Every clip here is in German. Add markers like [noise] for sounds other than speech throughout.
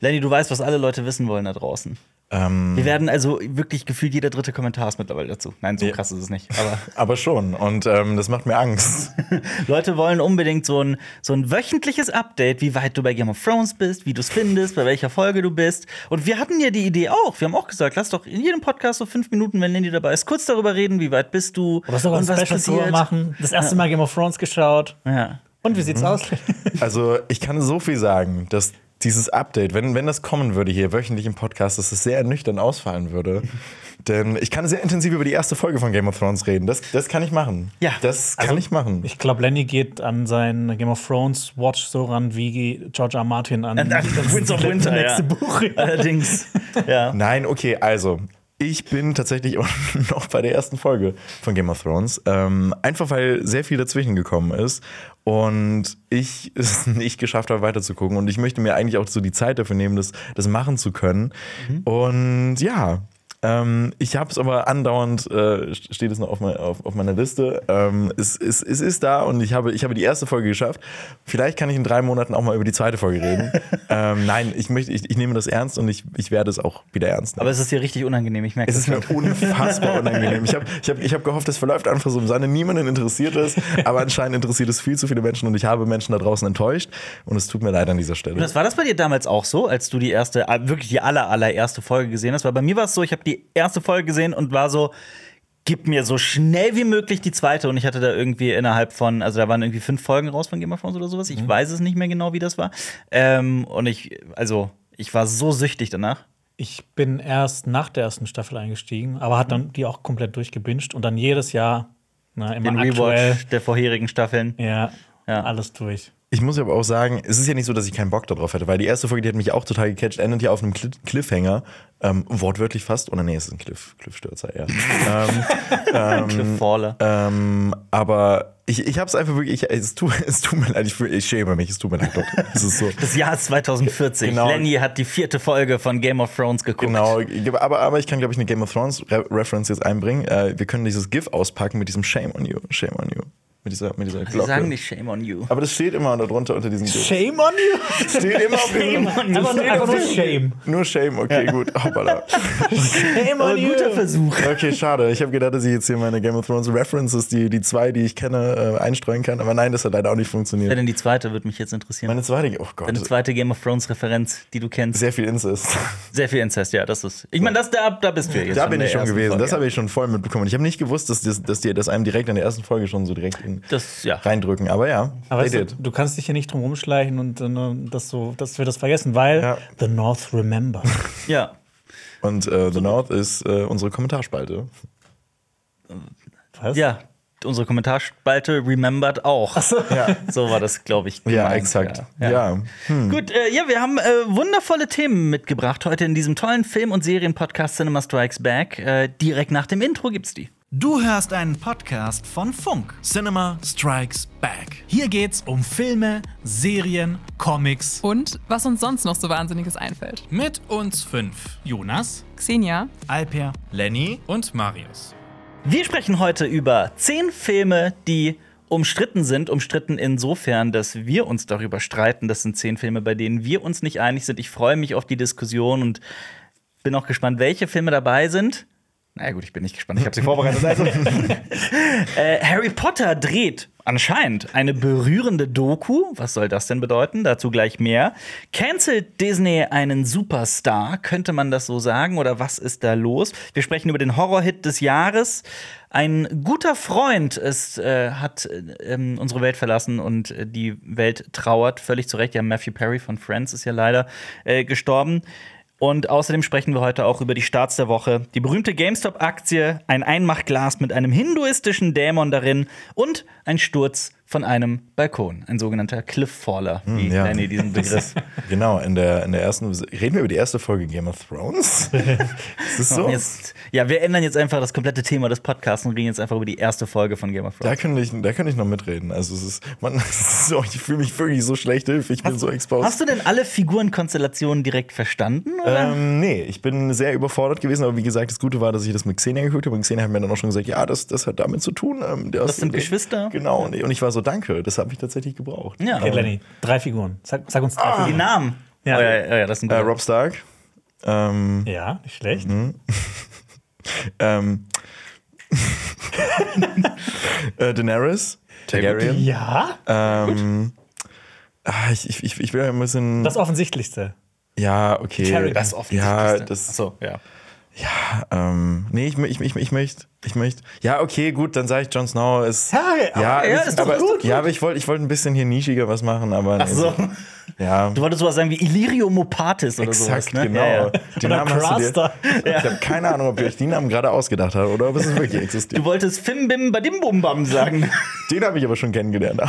Lenny, du weißt, was alle Leute wissen wollen da draußen. Ähm, Wir werden also wirklich gefühlt jeder dritte Kommentar ist mittlerweile dazu. Nein, so Ja. krass ist es nicht. Aber [laughs] aber schon. Und ähm, das macht mir Angst. [laughs] Leute wollen unbedingt so ein, so ein wöchentliches Update, wie weit du bei Game of Thrones bist, wie du es findest, bei welcher Folge du bist. Und wir hatten ja die Idee auch. Wir haben auch gesagt, lass doch in jedem Podcast so fünf Minuten, wenn Lenny dabei ist, kurz darüber reden, wie weit bist du Oder sogar ein und was Special Tour passiert. machen. Das erste Mal Game of Thrones geschaut. Ja. Und wie sieht's aus? Also, ich kann so viel sagen, dass dieses Update, wenn, wenn das kommen würde hier wöchentlich im Podcast, dass es sehr ernüchternd ausfallen würde. [laughs] Denn ich kann sehr intensiv über die erste Folge von Game of Thrones reden. Das, das kann ich machen. Ja. Das kann Also, ich machen. Ich glaube, Lenny geht an sein Game of Thrones Watch so ran wie George R. Martin an An- an das Winds of Winter, nächste ja. Buch. Allerdings. ja. Nein, okay, also. Ich bin tatsächlich auch [laughs] noch bei der ersten Folge von Game of Thrones. Ähm, einfach weil sehr viel dazwischen gekommen ist und ich [laughs] es nicht geschafft habe, weiterzugucken. Und ich möchte mir eigentlich auch so die Zeit dafür nehmen, das, das machen zu können. Und ja. Ähm, ich habe es aber andauernd, äh, steht es noch auf, mein, auf, auf meiner Liste. Ähm, es, es, es ist da und ich habe, ich habe die erste Folge geschafft. Vielleicht kann ich in drei Monaten auch mal über die zweite Folge reden. [laughs] ähm, nein, ich, möchte, ich, ich nehme das ernst und ich, ich werde es auch wieder ernst nehmen. Aber es ist dir richtig unangenehm, ich merke Es ist mir unfassbar [laughs] unangenehm. Ich habe ich hab, ich hab gehofft, es verläuft einfach so im Sande, niemanden interessiert es, aber anscheinend interessiert es viel zu viele Menschen und ich habe Menschen da draußen enttäuscht und es tut mir leid an dieser Stelle. Das war das bei dir damals auch so, als du die erste, äh, wirklich die aller, allererste Folge gesehen hast? Weil bei mir war es so, ich habe die erste Folge gesehen und war so, gib mir so schnell wie möglich die zweite. Und ich hatte da irgendwie innerhalb von, also da waren irgendwie fünf Folgen raus von Game of Thrones oder sowas. Ich weiß es nicht mehr genau, wie das war. Ähm, und ich, also, ich war so süchtig danach. Ich bin erst nach der ersten Staffel eingestiegen, aber hat dann die auch komplett durchgebinged und dann jedes Jahr, na, immer Den aktuell, Rewatch der vorherigen Staffeln. ja, Ja. alles durch. Ich muss aber auch sagen, es ist ja nicht so, dass ich keinen Bock darauf hätte, weil die erste Folge, die hat mich auch total gecatcht, endet ja auf einem Cli- Cliffhanger, ähm, wortwörtlich fast, oder nee, es ist ein Cliff, Cliffstürzer, ja. [laughs] ähm, Cliff Faller. ähm, aber ich, ich habe es einfach wirklich, ich, es, tut, [laughs] es tut mir leid, ich, ich schäme mich, es tut mir leid. Es ist so. Das Jahr ist 2040. Genau. Lenny hat die vierte Folge von Game of Thrones geguckt. Genau, aber, aber ich kann, glaube ich, eine Game of Thrones Re Reference jetzt einbringen. Äh, wir können dieses GIF auspacken mit diesem Shame on you, Shame on you. Mit dieser, mit dieser Sie Glocke. sagen nicht Shame on you. aber das steht immer darunter unter diesem GIF. Shame on you? Steht immer auf diesem, on you. Einfach nur, einfach nur Shame. Nur Shame, okay, gut. Hoppala. Shame Aber on you. guter Versuch. Okay, schade. Ich habe gedacht, dass ich jetzt hier meine Game of Thrones References, die, die zwei, die ich kenne, äh, einstreuen kann. Aber nein, das hat leider auch nicht Wer funktioniert. denn die zweite, würde mich jetzt interessieren. Meine zweite, oh Gott. Eine zweite Game of Thrones Referenz, die du kennst. Sehr viel Incest. Sehr viel Inzest, ja, das ist. Ich meine, das da, da bist du ja jetzt. Da in bin der ich schon ersten gewesen. Folge. Das habe ich schon voll mitbekommen. Ich habe nicht gewusst, dass, das, dass dir das einem direkt in der ersten Folge schon so direkt in, Das, ja. reindrücken. Aber ja, Aber they weißt du, du kannst dich hier nicht drum rumschleichen und äh, das so, dass wir das vergessen, weil Ja. The North Remember. [laughs] Ja. Und äh, The North ist äh, unsere Kommentarspalte. Was? Ja. Unsere Kommentarspalte remembered auch. Ja, [laughs] So war das, glaube ich. ja gemeint, exakt. Ja. Ja. Hm. Gut, äh, ja, wir haben äh, wundervolle Themen mitgebracht heute in diesem tollen Film- und Serienpodcast Cinema Strikes Back. Äh, direkt nach dem Intro gibt's die. Du hörst einen Podcast von Funk. Cinema Strikes Back. Hier geht's um Filme, Serien, Comics. Und was uns sonst noch so Wahnsinniges einfällt. Mit uns fünf. Jonas, Xenia, Alper, Lenny und Marius. Wir sprechen heute über zehn Filme, die umstritten sind. Umstritten insofern, dass wir uns darüber streiten. Das sind zehn Filme, bei denen wir uns nicht einig sind. Ich freue mich auf die Diskussion und bin auch gespannt, welche Filme dabei sind. Na gut, ich bin nicht gespannt. Ich habe sie [laughs] vorbereitet. Also, [laughs] äh, Harry Potter dreht anscheinend eine berührende Doku. Was soll das denn bedeuten? Dazu gleich mehr. Cancelt Disney einen Superstar? Könnte man das so sagen? Oder was ist da los? Wir sprechen über den Horrorhit des Jahres. Ein guter Freund ist, äh, hat äh, ähm, unsere Welt verlassen und äh, die Welt trauert. Völlig zu Recht. Ja, Matthew Perry von Friends ist ja leider äh, gestorben. Und außerdem sprechen wir heute auch über die Starts der Woche, die berühmte GameStop-Aktie, ein Einmachglas mit einem hinduistischen Dämon darin und ein Sturz von einem Balkon, ein sogenannter Clifffaller, wie ja. Lenny diesen [laughs] Begriff. Genau, in der, in der ersten. Reden wir über die erste Folge Game of Thrones? [laughs] ist das so? Jetzt, ja, wir ändern jetzt einfach das komplette Thema des Podcasts und reden jetzt einfach über die erste Folge von Game of Da Thrones. könnte ich, da könnte ich noch mitreden. Also es ist, man, [laughs] so, ich fühle mich wirklich so schlecht, Hilfe, ich bin so exposed. Hast du denn alle Figurenkonstellationen direkt verstanden? Oder? Ähm, nee, ich bin sehr überfordert gewesen, aber wie gesagt, das Gute war, dass ich das mit Xenia geguckt habe und Xenia hat mir dann auch schon gesagt, ja, das, das hat damit zu tun. Ähm, Das sind Geschwister? Genau, und ich war so, danke, das habe ich tatsächlich gebraucht. ja. Okay, Lenny, drei Figuren. Sag, sag uns drei Die Figuren. Namen. Ja. Oh, ja, ja, ja, das ein Äh. Rob Stark. Ähm, Ja, nicht schlecht. [laughs] ähm, [laughs] äh, Daenerys. Targaryen. Ja, Ähm, ah, ich, ich, ich- ich will ein bisschen. das Offensichtlichste. ja, okay. Das Ja, offensichtlichste. das. Achso, ja. Ähm, nee, ich, ich, ich, ich möchte. Ich möchte. Ja, okay, gut, dann sage ich Jon Snow ist. Ja, aber- ja, ja, ist, ist doch aber, gut. Ja, aber ich wollte ich wollte ein bisschen hier nischiger was machen, aber. Ach so. Ja. Du wolltest sowas sagen wie Illyrio Mopatis oder Exakt, sowas, ne? genau. Ja, ja. Die Oder Namen hast du dir, Craster. [laughs] Ich habe keine Ahnung, ob ihr euch die Namen gerade ausgedacht habt oder ob es wirklich existiert. Du wolltest Fim Bim Badim Bum Bam sagen. [laughs] Den habe ich aber schon kennengelernt.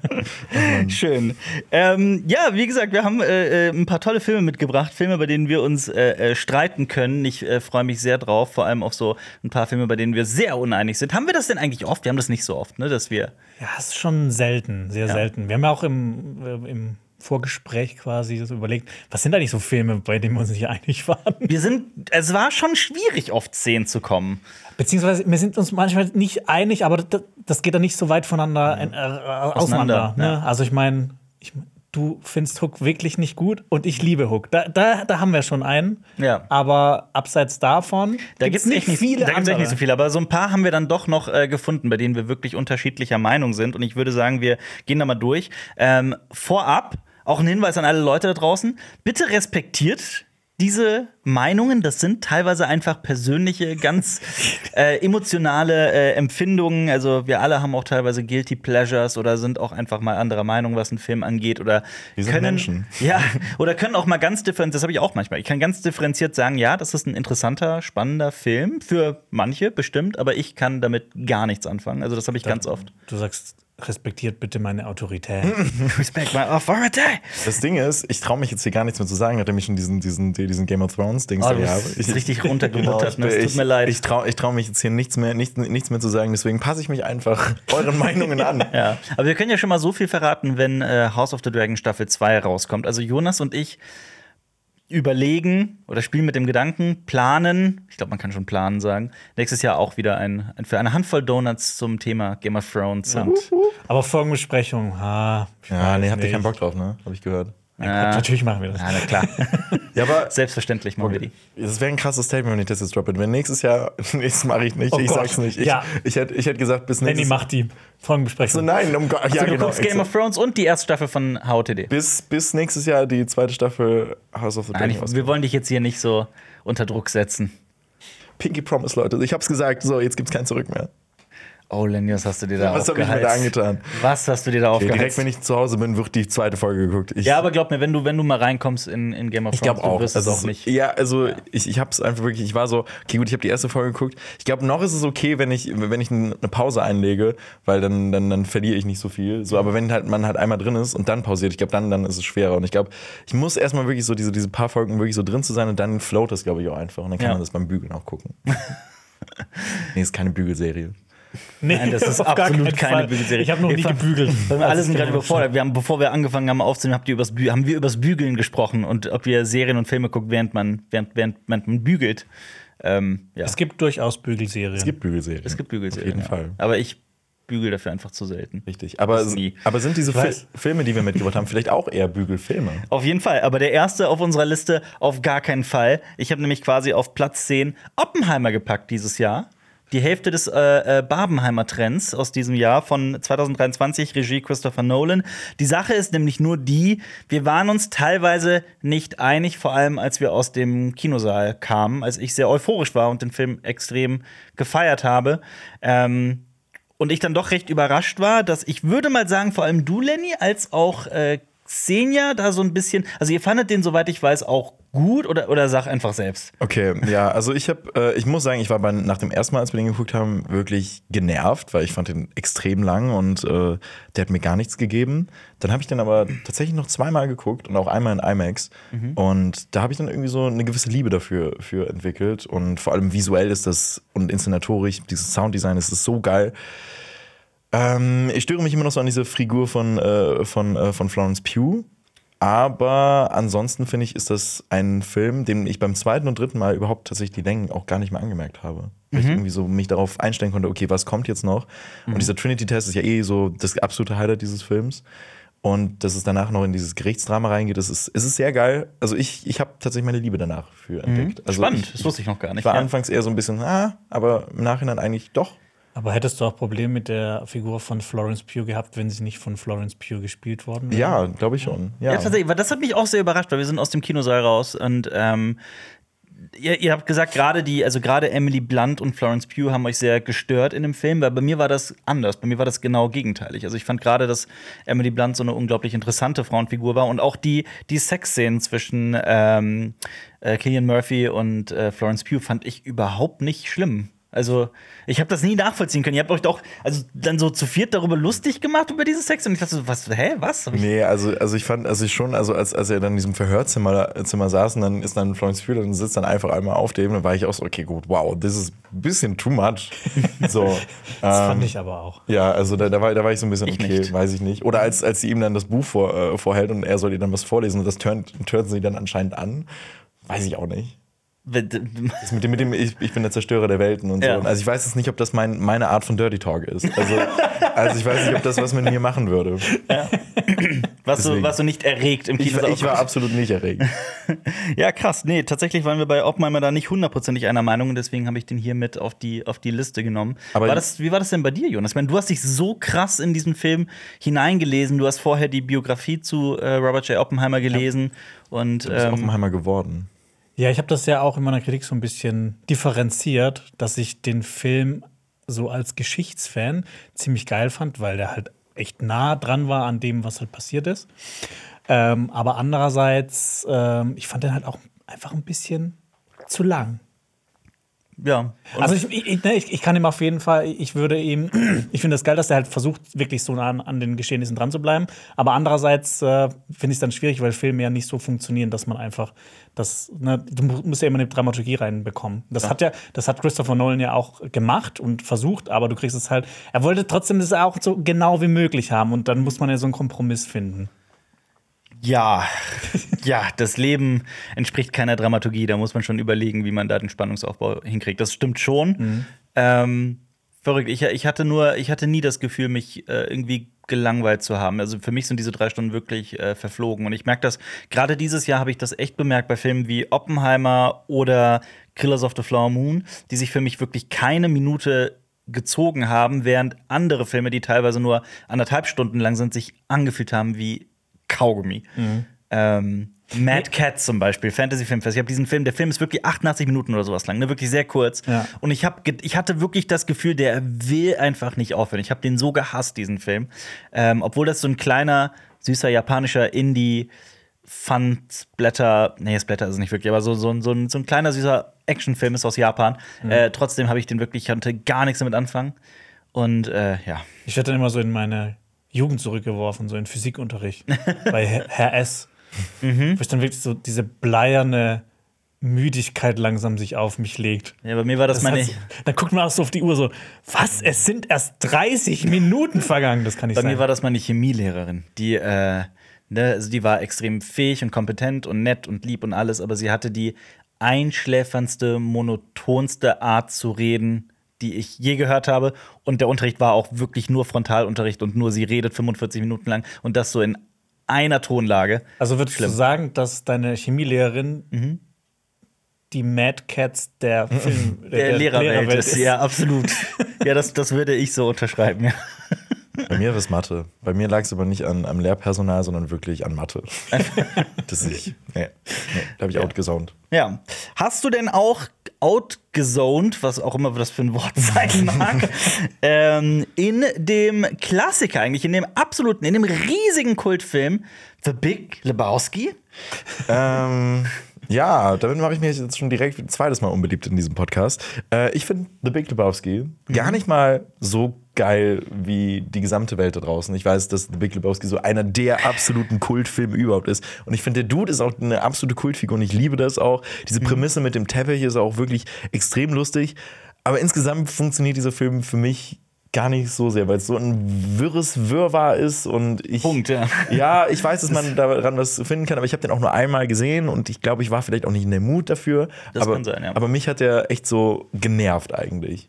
[laughs] Schön. Ähm, ja, wie gesagt, wir haben äh, äh, ein paar tolle Filme mitgebracht. Filme, bei denen wir uns äh, äh, streiten können. Ich äh, freue mich sehr drauf. Vor allem auf so ein paar Filme, bei denen wir sehr uneinig sind. Haben wir das denn eigentlich oft? Wir haben das nicht so oft, ne? Dass wir. Ja, es ist schon selten, sehr selten. Wir haben ja auch im, äh, im Vorgespräch quasi so überlegt, was sind eigentlich so Filme, bei denen wir uns nicht einig waren? Wir sind. Es war schon schwierig, auf 10 zu kommen. Beziehungsweise wir sind uns manchmal nicht einig, aber das, das geht dann nicht so weit voneinander äh, äh, auseinander. ne? ja. Also ich meine, ich, du findest Hook wirklich nicht gut und ich liebe Hook. Da, da, da haben wir schon einen. Ja. Aber abseits davon Da gibt es nicht viele Da echt andere. nicht so viele, aber so ein paar haben wir dann doch noch äh, gefunden, bei denen wir wirklich unterschiedlicher Meinung sind. Und ich würde sagen, wir gehen da mal durch. Ähm, vorab auch ein Hinweis an alle Leute da draußen: Bitte respektiert diese Meinungen. Das sind teilweise einfach persönliche, ganz äh, emotionale äh, Empfindungen. Also wir alle haben auch teilweise guilty pleasures oder sind auch einfach mal anderer Meinung, was einen Film angeht oder Wir können Menschen. [laughs] ja, oder können auch mal ganz differenziert, das habe ich auch manchmal. Ich kann ganz differenziert sagen, ja, das ist ein interessanter, spannender Film für manche bestimmt, aber ich kann damit gar nichts anfangen. Also das habe ich ganz oft. Du sagst, respektiert bitte meine Autorität. [laughs] Respect my authority. Das Ding ist, ich traue mich jetzt hier gar nichts mehr zu sagen, nachdem ich schon diesen, diesen, diesen Game of Thrones-Dings Oh, habe. Ich- richtig runtergebuttert, [laughs] ne? Es tut ich, mir leid. Ich traue ich trau mich jetzt hier nichts mehr, nichts, nichts mehr zu sagen, deswegen passe ich mich einfach [laughs] euren Meinungen an. Ja, aber wir können ja schon mal so viel verraten, wenn äh, House of the Dragon Staffel 2 rauskommt. Also Jonas und ich überlegen oder spielen mit dem Gedanken, planen, ich glaube, man kann schon planen sagen, nächstes Jahr auch wieder ein, ein für eine Handvoll Donuts zum Thema Game of Thrones. Und aber Folgenbesprechung, ha, ich Ja, nee, habt ihr keinen Bock drauf, ne? Habe ich gehört. Ja. Natürlich machen wir das. Ja, na klar. [laughs] Ja, aber Selbstverständlich machen wir die. Das wäre ein krasses Statement, wenn ich das jetzt droppe. Wenn nächstes Jahr, [laughs] nee, das mache ich nicht, Oh ich Gott. sag's nicht. Ich, Ja. ich, hätte, ich hätte gesagt, bis nächstes macht die Folgenbesprechung. So, nein, um Gott. Ja, Also, du genau. guckst Game of Thrones und die erste Staffel von HOTD. bis, bis nächstes Jahr die zweite Staffel House of the Nein, Dragon. wir wollen dich jetzt hier nicht so unter Druck setzen. Pinky Promise, Leute. Ich hab's gesagt. So, jetzt gibt's kein Zurück mehr. Oh, Lenny, was hast du dir da Was habe ich mir da angetan? Was hast du dir da Okay, aufgeheizt? direkt, wenn ich zu Hause bin, wird die zweite Folge geguckt. Ich, ja, aber glaub mir, wenn du, wenn du mal reinkommst in, in Game of Ich Thrones, glaube auch. du wirst es Also, auch nicht. Ja, also ich, ich habe es einfach wirklich, ich war so, okay, gut, ich habe die erste Folge geguckt. Ich glaube, noch ist es okay, wenn ich, wenn ich eine Pause einlege, weil dann, dann, dann verliere ich nicht so viel. So, aber wenn halt man halt einmal drin ist und dann pausiert, ich glaube, dann, dann ist es schwerer. Und ich glaube, ich muss erstmal wirklich so diese, diese paar Folgen wirklich so drin zu sein und dann float das, glaube ich, auch einfach. Und dann kann Ja. man das beim Bügeln auch gucken. [laughs] nee, ist keine Bügelserie. Nee, [laughs] Nein, das ist [laughs] auf gar absolut keinen keine Fall. Bügelserie. Ich habe noch Wir nie gebügelt. Wir alle sind gerade überfordert. Wir haben, bevor wir angefangen haben aufzunehmen, habt ihr übers haben wir übers Bügeln gesprochen und ob ihr Serien und Filme guckt, während man, während, während, man bügelt. Ähm, ja. Es gibt durchaus Bügelserien. Es gibt Bügelserien. Es gibt Bügelserien. Auf jeden ja. Fall. Aber ich bügel dafür einfach zu selten. Richtig. Aber, Das aber sind diese Ich Fi weiß. Filme, die wir mitgebracht haben, vielleicht auch eher Bügelfilme? Auf jeden Fall. Aber der erste auf unserer Liste auf gar keinen Fall. Ich habe nämlich quasi auf Platz 10 Oppenheimer gepackt dieses Jahr. Die Hälfte des äh, äh, Barbenheimer Trends aus diesem Jahr von 2023, Regie Christopher Nolan. Die Sache ist nämlich nur die, wir waren uns teilweise nicht einig, vor allem als wir aus dem Kinosaal kamen, als ich sehr euphorisch war und den Film extrem gefeiert habe. Ähm, und ich dann doch recht überrascht war, dass ich würde mal sagen, vor allem du, Lenny, als auch äh, Xenia da so ein bisschen, also ihr fandet den, soweit ich weiß, auch gut oder, oder sag einfach selbst. Okay, ja, also ich habe, äh, ich muss sagen, ich war bei, nach dem ersten Mal, als wir den geguckt haben, wirklich genervt, weil ich fand den extrem lang und äh, der hat mir gar nichts gegeben. Dann habe ich den aber tatsächlich noch zweimal geguckt und auch einmal in IMAX und da habe ich dann irgendwie so eine gewisse Liebe dafür für entwickelt und vor allem visuell ist das und inszenatorisch, dieses Sounddesign, das ist so geil. Ähm, ich störe mich immer noch so an diese Figur von, äh, von, äh, von Florence Pugh. Aber ansonsten finde ich, ist das ein Film, den ich beim zweiten und dritten Mal überhaupt tatsächlich die Längen auch gar nicht mehr angemerkt habe. Weil ich irgendwie so mich darauf einstellen konnte, okay, was kommt jetzt noch? Und dieser Trinity-Test ist ja eh so das absolute Highlight dieses Films. und dass es danach noch in dieses Gerichtsdrama reingeht, das ist, es ist sehr geil. Also ich, ich habe tatsächlich meine Liebe danach für entdeckt. Also Mhm. Spannend, ich, das wusste ich noch gar nicht. Ich war ja. anfangs eher so ein bisschen, ah, aber im Nachhinein eigentlich doch. Aber hättest du auch Probleme mit der Figur von Florence Pugh gehabt, wenn sie nicht von Florence Pugh gespielt worden wäre? Ja, glaube ich schon. Ja. Ja, tatsächlich, weil das hat mich auch sehr überrascht, weil wir sind aus dem Kinosaal raus und ähm, ihr, ihr habt gesagt, gerade die, also gerade Emily Blunt und Florence Pugh haben euch sehr gestört in dem Film, weil bei mir war das anders. Bei mir war das genau gegenteilig. Also ich fand gerade, dass Emily Blunt so eine unglaublich interessante Frauenfigur war und auch die, die Sexszenen zwischen ähm, äh, Killian Murphy und äh, Florence Pugh fand ich überhaupt nicht schlimm. Also, ich habe das nie nachvollziehen können. Ihr habt euch doch also dann so zu viert darüber lustig gemacht über diese Sex und ich dachte so, was, hä, was? Hab ich Nee, also, also ich fand, also ich schon, also als, als er dann in diesem Verhörzimmer Zimmer saß und dann ist dann Florence Pugh und sitzt dann einfach einmal auf dem, dann war ich auch so, okay, gut, wow, das ist ein bisschen too much. [laughs] so. Das ähm, fand ich aber auch. Ja, also da, da, war, da war ich so ein bisschen, Ich okay, nicht. weiß ich nicht. Oder als, als sie ihm dann das Buch vor, äh, vorhält und er soll ihr dann was vorlesen und das turnt, turnt sie dann anscheinend an, weiß ich auch nicht. Mit dem, mit dem ich, ich bin der Zerstörer der Welten und Ja. so. Also ich weiß jetzt nicht, ob das mein, meine Art von Dirty Talk ist. Also, also ich weiß nicht, ob das was mit mir machen würde. Warst du, Deswegen. warst du nicht erregt im Ich, Kino? war- ich war absolut nicht erregt. [laughs] Ja, krass. Nee, tatsächlich waren wir bei Oppenheimer da nicht hundertprozentig einer Meinung und deswegen habe ich den hier mit auf die, auf die Liste genommen. Aber- war das, wie war das denn bei dir, Jonas? Ich meine, du hast dich so krass in diesen Film hineingelesen. Du hast vorher die Biografie zu äh, Robert J. Oppenheimer gelesen. Und Du bist ähm, Oppenheimer geworden. Ja, ich habe das ja auch in meiner Kritik so ein bisschen differenziert, dass ich den Film so als Geschichtsfan ziemlich geil fand, weil der halt echt nah dran war an dem, was halt passiert ist. Ähm, aber andererseits, ähm, ich fand den halt auch einfach ein bisschen zu lang. Ja. Und Also ich, ich, ne, ich, ich kann ihm auf jeden Fall, ich würde ihm, ich finde das geil, dass er halt versucht, wirklich so nah an, an den Geschehnissen dran zu bleiben. Aber andererseits äh, finde ich es dann schwierig, weil Filme ja nicht so funktionieren, dass man einfach das, ne, du mu- musst ja immer eine Dramaturgie reinbekommen. Das hat ja, das hat Christopher Nolan ja auch gemacht und versucht, aber du kriegst es halt, er wollte trotzdem das auch so genau wie möglich haben und dann muss man ja so einen Kompromiss finden. Ja, ja, das Leben entspricht keiner Dramaturgie. Da muss man schon überlegen, wie man da den Spannungsaufbau hinkriegt. Das stimmt schon. Ähm, verrückt. Ich, ich hatte nur, ich hatte nie das Gefühl, mich äh, irgendwie gelangweilt zu haben. Also für mich sind diese drei Stunden wirklich äh, verflogen. Und ich merke das, gerade dieses Jahr habe ich das echt bemerkt bei Filmen wie Oppenheimer oder Killers of the Flower Moon, die sich für mich wirklich keine Minute gezogen haben, während andere Filme, die teilweise nur anderthalb Stunden lang sind, sich angefühlt haben wie Kaugummi. Ähm, Mad Cat zum Beispiel, Fantasy Filmfest. Ich habe diesen Film, der Film ist wirklich 88 Minuten oder sowas lang, ne? wirklich sehr kurz. Ja. Und ich, hab, ich hatte wirklich das Gefühl, der will einfach nicht aufhören. Ich habe den so gehasst, diesen Film. Ähm, obwohl das so ein kleiner, süßer japanischer Indie Fun-Splatter, nee, Splatter ist es nicht wirklich, aber so, so, ein- so, ein, so ein kleiner, süßer Actionfilm ist aus Japan. Äh, trotzdem habe ich den wirklich, ich konnte gar nichts damit anfangen. Und äh, ja. Ich werde dann immer so in meine Jugend zurückgeworfen, so in Physikunterricht bei [laughs] Herr, S. Wo ich dann wirklich so diese bleierne Müdigkeit langsam sich auf mich legt. ja, bei mir war das, Das meine. so, dann guckt man auch so auf die Uhr so, was, es sind erst 30 Minuten vergangen. Das kann nicht Bei sein. mir war das meine Chemielehrerin, die, äh, ne, also die war extrem fähig und kompetent und nett und lieb und alles, aber sie hatte die einschläferndste, monotonste Art zu reden, die ich je gehört habe. Und der Unterricht war auch wirklich nur Frontalunterricht und nur sie redet 45 Minuten lang und das so in einer Tonlage. also würdest Schlimm. du sagen, dass deine Chemielehrerin die Mad Cats der Film Der, Lehrerwelt ist, ja, absolut. [laughs] ja, das, das würde ich so unterschreiben, ja. Bei mir war es Mathe. Bei mir lag es aber nicht an, am Lehrpersonal, sondern wirklich an Mathe. [laughs] das ich. Nee, nee da habe ich outgesaunt. Ja. Hast du denn auch outgezoned, was auch immer das für ein Wort [laughs] sein mag, ähm, in dem Klassiker eigentlich, in dem absoluten, in dem riesigen Kultfilm The Big Lebowski? ähm, ja, damit mache ich mich jetzt schon direkt ein zweites Mal unbeliebt in diesem Podcast. Äh, ich finde The Big Lebowski gar nicht mal so geil wie die gesamte Welt da draußen. Ich weiß, dass The Big Lebowski so einer der absoluten Kultfilme überhaupt ist. Und ich finde, der Dude ist auch eine absolute Kultfigur und ich liebe das auch. Diese Prämisse mit dem Teppich ist auch wirklich extrem lustig. Aber insgesamt funktioniert dieser Film für mich gar nicht so sehr, weil es so ein wirres Wirrwarr ist und ich. Punkt, ja. Ja, ich weiß, dass man daran was finden kann, aber ich habe den auch nur einmal gesehen und ich glaube, ich war vielleicht auch nicht in der Mut dafür. Das aber, kann sein, ja. Aber mich hat der echt so genervt eigentlich.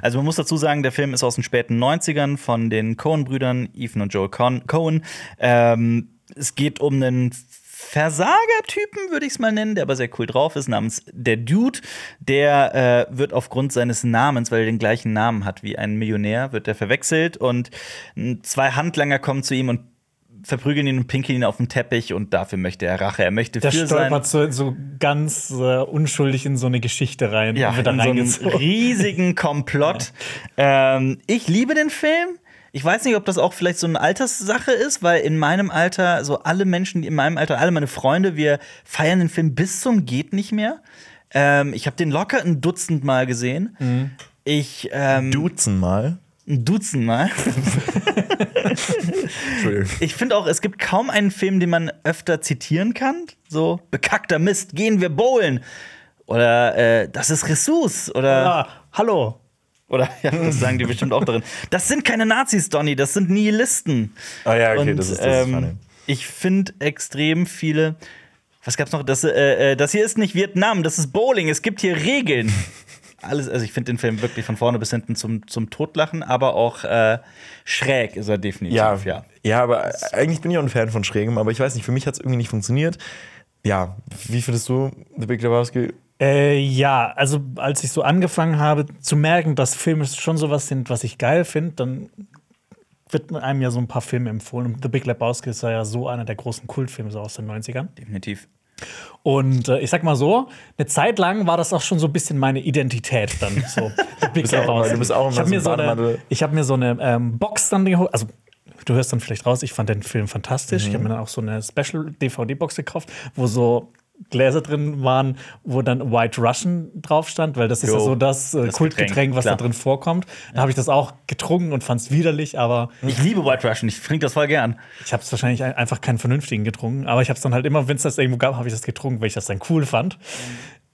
Also man muss dazu sagen, der Film ist aus den späten 90ern von den Coen-Brüdern, Ethan und Joel Con Coen. Ähm, es geht um einen Versagertypen, würde ich es mal nennen, der aber sehr cool drauf ist, namens der Dude. Der äh, wird aufgrund seines Namens, weil er den gleichen Namen hat wie ein Millionär, wird er verwechselt und zwei Handlanger kommen zu ihm und verprügeln ihn und pinkeln ihn auf den Teppich und dafür möchte er Rache. Er möchte Der für sein stolpert so, so ganz äh, unschuldig in so eine Geschichte rein. ja, in so einen riesigen [laughs] Komplott. ähm, ich liebe den Film. Ich weiß nicht, ob das auch vielleicht so eine Alterssache ist, weil in meinem Alter, so alle Menschen, die in meinem Alter, alle meine Freunde, wir feiern den Film bis zum geht nicht mehr. Ähm, ich habe den locker ein Dutzend Mal gesehen. Mhm. Ich ähm, Duzen mal. ein Dutzend Mal. [laughs] Ich finde auch, es gibt kaum einen Film, den man öfter zitieren kann. So, bekackter Mist, gehen wir bowlen. Oder äh, das ist Ressus. Oder Ah, hallo. Oder ja, das sagen die bestimmt auch darin. Das sind keine Nazis, Donny, das sind Nihilisten. Ah ja, okay, Und, das ist das ist ähm, Ich finde extrem viele. Was gab's noch? Das, äh, äh, das hier ist nicht Vietnam, das ist Bowling. Es gibt hier Regeln. [laughs] Alles, also ich finde den Film wirklich von vorne bis hinten zum, zum Totlachen, aber auch äh, schräg ist er definitiv. Ja, ja. ja. aber eigentlich bin ich auch ein Fan von Schrägem, aber ich weiß nicht, für mich hat es irgendwie nicht funktioniert. Ja, wie findest du The Big Lebowski? Äh, ja, also als ich so angefangen habe zu merken, dass Filme schon sowas sind, was ich geil finde, dann wird einem ja so ein paar Filme empfohlen. Und The Big Lebowski ist ja so einer der großen Kultfilme so aus den 90ern. Definitiv. Und äh, ich sag mal so, eine Zeit lang war das auch schon so ein bisschen meine Identität dann. So, [laughs] The Big bist auch du bist auch ich immer habe mir, so so ein eine, ich hab mir so eine ähm, Box dann geholt. Also, du hörst dann vielleicht raus, ich fand den Film fantastisch. Ich habe mir dann auch so eine Special-DVD-Box gekauft, wo so Gläser drin waren, wo dann White Russian drauf stand, weil das ist Jo, ja so das, äh, das Kultgetränk, Getränk, was klar. da drin vorkommt. Da habe ich das auch getrunken und fand es widerlich, aber Ich liebe White Russian, ich trinke das voll gern. ich habe es wahrscheinlich ein- einfach keinen vernünftigen getrunken, aber ich habe es dann halt immer, wenn es das irgendwo gab, habe ich das getrunken, weil ich das dann cool fand.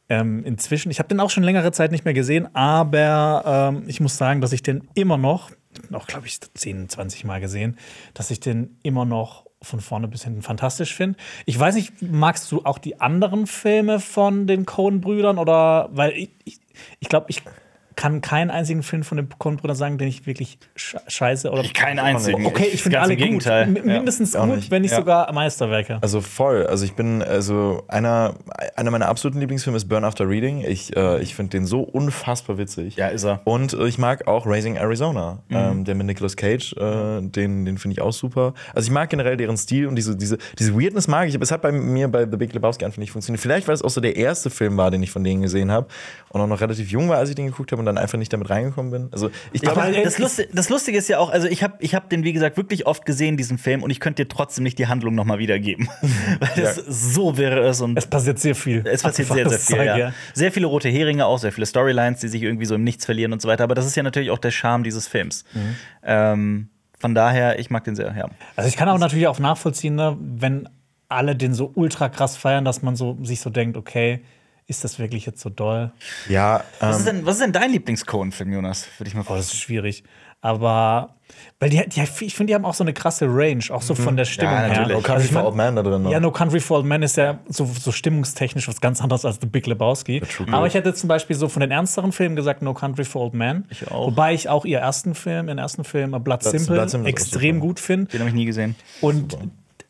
Ähm, inzwischen, ich habe den auch schon längere Zeit nicht mehr gesehen, aber ähm, ich muss sagen, dass ich den immer noch, auch glaube ich 10, 20 Mal gesehen, dass ich den immer noch von vorne bis hinten fantastisch finde. Ich weiß nicht, magst du auch die anderen Filme von den Coen-Brüdern oder weil ich, ich, ich glaube, ich kann keinen einzigen Film von den Coen-Brüdern sagen, den ich wirklich sche- scheiße oder Keinen einzigen. Okay, ich finde Ganz alle im gut. Gegenteil. M- Mindestens gut, nicht. wenn nicht Ja. sogar Meisterwerke. Also voll. Also ich bin, also einer, einer meiner absoluten Lieblingsfilme ist Burn After Reading. Ich, äh, ich finde den so unfassbar witzig. Ja, ist er. Und äh, ich mag auch Raising Arizona, Mhm. ähm, der mit Nicolas Cage, äh, den, den finde ich auch super. Also ich mag generell deren Stil und diese, diese, diese Weirdness mag ich, aber es hat bei mir bei The Big Lebowski einfach nicht funktioniert. Vielleicht, weil es auch so der erste Film war, den ich von denen gesehen habe und auch noch relativ jung war, als ich den geguckt habe dann einfach nicht damit reingekommen bin. Also ich glaube, Aber das, Lustige, das Lustige ist ja auch, also ich habe ich hab den, wie gesagt, wirklich oft gesehen, diesen Film, und ich könnte dir trotzdem nicht die Handlung nochmal wiedergeben. [laughs] Weil es so wäre es und Es passiert sehr viel. es passiert Einfach, sehr, sehr das viel. sage, Ja. Sehr viele rote Heringe auch, sehr viele Storylines, die sich irgendwie so im Nichts verlieren und so weiter. Aber das ist ja natürlich auch der Charme dieses Films. Ähm, von daher, ich mag den sehr, ja. Also ich kann auch natürlich auch nachvollziehen, ne, wenn alle den so ultra krass feiern, dass man so sich so denkt, okay, ist das wirklich jetzt so doll? ja, Was, ähm, ist denn, was ist denn dein Lieblings-Cohen-Film, Jonas? Würde ich mal Boah, das fragen. ist schwierig. Aber weil die, die ich finde, die haben auch so eine krasse Range, auch so von der Stimmung Ja, her. natürlich. No Country Also ich for Old Man da drin. ne? Ja, No Country for Old Men ist ja so, so stimmungstechnisch was ganz anderes als The Big Lebowski. Aber ich hätte zum Beispiel so von den ernsteren Filmen gesagt No Country for Old Men. Ich auch. Wobei ich auch ihr ersten Film, ihren ersten Film, Blood, Blood- Simple, Blood Simple extrem super. gut finde. Den habe ich nie gesehen. Und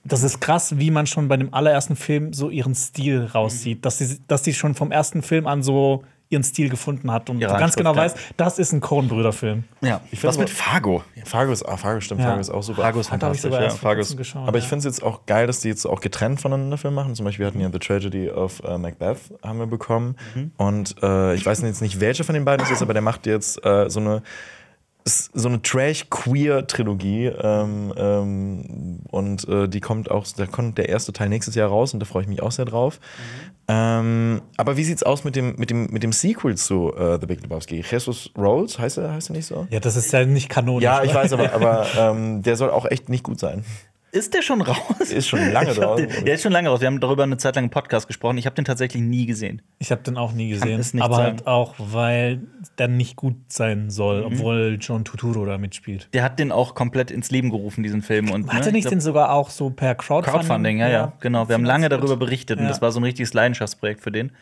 das ist krass, wie man schon bei dem allerersten Film so ihren Stil rauszieht. Dass sie, dass sie schon vom ersten Film an so ihren Stil gefunden hat und Ihre ganz genau ja. weiß, das ist ein Coen-Brüder-Film. Ja. Ich Was find's mit Fargo? Fargo ist, ah, Fargo stimmt, Ja. Fargo ist auch super. Fargo ist ich fantastisch. sogar Ja, Fargo ist geschaut. Aber ich ja. finde es jetzt auch geil, dass die jetzt auch getrennt voneinander Filme machen. Zum Beispiel hatten ja The Tragedy of äh, Macbeth haben wir bekommen. Und äh, ich weiß jetzt nicht, welcher von den beiden es ist, aber der macht jetzt äh, so eine ist so eine Trash-Queer-Trilogie ähm, ähm, und äh, die kommt auch, da kommt der erste Teil nächstes Jahr raus und da freue ich mich auch sehr drauf. Ähm, aber wie sieht's aus mit dem, mit dem, mit dem Sequel zu äh, The Big Lebowski? Jesus Rolls, heißt er, heißt er nicht so? Ja, das ist ja nicht kanonisch. Ja, ich ne? weiß, aber, aber [laughs] ähm, der soll auch echt nicht gut sein. Ist der schon raus? Ist schon lange. [laughs] Den, der ist schon lange raus. Wir haben darüber eine Zeit lang im Podcast gesprochen. Ich habe den tatsächlich nie gesehen. Ich habe den auch nie gesehen. aber sagen. halt auch, weil der nicht gut sein soll, Mhm. obwohl John Turturro da mitspielt. Der hat den auch komplett ins Leben gerufen, diesen Film. Und, Hat ne, er nicht ich glaub, den sogar auch so per Crowdfunding? Crowdfunding, ja, ja, genau. Wir haben lange darüber berichtet und Ja. das war so ein richtiges Leidenschaftsprojekt für den.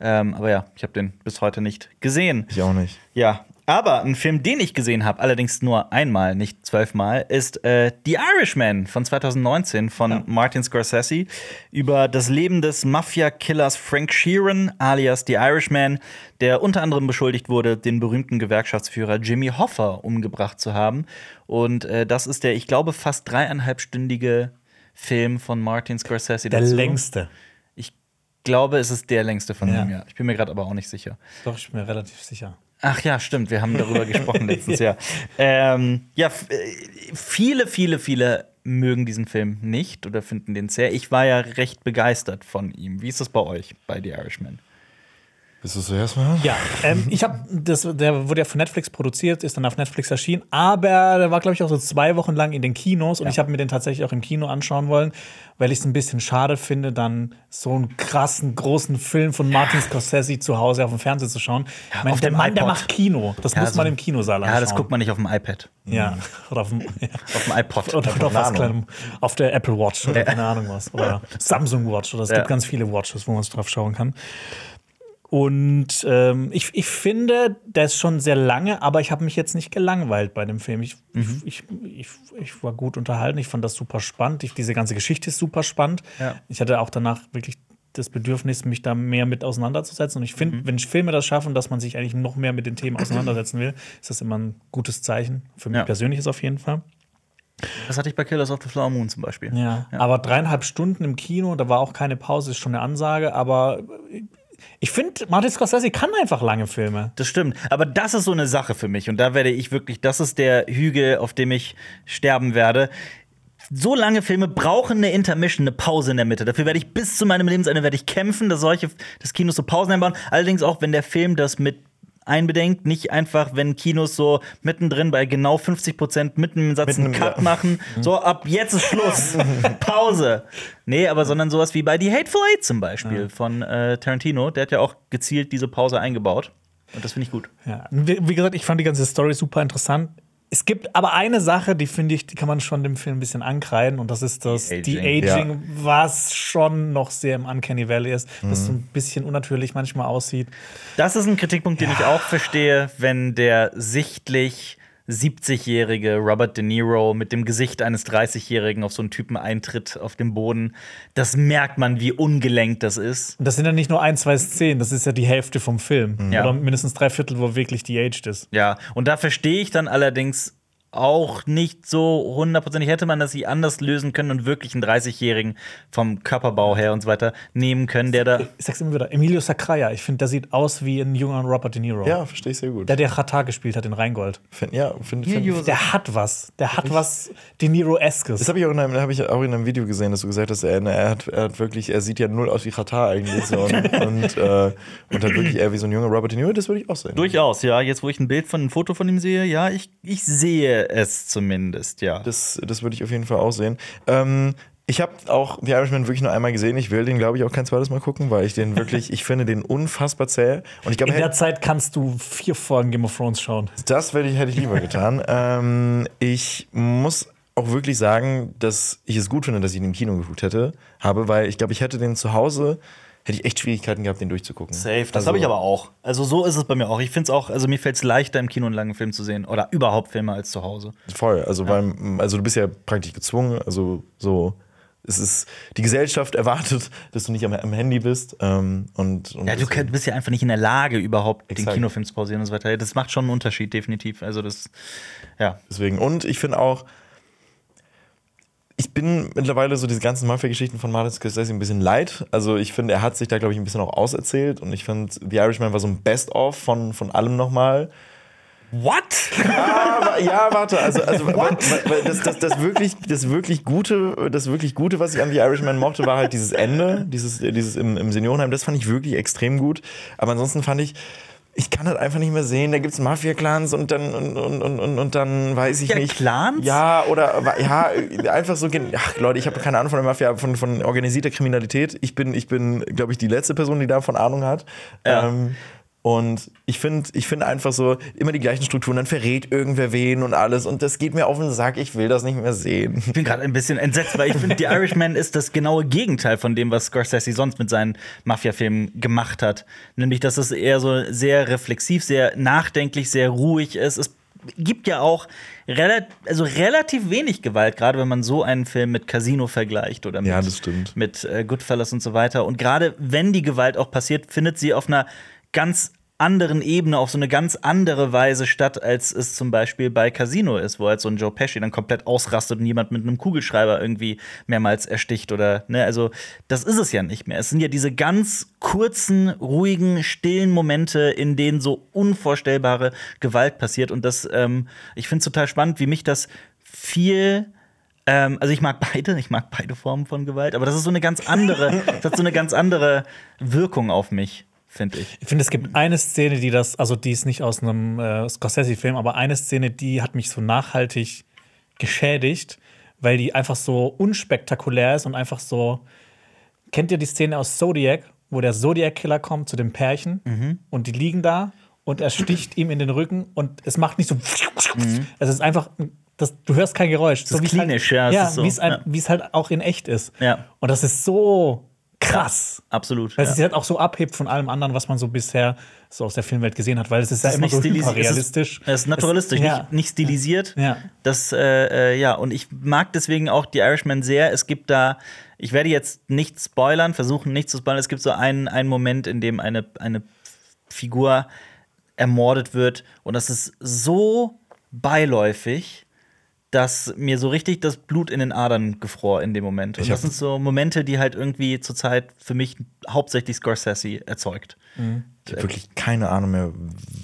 Ähm, aber ja, ich habe den bis heute nicht gesehen. Ich auch nicht. Ja, aber ein Film, den ich gesehen habe, allerdings nur einmal, nicht zwölfmal, ist äh, The Irishman von 2019 von Martin Scorsese über das Leben des Mafia-Killers Frank Sheeran alias The Irishman, der unter anderem beschuldigt wurde, den berühmten Gewerkschaftsführer Jimmy Hoffa umgebracht zu haben. Und äh, das ist der, ich glaube, fast dreieinhalbstündige Film von Martin Scorsese. Der dazu. längste. Ich glaube, es ist der längste von Ja. ihm, ja. Ich bin mir gerade aber auch nicht sicher. Doch, ich bin mir relativ sicher. Ach ja, stimmt, wir haben darüber gesprochen letztens, ja. [laughs] Ähm, ja, äh, viele, viele, viele mögen diesen Film nicht oder finden den sehr. Ich war ja recht begeistert von ihm. Wie ist das bei euch, bei The Irishman? Bist du zuerst mal? Ja, ähm, ich habe das, der wurde ja von Netflix produziert, ist dann auf Netflix erschienen, aber der war, glaube ich, auch so zwei Wochen lang in den Kinos und ich habe mir den tatsächlich auch im Kino anschauen wollen, weil ich es ein bisschen schade finde, dann so einen krassen, großen Film von Martin Scorsese zu Hause auf dem Fernseher zu schauen. ich meine, auf der dem Mann, der iPod. macht Kino. Das Ja, muss man so- im Kinosaal anschauen. Ja, das guckt man nicht auf dem iPad, Ja, [laughs] oder auf dem, ja. auf dem iPod. Oder, oder auf, was kleinem, auf der Apple Watch oder keine Ahnung was. Oder Samsung Watch. Oder es Ja. gibt ganz viele Watches, wo man drauf schauen kann. Und ähm, ich, ich finde, der ist schon sehr lange, aber ich habe mich jetzt nicht gelangweilt bei dem Film. Ich, Mhm. ich, ich, ich war gut unterhalten, ich fand das super spannend. Ich, diese ganze Geschichte ist super spannend. Ja. Ich hatte auch danach wirklich das Bedürfnis, mich da mehr mit auseinanderzusetzen. Und ich finde, Mhm. wenn Filme das schaffen, dass man sich eigentlich noch mehr mit den Themen auseinandersetzen will, ist das immer ein gutes Zeichen. Für mich Ja. persönlich ist auf jeden Fall. Das hatte ich bei Killers of the Flower Moon zum Beispiel. Ja, aber dreieinhalb Stunden im Kino, da war auch keine Pause, ist schon eine Ansage. Aber ich finde, Martin Scorsese kann einfach lange Filme. Das stimmt. Aber das ist so eine Sache für mich. Und da werde ich wirklich, das ist der Hügel, auf dem ich sterben werde. So lange Filme brauchen eine Intermission, eine Pause in der Mitte. Dafür werde ich bis zu meinem Lebensende werde ich kämpfen, dass solche des Kinos so Pausen einbauen. Allerdings auch, wenn der Film das mit einbedenkt, nicht einfach, wenn Kinos so mittendrin bei genau 50 Prozent mitten im Satz einen Mitten im- Cut ja. machen, so ab jetzt ist Schluss, [laughs] Pause. Nee, aber sondern sowas wie bei The Hateful Eight zum Beispiel von äh, Tarantino, der hat ja auch gezielt diese Pause eingebaut. Und das finde ich gut. Ja. Wie, wie gesagt, ich fand die ganze Story super interessant. Es gibt aber eine Sache, die finde ich, die kann man schon dem Film ein bisschen ankreiden, und das ist das Die die Aging. Aging, was schon noch sehr im Uncanny Valley ist, was so ein bisschen unnatürlich manchmal aussieht. Das ist ein Kritikpunkt, den ich auch verstehe, wenn der sichtlich 70-jährige Robert De Niro mit dem Gesicht eines 30-Jährigen auf so einen Typen eintritt auf dem Boden. Das merkt man, wie ungelenkt das ist. Das sind ja nicht nur ein, zwei Szenen, das ist ja die Hälfte vom Film. Ja. Oder mindestens drei Viertel, wo wirklich die aged ist. Ja, und da verstehe ich dann allerdings auch nicht so hundertprozentig. Hätte man das sie anders lösen können und wirklich einen 30-Jährigen vom Körperbau her und so weiter nehmen können, der da. Ich sag's immer wieder, Emilio Sacraia, ich finde, der sieht aus wie ein junger Robert De Niro. Ja, verstehe ich sehr gut. Der, der Chata gespielt hat in Rheingold. Find, ja, finde find, Der hat was. Der hat was De Niro-eskes. Das habe ich, auch in einem- hab ich auch in einem Video gesehen, dass du gesagt hast, er, er, hat, er hat wirklich, er sieht ja null aus wie Katar eigentlich. So, und, [laughs] und, äh, und hat wirklich eher wie so ein junger Robert De Niro, das würde ich auch sehen. Durchaus, ja. Jetzt, wo ich ein Bild von ein Foto von ihm sehe, ja, ich, ich sehe es zumindest, ja. Das, das würde ich auf jeden Fall auch sehen. Ähm, ich habe auch The Irishman wirklich nur einmal gesehen. Ich will den, glaube ich, auch kein zweites Mal gucken, weil ich den [laughs] wirklich, ich finde den unfassbar zäh. Und ich glaube, in der Zeit kannst du vier Folgen Game of Thrones schauen. Das hätte ich, hätte ich lieber getan. [laughs] ähm, ich muss auch wirklich sagen, dass ich es gut finde, dass ich ihn im Kino geguckt hätte, habe, weil ich glaube, ich hätte den zu Hause, hätte ich echt Schwierigkeiten gehabt, den durchzugucken. Safe, das Also- habe ich aber auch. Also so ist es bei mir auch. Ich finde es auch, also mir fällt es leichter, im Kino einen langen Film zu sehen. Oder überhaupt Filme als zu Hause. Voll. Also, beim, also du bist ja praktisch gezwungen, also so. Es ist, die Gesellschaft [laughs] erwartet, dass du nicht am, am Handy bist. Ähm, und, und Ja, du könnt- bist ja einfach nicht in der Lage, überhaupt den Exakt. Kinofilm zu pausieren und so weiter. Das macht schon einen Unterschied, definitiv. Also das, ja. Deswegen. Und ich finde auch, ich bin mittlerweile so diese ganzen Mafia-Geschichten von Martin Scorsese ein bisschen leid. Also ich finde, er hat sich da, glaube ich, ein bisschen auch auserzählt. Und ich finde, The Irishman war so ein Best-of von, von allem nochmal. What? Aber, ja, warte, also, also das, das, das, wirklich, das, wirklich Gute, das wirklich Gute, was ich an The Irishman mochte, war halt dieses Ende, dieses, dieses im, im Seniorenheim. Das fand ich wirklich extrem gut. Aber ansonsten fand ich, ich kann das einfach nicht mehr sehen. Da gibt es Mafia-Clans und dann und, und, und, und, dann weiß ich Ja, nicht. Clans? Ja, oder ja, einfach so. Ach, Leute, ich habe keine Ahnung von der Mafia, von, von organisierter Kriminalität. Ich bin, ich bin, glaube ich, die letzte Person, die davon Ahnung hat. Ja. Ähm, und ich finde ich find einfach so immer die gleichen Strukturen, dann verrät irgendwer wen und alles. Und das geht mir auf den Sack, ich will das nicht mehr sehen. Ich bin gerade ein bisschen entsetzt, weil ich finde, The Irishman ist das genaue Gegenteil von dem, was Scorsese sonst mit seinen Mafia-Filmen gemacht hat. Nämlich, dass es eher so sehr reflexiv, sehr nachdenklich, sehr ruhig ist. Es gibt ja auch relat also relativ wenig Gewalt, gerade wenn man so einen Film mit Casino vergleicht oder mit, Ja, mit äh, Goodfellas und so weiter. Und gerade wenn die Gewalt auch passiert, findet sie auf einer ganz anderen Ebene, auf so eine ganz andere Weise statt, als es zum Beispiel bei Casino ist, wo halt so ein Joe Pesci dann komplett ausrastet und jemand mit einem Kugelschreiber irgendwie mehrmals ersticht oder, ne, also das ist es ja nicht mehr. Es sind ja diese ganz kurzen, ruhigen, stillen Momente, in denen so unvorstellbare Gewalt passiert und das, ähm, ich finde es total spannend, wie mich das viel ähm, also ich mag beide, ich mag beide Formen von Gewalt, aber das ist so eine ganz andere, das hat so eine ganz andere Wirkung auf mich, finde ich. Ich finde, es gibt eine Szene, die das, also die ist nicht aus einem äh, Scorsese-Film, aber eine Szene, die hat mich so nachhaltig geschädigt, weil die einfach so unspektakulär ist und einfach so. Kennt ihr die Szene aus Zodiac, wo der Zodiac-Killer kommt zu dem Pärchen Mhm. und die liegen da und er sticht ihm in den Rücken und es macht nicht so. Es ist einfach. Das, du hörst kein Geräusch. Mhm. ist wie's klinisch, ja, Halt, ja, ist so, wie es ein- ja. halt auch in echt ist. Ja. Und das ist so krass. Absolut. Weil es ja. sich halt auch so abhebt von allem anderen, was man so bisher so aus der Filmwelt gesehen hat, weil es ist ja Es ist immer so. Es ist, es ist naturalistisch, Es- ja. nicht, nicht stilisiert. Ja. Das, äh, äh, ja, und ich mag deswegen auch die Irishman sehr. Es gibt da, ich werde jetzt nicht spoilern, versuchen nicht zu spoilern. Es gibt so einen, einen Moment, in dem eine, eine Figur ermordet wird. Und das ist so beiläufig, dass mir so richtig das Blut in den Adern gefror in dem Moment. Und das sind so Momente, die halt irgendwie zurzeit für mich hauptsächlich Scorsese erzeugt. Ich habe wirklich keine Ahnung mehr,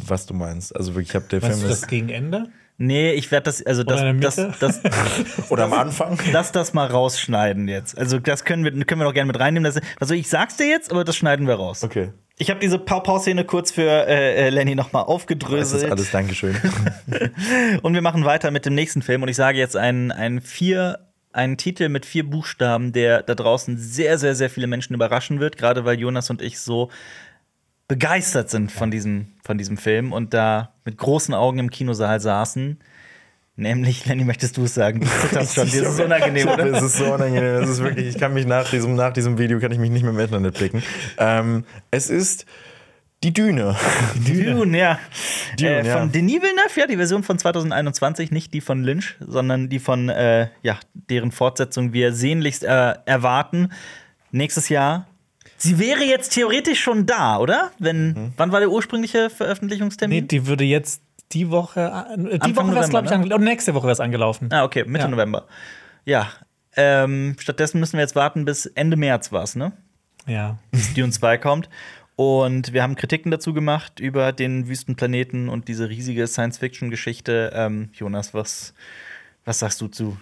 was du meinst. Also wirklich, ich habe der Weißt Film du das ist, gegen Ende? Nee, ich werde das, also das, das, Mitte? das, [laughs] [laughs] oder am Anfang. [laughs] lass das mal rausschneiden jetzt. Also das können wir, können wir doch gerne mit reinnehmen. Das, also ich sag's dir jetzt, aber das schneiden wir raus. Okay. Ich habe diese Pau-Pau-Szene kurz für äh, äh, Lenny nochmal Das ist aufgedröselt. alles, Dankeschön. [laughs] Und wir machen weiter mit dem nächsten Film. Und ich sage jetzt einen, einen vier einen Titel mit vier Buchstaben, der da draußen sehr, sehr, sehr viele Menschen überraschen wird, gerade weil Jonas und ich so begeistert sind von diesem, von diesem Film und da mit großen Augen im Kinosaal saßen. Nämlich, Lenny, möchtest du es sagen? Du [laughs] zitterst schon, dir ist es unangenehm, Ich- oder? Es ist so unangenehm. Es ist wirklich, ich kann mich nach diesem, nach diesem Video kann ich mich nicht mehr im Internet blicken. Ähm, es ist die Düne. Dune, [laughs] ja. Dune, äh, von ja. Denis Villeneuve, ja, die Version von 2021, nicht die von Lynch, sondern die von, äh, ja, deren Fortsetzung wir sehnlichst äh, erwarten. Nächstes Jahr. Sie wäre jetzt theoretisch schon da, oder? Wenn, Mhm. wann war der ursprüngliche Nee, Veröffentlichungstermin? die würde jetzt die Woche, äh, die Anfang Woche wäre es, glaube ich, ne? angelaufen. Nächste Woche wäre es angelaufen. ah, okay, Mitte Ja. November. Ja. Ähm, stattdessen müssen wir jetzt warten, bis Ende März war es, ne? Ja. bis Dune 2 kommt. Und wir haben Kritiken dazu gemacht über den Wüstenplaneten und diese riesige Science-Fiction-Geschichte. Ähm, Jonas, was, was sagst du zu?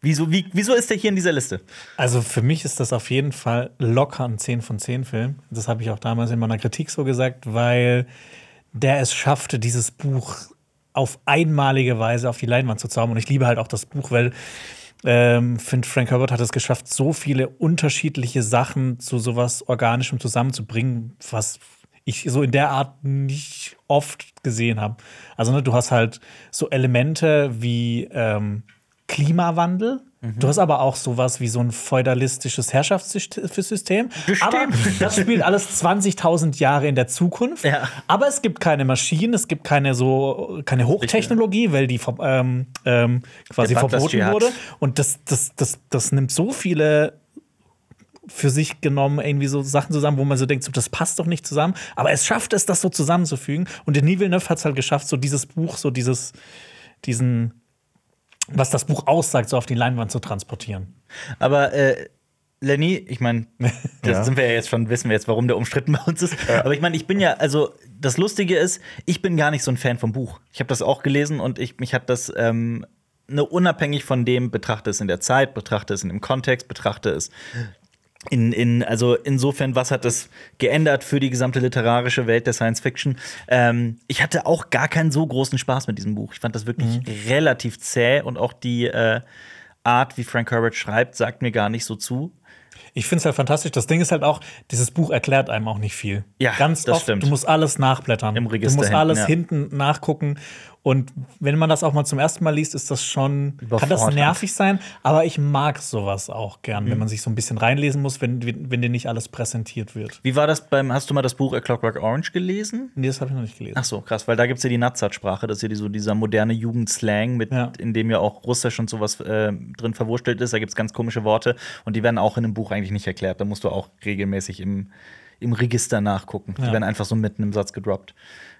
Wieso, wie, wieso ist der hier in dieser Liste? Also für mich ist das auf jeden Fall locker ein 10 von 10 Film. Das habe ich auch damals in meiner Kritik so gesagt, weil der es schaffte, dieses Buch auf einmalige Weise auf die Leinwand zu zaubern. Und ich liebe halt auch das Buch, weil ähm, finde, Frank Herbert hat es geschafft, so viele unterschiedliche Sachen zu sowas Organischem zusammenzubringen, was ich so in der Art nicht oft gesehen habe. Also, ne, du hast halt so Elemente wie ähm, Klimawandel. Du hast aber auch sowas wie so ein feudalistisches Herrschaftssystem. Aber das spielt alles 20.000 Jahre in der Zukunft. Ja. Aber es gibt keine Maschinen, es gibt keine so keine Hochtechnologie, weil die ähm, ähm, quasi Der Butlers verboten wurde. Und das, das, das, das nimmt so viele für sich genommen irgendwie so Sachen zusammen, wo man so denkt, so, das passt doch nicht zusammen. Aber es schafft es, das so zusammenzufügen. Und Denis Villeneuve hat es halt geschafft, so dieses Buch, so dieses, diesen, was das Buch aussagt, so auf die Leinwand zu transportieren. Aber äh, Lenny, ich meine, [laughs] das Ja. sind wir ja jetzt schon, wissen wir jetzt, warum der umstritten [laughs] bei uns ist. Aber ich meine, ich bin ja, also das Lustige ist, ich bin gar nicht so ein Fan vom Buch. Ich habe das auch gelesen und ich, mich hat das ähm, ne, unabhängig von dem, betrachte es in der Zeit, betrachte es in dem Kontext, betrachte es In, in, also insofern, was hat das geändert für die gesamte literarische Welt der Science Fiction? Ähm, ich hatte auch gar keinen so großen Spaß mit diesem Buch. Ich fand das wirklich relativ zäh und auch die äh, Art, wie Frank Herbert schreibt, sagt mir gar nicht so zu. Ich finde es halt fantastisch. Das Ding ist halt auch, dieses Buch erklärt einem auch nicht viel. Ja, ganz das oft. stimmt. Du musst alles nachblättern. Im Register Du musst hinten, alles ja. hinten nachgucken. Und wenn man das auch mal zum ersten Mal liest, ist das schon, kann das nervig sein. Aber ich mag sowas auch gern, Mhm. wenn man sich so ein bisschen reinlesen muss, wenn, wenn dir nicht alles präsentiert wird. Wie war das beim, hast du mal das Buch A Clockwork Orange gelesen? Nee, das habe ich noch nicht gelesen. Ach so, krass, weil da gibt es ja die Natsat-Sprache, das ist ja die, so dieser moderne Jugendslang, mit, Ja. in dem ja auch Russisch und sowas äh, drin verwurstelt ist. Da gibt es ganz komische Worte und die werden auch in dem Buch eigentlich nicht erklärt. Da musst du auch regelmäßig im, im Register nachgucken. Die Ja. werden einfach so mitten im Satz gedroppt.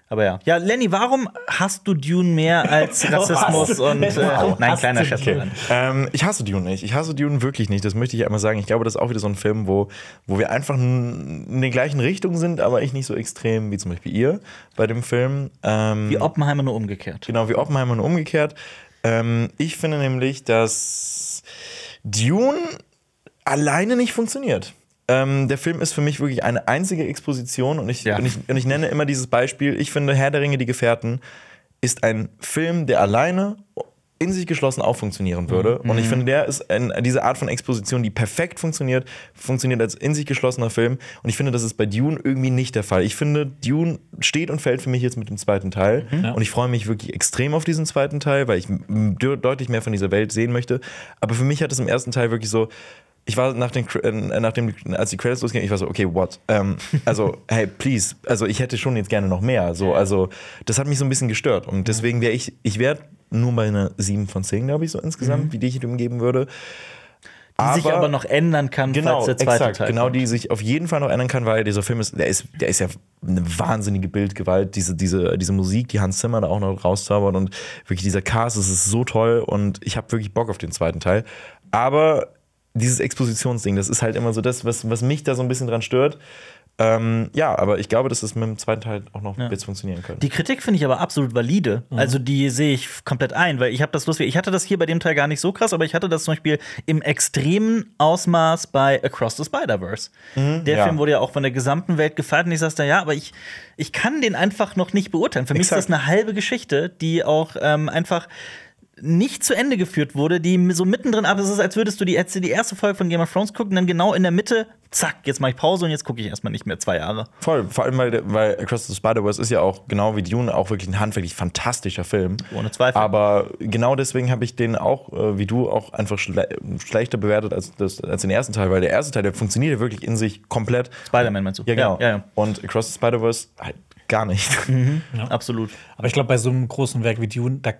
Aber ja. Ja, Lenny, warum hast du Dune mehr als [laughs] Rassismus und. Äh, warum nein, kleiner Scherz. Dune? Ähm, ich hasse Dune nicht. Ich hasse Dune wirklich nicht. Das möchte ich einmal sagen. Ich glaube, das ist auch wieder so ein Film, wo, wo wir einfach in der gleichen Richtung sind, aber ich nicht so extrem wie zum Beispiel ihr bei dem Film. Ähm, Wie Oppenheimer nur umgekehrt. Genau, wie Oppenheimer und umgekehrt. Ähm, ich finde nämlich, dass Dune alleine nicht funktioniert. Ähm, der Film ist für mich wirklich eine einzige Exposition und ich, Ja. und ich, und ich nenne immer dieses Beispiel. Ich finde, Herr der Ringe, die Gefährten ist ein Film, der alleine in sich geschlossen auch funktionieren würde. Und ich finde, der ist ein, diese Art von Exposition, die perfekt funktioniert, funktioniert als in sich geschlossener Film. Und ich finde, das ist bei Dune irgendwie nicht der Fall. Ich finde, Dune steht und fällt für mich jetzt mit dem zweiten Teil. Ja. Und ich freue mich wirklich extrem auf diesen zweiten Teil, weil ich deutlich mehr von dieser Welt sehen möchte. Aber für mich hat es im ersten Teil wirklich so. Ich war nach den, äh, nach dem, als die Credits losgingen, ich war so, okay, what? Ähm, also, [laughs] hey, please. Also, ich hätte schon jetzt gerne noch mehr. So, also, das hat mich so ein bisschen gestört. Und deswegen wäre ich, ich wäre nur bei einer 7 von 10, glaube ich, so insgesamt, wie die ich ihm geben würde. Die sich aber noch ändern kann, Genau, falls der zweite exakt, Teil genau, kommt. die sich auf jeden Fall noch ändern kann, weil dieser Film ist, der ist, der ist ja eine wahnsinnige Bildgewalt, diese, diese, diese Musik, die Hans Zimmer da auch noch rauszaubert und wirklich dieser Cast, das ist so toll und ich habe wirklich Bock auf den zweiten Teil. Aber dieses Expositionsding, das ist halt immer so das, was, was mich da so ein bisschen dran stört. Ähm, ja, aber ich glaube, dass es mit dem zweiten Teil auch noch jetzt funktionieren könnte. Die Kritik finde ich aber absolut valide. Mhm. Also die sehe ich komplett ein, weil ich habe das lustig. Ich hatte das hier bei dem Teil gar nicht so krass, aber ich hatte das zum Beispiel im extremen Ausmaß bei Across the Spider-Verse. Der Mhm, ja. Film wurde ja auch von der gesamten Welt gefeiert und ich saß da, ja, aber ich, ich kann den einfach noch nicht beurteilen. Für mich Exakt. ist das eine halbe Geschichte, die auch ähm, einfach nicht zu Ende geführt wurde, die so mittendrin ab. Es ist, als würdest du die, die erste Folge von Game of Thrones gucken, dann genau in der Mitte, zack, jetzt mache ich Pause und jetzt gucke ich erstmal nicht mehr zwei Jahre. Voll, vor allem, weil, weil Across the Spider-Verse ist ja auch, genau wie Dune, auch wirklich ein handwerklich fantastischer Film. Ohne Zweifel. Aber genau deswegen habe ich den auch, äh, wie du, auch einfach schle schlechter bewertet als, das, als den ersten Teil, weil der erste Teil, der funktioniert ja wirklich in sich komplett. Spider-Man meinst du? Ja, genau. Ja, ja, Und Across the Spider-Verse halt gar nicht. absolut. Aber ich glaube, bei so einem großen Werk wie Dune, da,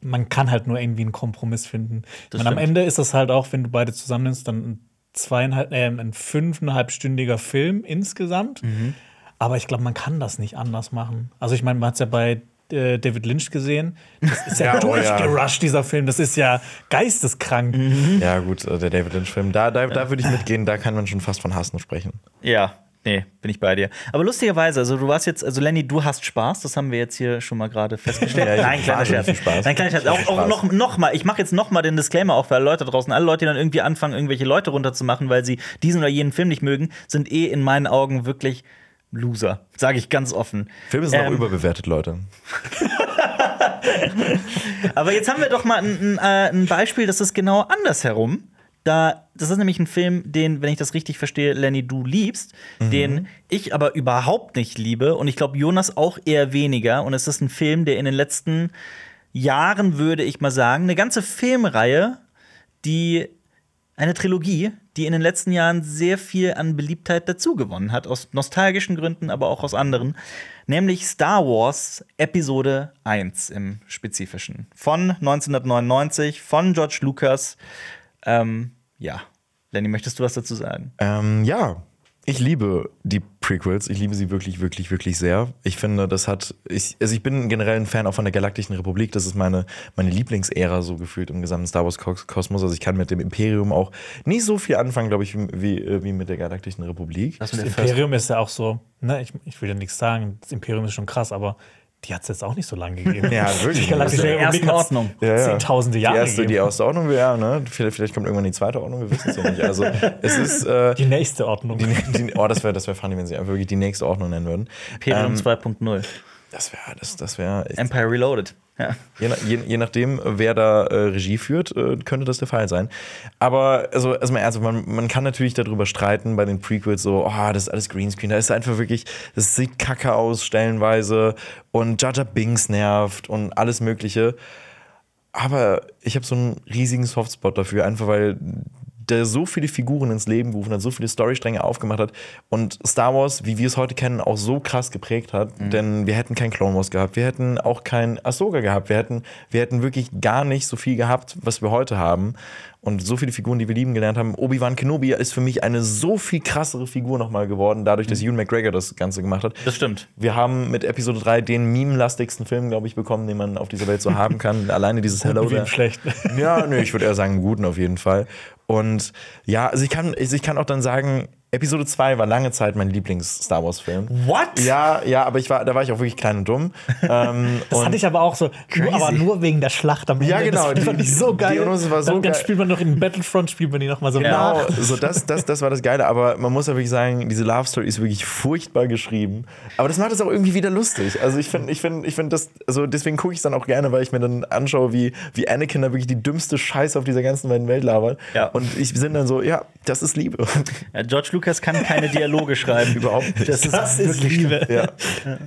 man kann halt nur irgendwie einen Kompromiss finden. Das Und am. Ende ist es halt auch, wenn du beide zusammennimmst, dann ein zweieinhalb, äh, ein fünfeinhalbstündiger Film insgesamt. Mhm. Aber ich glaube, man kann das nicht anders machen. Also ich meine, man hat es ja bei äh, David Lynch gesehen. Das ist ja, [laughs] Ja, oh ja. durchgerusht, dieser Film. Das ist ja geisteskrank. ja, gut, äh, der David Lynch-Film, da, da, da würde ich mitgehen, da kann man schon fast von Hassen sprechen. Ja, nee, bin ich bei dir. Aber lustigerweise, also du warst jetzt, also Lenny, du hast Spaß, das haben wir jetzt hier schon mal gerade festgestellt. [laughs] Ja, Nein, kleiner wahnsinnig Scherz. Spaß. Nein, kleiner Scherz. Auch, auch Spaß. noch, noch mal, ich mache jetzt noch mal den Disclaimer auch für alle Leute draußen. Alle Leute, die dann irgendwie anfangen, irgendwelche Leute runterzumachen, weil sie diesen oder jenen Film nicht mögen, sind eh in meinen Augen wirklich Loser. Sage ich ganz offen. Filme sind auch Ähm, überbewertet, Leute. [laughs] Aber jetzt haben wir doch mal ein, ein, äh, ein Beispiel, das ist genau andersherum. Da, das ist nämlich ein Film, den, wenn ich das richtig verstehe, Lenny, du liebst, den ich aber überhaupt nicht liebe und ich glaube, Jonas auch eher weniger. Und es ist ein Film, der in den letzten Jahren, würde ich mal sagen, eine ganze Filmreihe, die eine Trilogie, die in den letzten Jahren sehr viel an Beliebtheit dazugewonnen hat, aus nostalgischen Gründen, aber auch aus anderen, nämlich Star Wars Episode 1 im Spezifischen. Von 1999, von George Lucas. Ähm, ja, Lenny, möchtest du was dazu sagen? Ähm, ja, ich liebe die Prequels. Ich liebe sie wirklich, wirklich, wirklich sehr. Ich finde, das hat. Ich, also ich bin generell ein Fan auch von der Galaktischen Republik. Das ist meine, meine Lieblingsära so gefühlt im gesamten Star Wars Kos- Kosmos. Also ich kann mit dem Imperium auch nicht so viel anfangen, glaube ich, wie, wie, äh, wie mit der Galaktischen Republik. Das Das Imperium ist ja auch so, ne, ich, ich will ja nichts sagen, das Imperium ist schon krass, aber Die hat es jetzt auch nicht so lange gegeben. [laughs] Ja, wirklich. Die Galaktische Republik hat's Ordnung. Ja, ja. Zehntausende Jahre Die erste, die gegeben. erste Ordnung wäre, ne? Vielleicht, vielleicht kommt irgendwann die zweite Ordnung, wir wissen es ja nicht. Also, [laughs] es ist. Äh, Die nächste Ordnung. die, die, oh, das wäre das wär funny, wenn sie einfach wirklich die nächste Ordnung nennen würden. Imperium Ähm, 2.0. Das wäre. Das, das wär, Empire Reloaded. Ja. Je, je, je nachdem, wer da äh, Regie führt, äh, könnte das der Fall sein. Aber also erstmal ernst, man, man kann natürlich darüber streiten bei den Prequels, so, oh, das ist alles Greenscreen. Da ist einfach wirklich, das sieht kacke aus stellenweise und Jar Binks nervt und alles Mögliche. Aber ich habe so einen riesigen Softspot dafür, einfach weil der so viele Figuren ins Leben gerufen hat, so viele Storystränge aufgemacht hat und Star Wars, wie wir es heute kennen, auch so krass geprägt hat. Denn wir hätten kein Clone Wars gehabt, wir hätten auch kein Ahsoka gehabt, wir hätten, wir hätten wirklich gar nicht so viel gehabt, was wir heute haben. Und so viele Figuren, die wir lieben gelernt haben. Obi-Wan Kenobi ist für mich eine so viel krassere Figur nochmal geworden, dadurch, dass Ewan McGregor das Ganze gemacht hat. Das stimmt. Wir haben mit Episode 3 den meme-lastigsten Film, glaube ich, bekommen, den man auf dieser Welt so haben [laughs] kann. Alleine dieses Hello Wie schlecht. Ja, nö, ich würde eher sagen, einen guten auf jeden Fall. Und ja, also ich kann, also ich kann auch dann sagen, Episode 2 war lange Zeit mein Lieblings-Star Wars-Film. What? Ja, ja, aber ich war, da war ich auch wirklich klein und dumm. ähm, [laughs] Das und hatte ich aber auch so, nur, aber nur wegen der Schlacht am Ende. Ja, genau, Das fand die- ich so geil. die war so dann, dann spielt man noch in Battlefront, spielt man die noch mal so Genau, nach. so das, das, das war das Geile. Aber man muss ja wirklich sagen, diese Love Story ist wirklich furchtbar geschrieben. Aber das macht es auch irgendwie wieder lustig. Also ich finde, ich finde, ich finde das, also deswegen gucke ich es dann auch gerne, weil ich mir dann anschaue, wie, wie Anakin da wirklich die dümmste Scheiße auf dieser ganzen Welt labert. Ja. Und ich bin dann so, ja, das ist Liebe. Ja, George Lucas kann keine Dialoge schreiben. [laughs] Überhaupt nicht. Das ist, Das ist wirklich Liebe. Ja.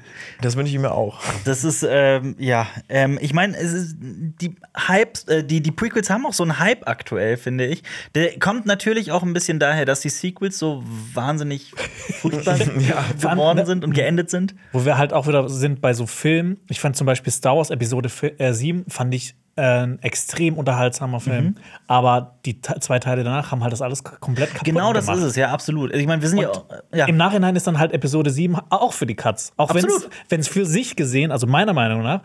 Das wünsche ich mir auch. Das ist, ähm, ja, ähm, ich meine, die Hypes, äh, die, die Prequels haben auch so einen Hype aktuell, finde ich. Der kommt natürlich auch ein bisschen daher, dass die Sequels so wahnsinnig furchtbar [laughs] [laughs] geworden sind und geendet sind. Wo wir halt auch wieder sind bei so Filmen. Ich fand zum Beispiel Star Wars Episode fi- äh, 7 fand ich ein extrem unterhaltsamer Film. Mhm. Aber die zwei Teile danach haben halt das alles komplett kaputt Genau das gemacht. ist es, ja, absolut. Ich meine, wir sind ja, Und ja. Im Nachhinein ist dann halt Episode 7 auch für die Cuts. Auch wenn es für sich gesehen, also meiner Meinung nach,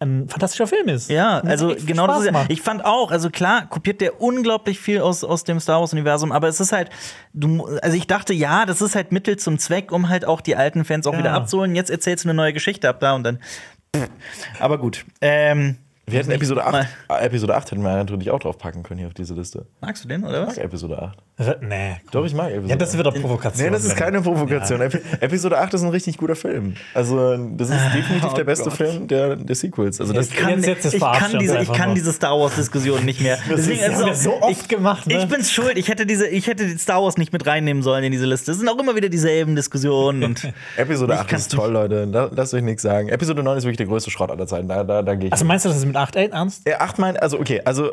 ein fantastischer Film ist. Ja, also genau das Spaß ist ja. Ich fand auch, also klar, kopiert der unglaublich viel aus, aus dem Star Wars-Universum, aber es ist halt, du, also ich dachte, ja, das ist halt Mittel zum Zweck, um halt auch die alten Fans auch Ja. wieder abzuholen. Jetzt erzählst du eine neue Geschichte ab da und dann. Aber gut. Ähm, Wir hätten Episode 8, mal- äh, Episode 8 hätten wir natürlich auch drauf packen können hier auf diese Liste. magst du den, oder Ich was? mag Episode 8. Nee. komm. Doch, ich mag Episode Ja, das 8. wird doch Provokation. Nee, das ist keine Provokation. Epi Episode 8 ist ein richtig guter Film. Also, das ist definitiv der beste Film der, der Sequels. Also, das, Jetzt- jetzt- jetzt ist ich kann, diese, ich kann diese Star Wars-Diskussion nicht mehr. [laughs] Deswegen das ist haben wir es so auch- oft gemacht, ne? Ich bin's schuld. Ich hätte, diese, ich hätte die Star Wars nicht mit reinnehmen sollen in diese Liste. Es sind auch immer wieder dieselben Diskussionen. Und [laughs] Episode Ich 8 kann's ist toll, Leute. Da, lasst euch nichts sagen. Episode 9 ist wirklich der größte Schrott aller Zeiten. Da, da, da gehe ich. Also meinst du, das ist mit 8 8 ernst? Ja, 8 meint, also okay, also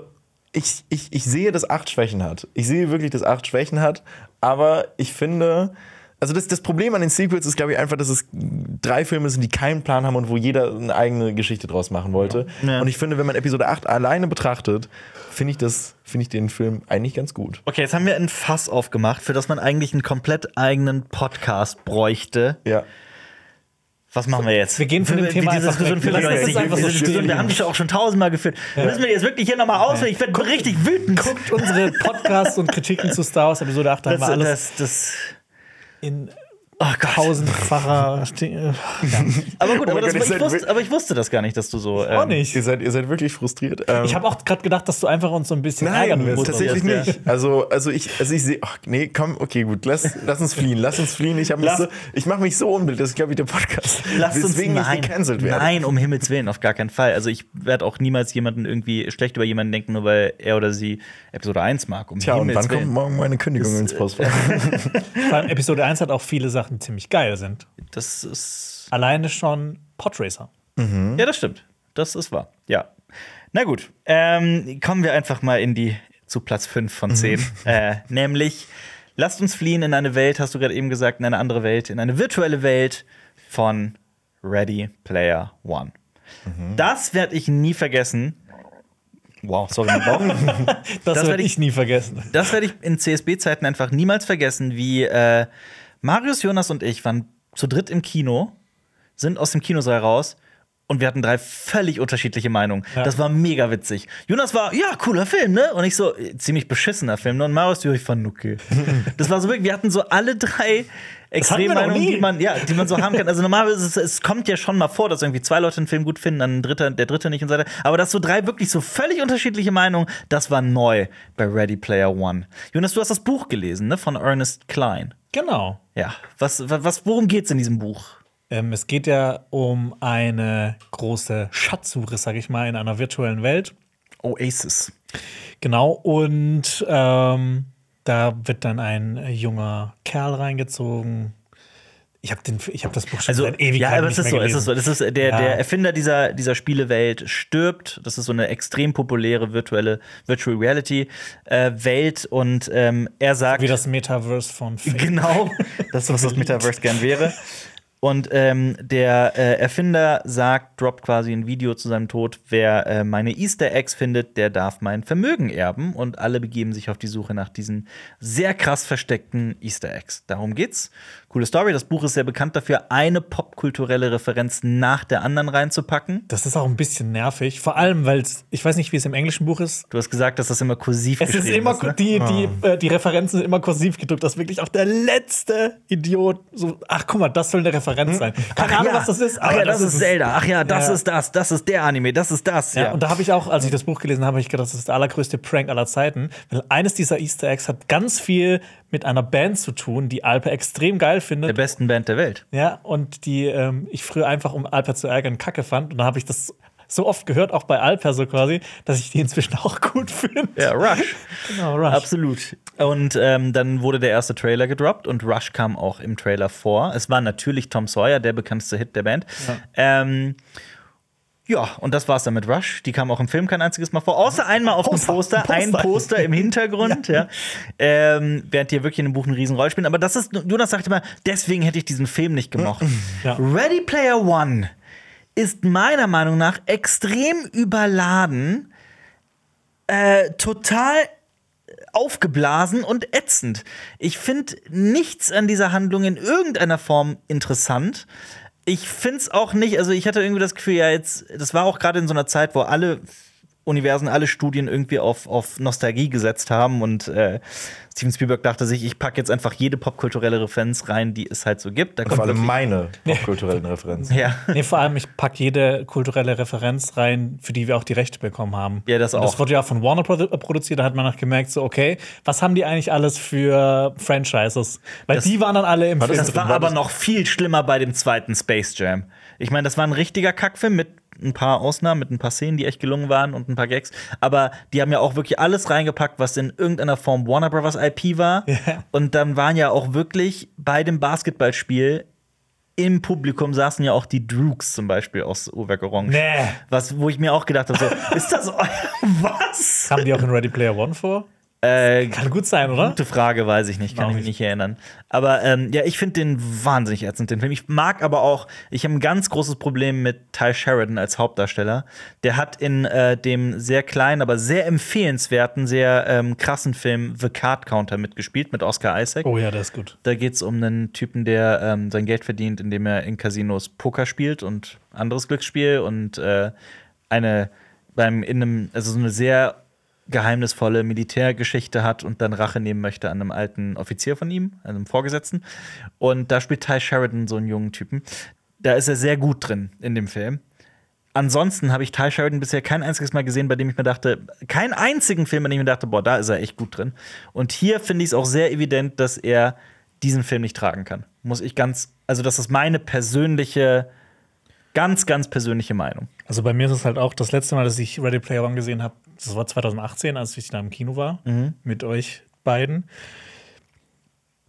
ich, ich, ich sehe, dass 8 Schwächen hat. Ich sehe wirklich, dass 8 Schwächen hat, aber ich finde, also das, das Problem an den Sequels ist, glaube ich, einfach, dass es drei Filme sind, die keinen Plan haben und wo jeder eine eigene Geschichte draus machen wollte. Ja. Und ich finde, wenn man Episode 8 alleine betrachtet, finde ich das, finde ich den Film eigentlich ganz gut. Okay, jetzt haben wir ein Fass aufgemacht, für das man eigentlich einen komplett eigenen Podcast bräuchte. Ja. Was machen wir jetzt? Wir gehen von dem Thema diese Diskussion führen wir jetzt nicht. Diese Diskussion. Wir haben die auch schon tausendmal geführt. Müssen wir jetzt wirklich hier nochmal auswählen? Ich werde richtig wütend. Guckt unsere Podcasts und Kritiken zu Star Wars Episode 8 da haben Das, wir alles das, das, in oh Gott. tausendfacher ja. Aber gut, Oh aber, das, Gott, ich wusste, aber ich wusste das gar nicht, dass du so. auch ähm, nicht. Ihr seid, ihr seid wirklich frustriert. Ähm, Ich habe auch gerade gedacht, dass du einfach uns so ein bisschen ärgern Nein, willst. tatsächlich jetzt, nicht. Also, also ich, also ich sehe, ach nee, komm, okay, gut, lass, lass uns fliehen, lass uns fliehen. Ich, Lass- so, ich mache mich so unbildlich, das ist, glaube ich, der Podcast. Lasst uns Deswegen nein, nicht gecancelt werden. Nein, um Himmels Willen, auf gar keinen Fall. Also ich werde auch niemals jemanden irgendwie schlecht über jemanden denken, nur weil er oder sie Episode 1 mag. Um Tja, und Himmels wann kommt Willen. morgen meine Kündigung ins Postfach? [laughs] [laughs] Vor allem Episode 1 hat auch viele Sachen, die ziemlich geil sind. Das ist. Alleine schon Podracer. Ja, das stimmt. Das ist wahr. Ja. Na gut. Ähm, kommen wir einfach mal in die zu Platz 5 von 10. äh, nämlich, lasst uns fliehen in eine Welt, hast du gerade eben gesagt, in eine andere Welt, in eine virtuelle Welt von Ready Player One. Das werde ich nie vergessen. Wow, sorry, mein Bauch. [laughs] Das, Das werde werd ich nie vergessen. Das werde ich in CSB-Zeiten einfach niemals vergessen, wie äh, Marius, Jonas und ich waren zu dritt im Kino, sind aus dem Kinosaal raus und wir hatten drei völlig unterschiedliche Meinungen. Das war mega witzig. Jonas war, ja, cooler Film, ne? Und ich so, äh, ziemlich beschissener Film. ne? Und Marius, ich fand okay. [laughs] das war so wirklich, wir hatten so alle drei Extremmeinungen, die man, ja, die man so haben kann. Also normalerweise, es, es kommt ja schon mal vor, dass irgendwie zwei Leute einen Film gut finden, dann ein dritter, der dritte nicht und so weiter. Aber dass so drei wirklich so völlig unterschiedliche Meinungen, das war neu bei Ready Player One. Jonas, du hast das Buch gelesen, ne? Von Ernest Klein. Genau. Ja. Was, wa- was, worum geht's in diesem Buch? Ähm, es geht ja um eine große Schatzsuche, sag ich mal, in einer virtuellen Welt. Oasis. Genau, und ähm, da wird dann ein junger Kerl reingezogen. Ich habe hab das Buch schon Also, seit Ewigkeiten ja, aber es ist so, es ist so. gelesen. Das ist der, Ja. der Erfinder dieser, dieser Spielewelt stirbt. Das ist so eine extrem populäre virtuelle Virtual Reality äh, Welt und ähm, er sagt Wie das Metaverse von Fate. genau, [laughs] das was das Metaverse gern wäre. Und ähm, der äh, Erfinder sagt, droppt quasi ein Video zu seinem Tod, wer äh, meine Easter Eggs findet, der darf mein Vermögen erben. Und alle begeben sich auf die Suche nach diesen sehr krass versteckten Easter Eggs. Darum geht's. Coole Story. Das Buch ist sehr bekannt dafür, eine popkulturelle Referenz nach der anderen reinzupacken. Das ist auch ein bisschen nervig, vor allem, weil es, ich weiß nicht, wie es im englischen Buch ist. Du hast gesagt, dass das immer kursiv Es ist immer, ist. Ne? die, die, äh, die Referenzen sind immer kursiv gedrückt, dass wirklich auch der letzte Idiot so, ach guck mal, das soll eine Referenz sein. Keine Ahnung, was das ist, Ach ja, das, ist es. Zelda. Ach ja, das Ja. ist das. Das ist der Anime. Das ist das. Ja, Ja. und da habe ich auch, als ich das Buch gelesen habe, habe ich gedacht, das ist der allergrößte Prank aller Zeiten. Weil eines dieser Easter Eggs hat ganz viel mit einer Band zu tun, die Alper extrem geil der findet. besten Band der Welt. Ja, und die ähm, ich früher einfach, um Alper zu ärgern, Kacke fand. Und da habe ich das so oft gehört, auch bei Alper so quasi, dass ich die inzwischen auch gut finde. Ja, Rush. [laughs] Genau, Rush. Absolut. Und ähm, dann wurde der erste Trailer gedroppt und Rush kam auch im Trailer vor. Es war natürlich Tom Sawyer, der bekannteste Hit der Band. Ja, ähm, ja und das war's dann mit Rush. Die kam auch im Film kein einziges Mal vor, außer einmal auf dem Poster. Poster, ein Poster. Poster im Hintergrund, ja. Ähm, während die ja wirklich in dem Buch eine Riesenrolle spielen. Aber das ist, Jonas sagte mal, deswegen hätte ich diesen Film nicht gemocht. Ja. Ready Player One ist meiner Meinung nach extrem überladen, äh, total aufgeblasen und ätzend. Ich finde nichts an dieser Handlung in irgendeiner Form interessant. Ich finde es auch nicht, also ich hatte irgendwie das Gefühl, ja, jetzt, das war auch gerade in so einer Zeit, wo alle Universen, alle Studien irgendwie auf, auf Nostalgie gesetzt haben und äh, Steven Spielberg dachte sich, ich packe jetzt einfach jede popkulturelle Referenz rein, die es halt so gibt. Da Vor allem meine popkulturellen Referenzen. [laughs] ja. Nee, vor allem, ich packe jede kulturelle Referenz rein, für die wir auch die Rechte bekommen haben. Ja, das Und auch. Das wurde ja von Warner produ produziert, da hat man noch gemerkt, so, okay, was haben die eigentlich alles für Franchises? Weil die waren dann alle im Film Das war aber noch viel schlimmer bei dem zweiten Space Jam. Ich meine, das war ein richtiger Kackfilm mit ein paar Ausnahmen, mit ein paar Szenen, die echt gelungen waren und ein paar Gags. Aber die haben ja auch wirklich alles reingepackt, was in irgendeiner Form Warner Brothers IP war. Und dann waren ja auch wirklich bei dem Basketballspiel im Publikum saßen ja auch die Droogs zum Beispiel aus Uhrwerk Orange. Nee. Was, wo ich mir auch gedacht habe, so, [laughs] ist das euer [laughs] was? Kamen die auch in Ready Player One vor? Äh, Kann gut sein, oder? Gute Frage, weiß ich nicht, kann ich mich nicht. erinnern. Aber ähm, ja, ich finde den wahnsinnig ätzend, den Film. Ich mag aber auch, ich habe ein ganz großes Problem mit Ty Sheridan als Hauptdarsteller. Der hat in äh, dem sehr kleinen, aber sehr empfehlenswerten, sehr ähm, krassen Film The Card Counter mitgespielt mit Oscar Isaac. Oh ja, der ist gut. Da geht es um einen Typen, der ähm, sein Geld verdient, indem er in Casinos Poker spielt und anderes Glücksspiel und äh, eine beim in einem, also so eine sehr geheimnisvolle Militärgeschichte hat und dann Rache nehmen möchte an einem alten Offizier von ihm, einem Vorgesetzten. Und da spielt Ty Sheridan so einen jungen Typen. Da ist er sehr gut drin in dem Film. Ansonsten habe ich Ty Sheridan bisher kein einziges Mal gesehen, bei dem ich mir dachte, keinen einzigen Film, bei dem ich mir dachte, boah, da ist er echt gut drin. Und hier finde ich es auch sehr evident, dass er diesen Film nicht tragen kann. Muss ich ganz, also das ist meine persönliche, ganz, ganz persönliche Meinung. Also bei mir ist es halt auch das letzte Mal, dass ich Ready Player One gesehen habe, das war 2018, als ich da im Kino war, Mhm. mit euch beiden.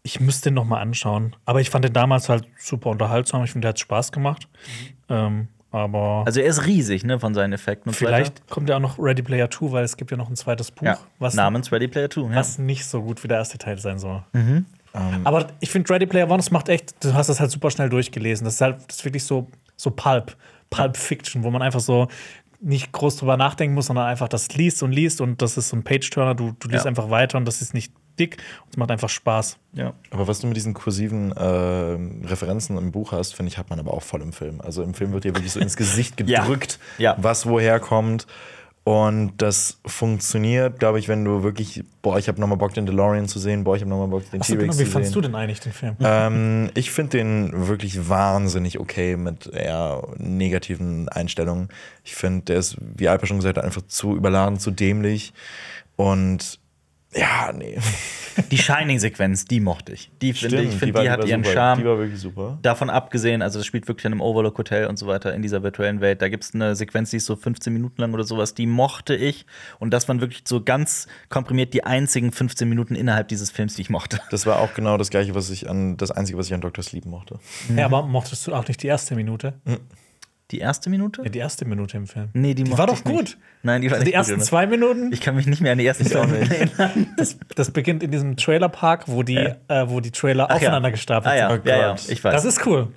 Ich müsste den noch mal anschauen. Aber ich fand den damals halt super unterhaltsam. Ich finde, der hat Spaß gemacht. Ähm, aber Mhm. Also er ist riesig, ne, von seinen Effekten und so vielleicht kommt ja auch noch Ready Player 2, weil es gibt ja noch ein zweites Buch. Ja, was, namens Ready Player 2. Ja. was nicht so gut wie der erste Teil sein soll. Mhm. Ähm, Aber ich finde Ready Player One, das macht echt, du hast das halt super schnell durchgelesen. Das ist halt das ist wirklich so, so Pulp, Pulp Fiction, wo man einfach so nicht groß drüber nachdenken muss, sondern einfach das liest und liest und das ist so ein Page-Turner, du, du liest Ja. einfach weiter und das ist nicht dick und es macht einfach Spaß. Ja. Aber was du mit diesen kursiven äh, Referenzen im Buch hast, finde ich, hat man aber auch voll im Film. Also im Film wird dir wirklich so ins Gesicht [laughs] Ja. gedrückt, Ja. was woher kommt. Und das funktioniert, glaube ich, wenn du wirklich, boah, ich habe nochmal Bock, den DeLorean zu sehen, boah, ich habe nochmal Bock, den T-Rex genau, wie zu fandst sehen. du denn eigentlich den Film? Ähm, ich finde den wirklich wahnsinnig okay mit eher negativen Einstellungen. Ich finde, der ist, wie Alper schon gesagt hat, einfach zu überladen, zu dämlich. Und ja, nee. Die Shining-Sequenz, die mochte ich. Die finde ich, find, war- die, hat ihren super. Charme. Die war wirklich super. Davon abgesehen, also das spielt wirklich in einem Overlook-Hotel und so weiter in dieser virtuellen Welt. Da gibt es eine Sequenz, die ist so 15 Minuten lang oder sowas, die mochte ich. Und das waren wirklich so ganz komprimiert die einzigen 15 Minuten innerhalb dieses Films, die ich mochte. Das war auch genau das gleiche, was ich an das Einzige, was ich an Dr. Sleep mochte. Ja, aber mochtest du auch nicht die erste Minute? Die erste Minute? Ja, die erste Minute im Film. Nee, die, Die war doch ich nicht. gut. Nein, die war Also die nicht ersten gut. zwei Minuten, Ich kann mich nicht mehr an die ersten zwei Minuten erinnern. [laughs] das, das beginnt in diesem Trailerpark, wo die, äh, wo die Trailer Ach ja. aufeinander gestapelt Ah ja, sind. ja, ja, ich weiß. Das ist cool.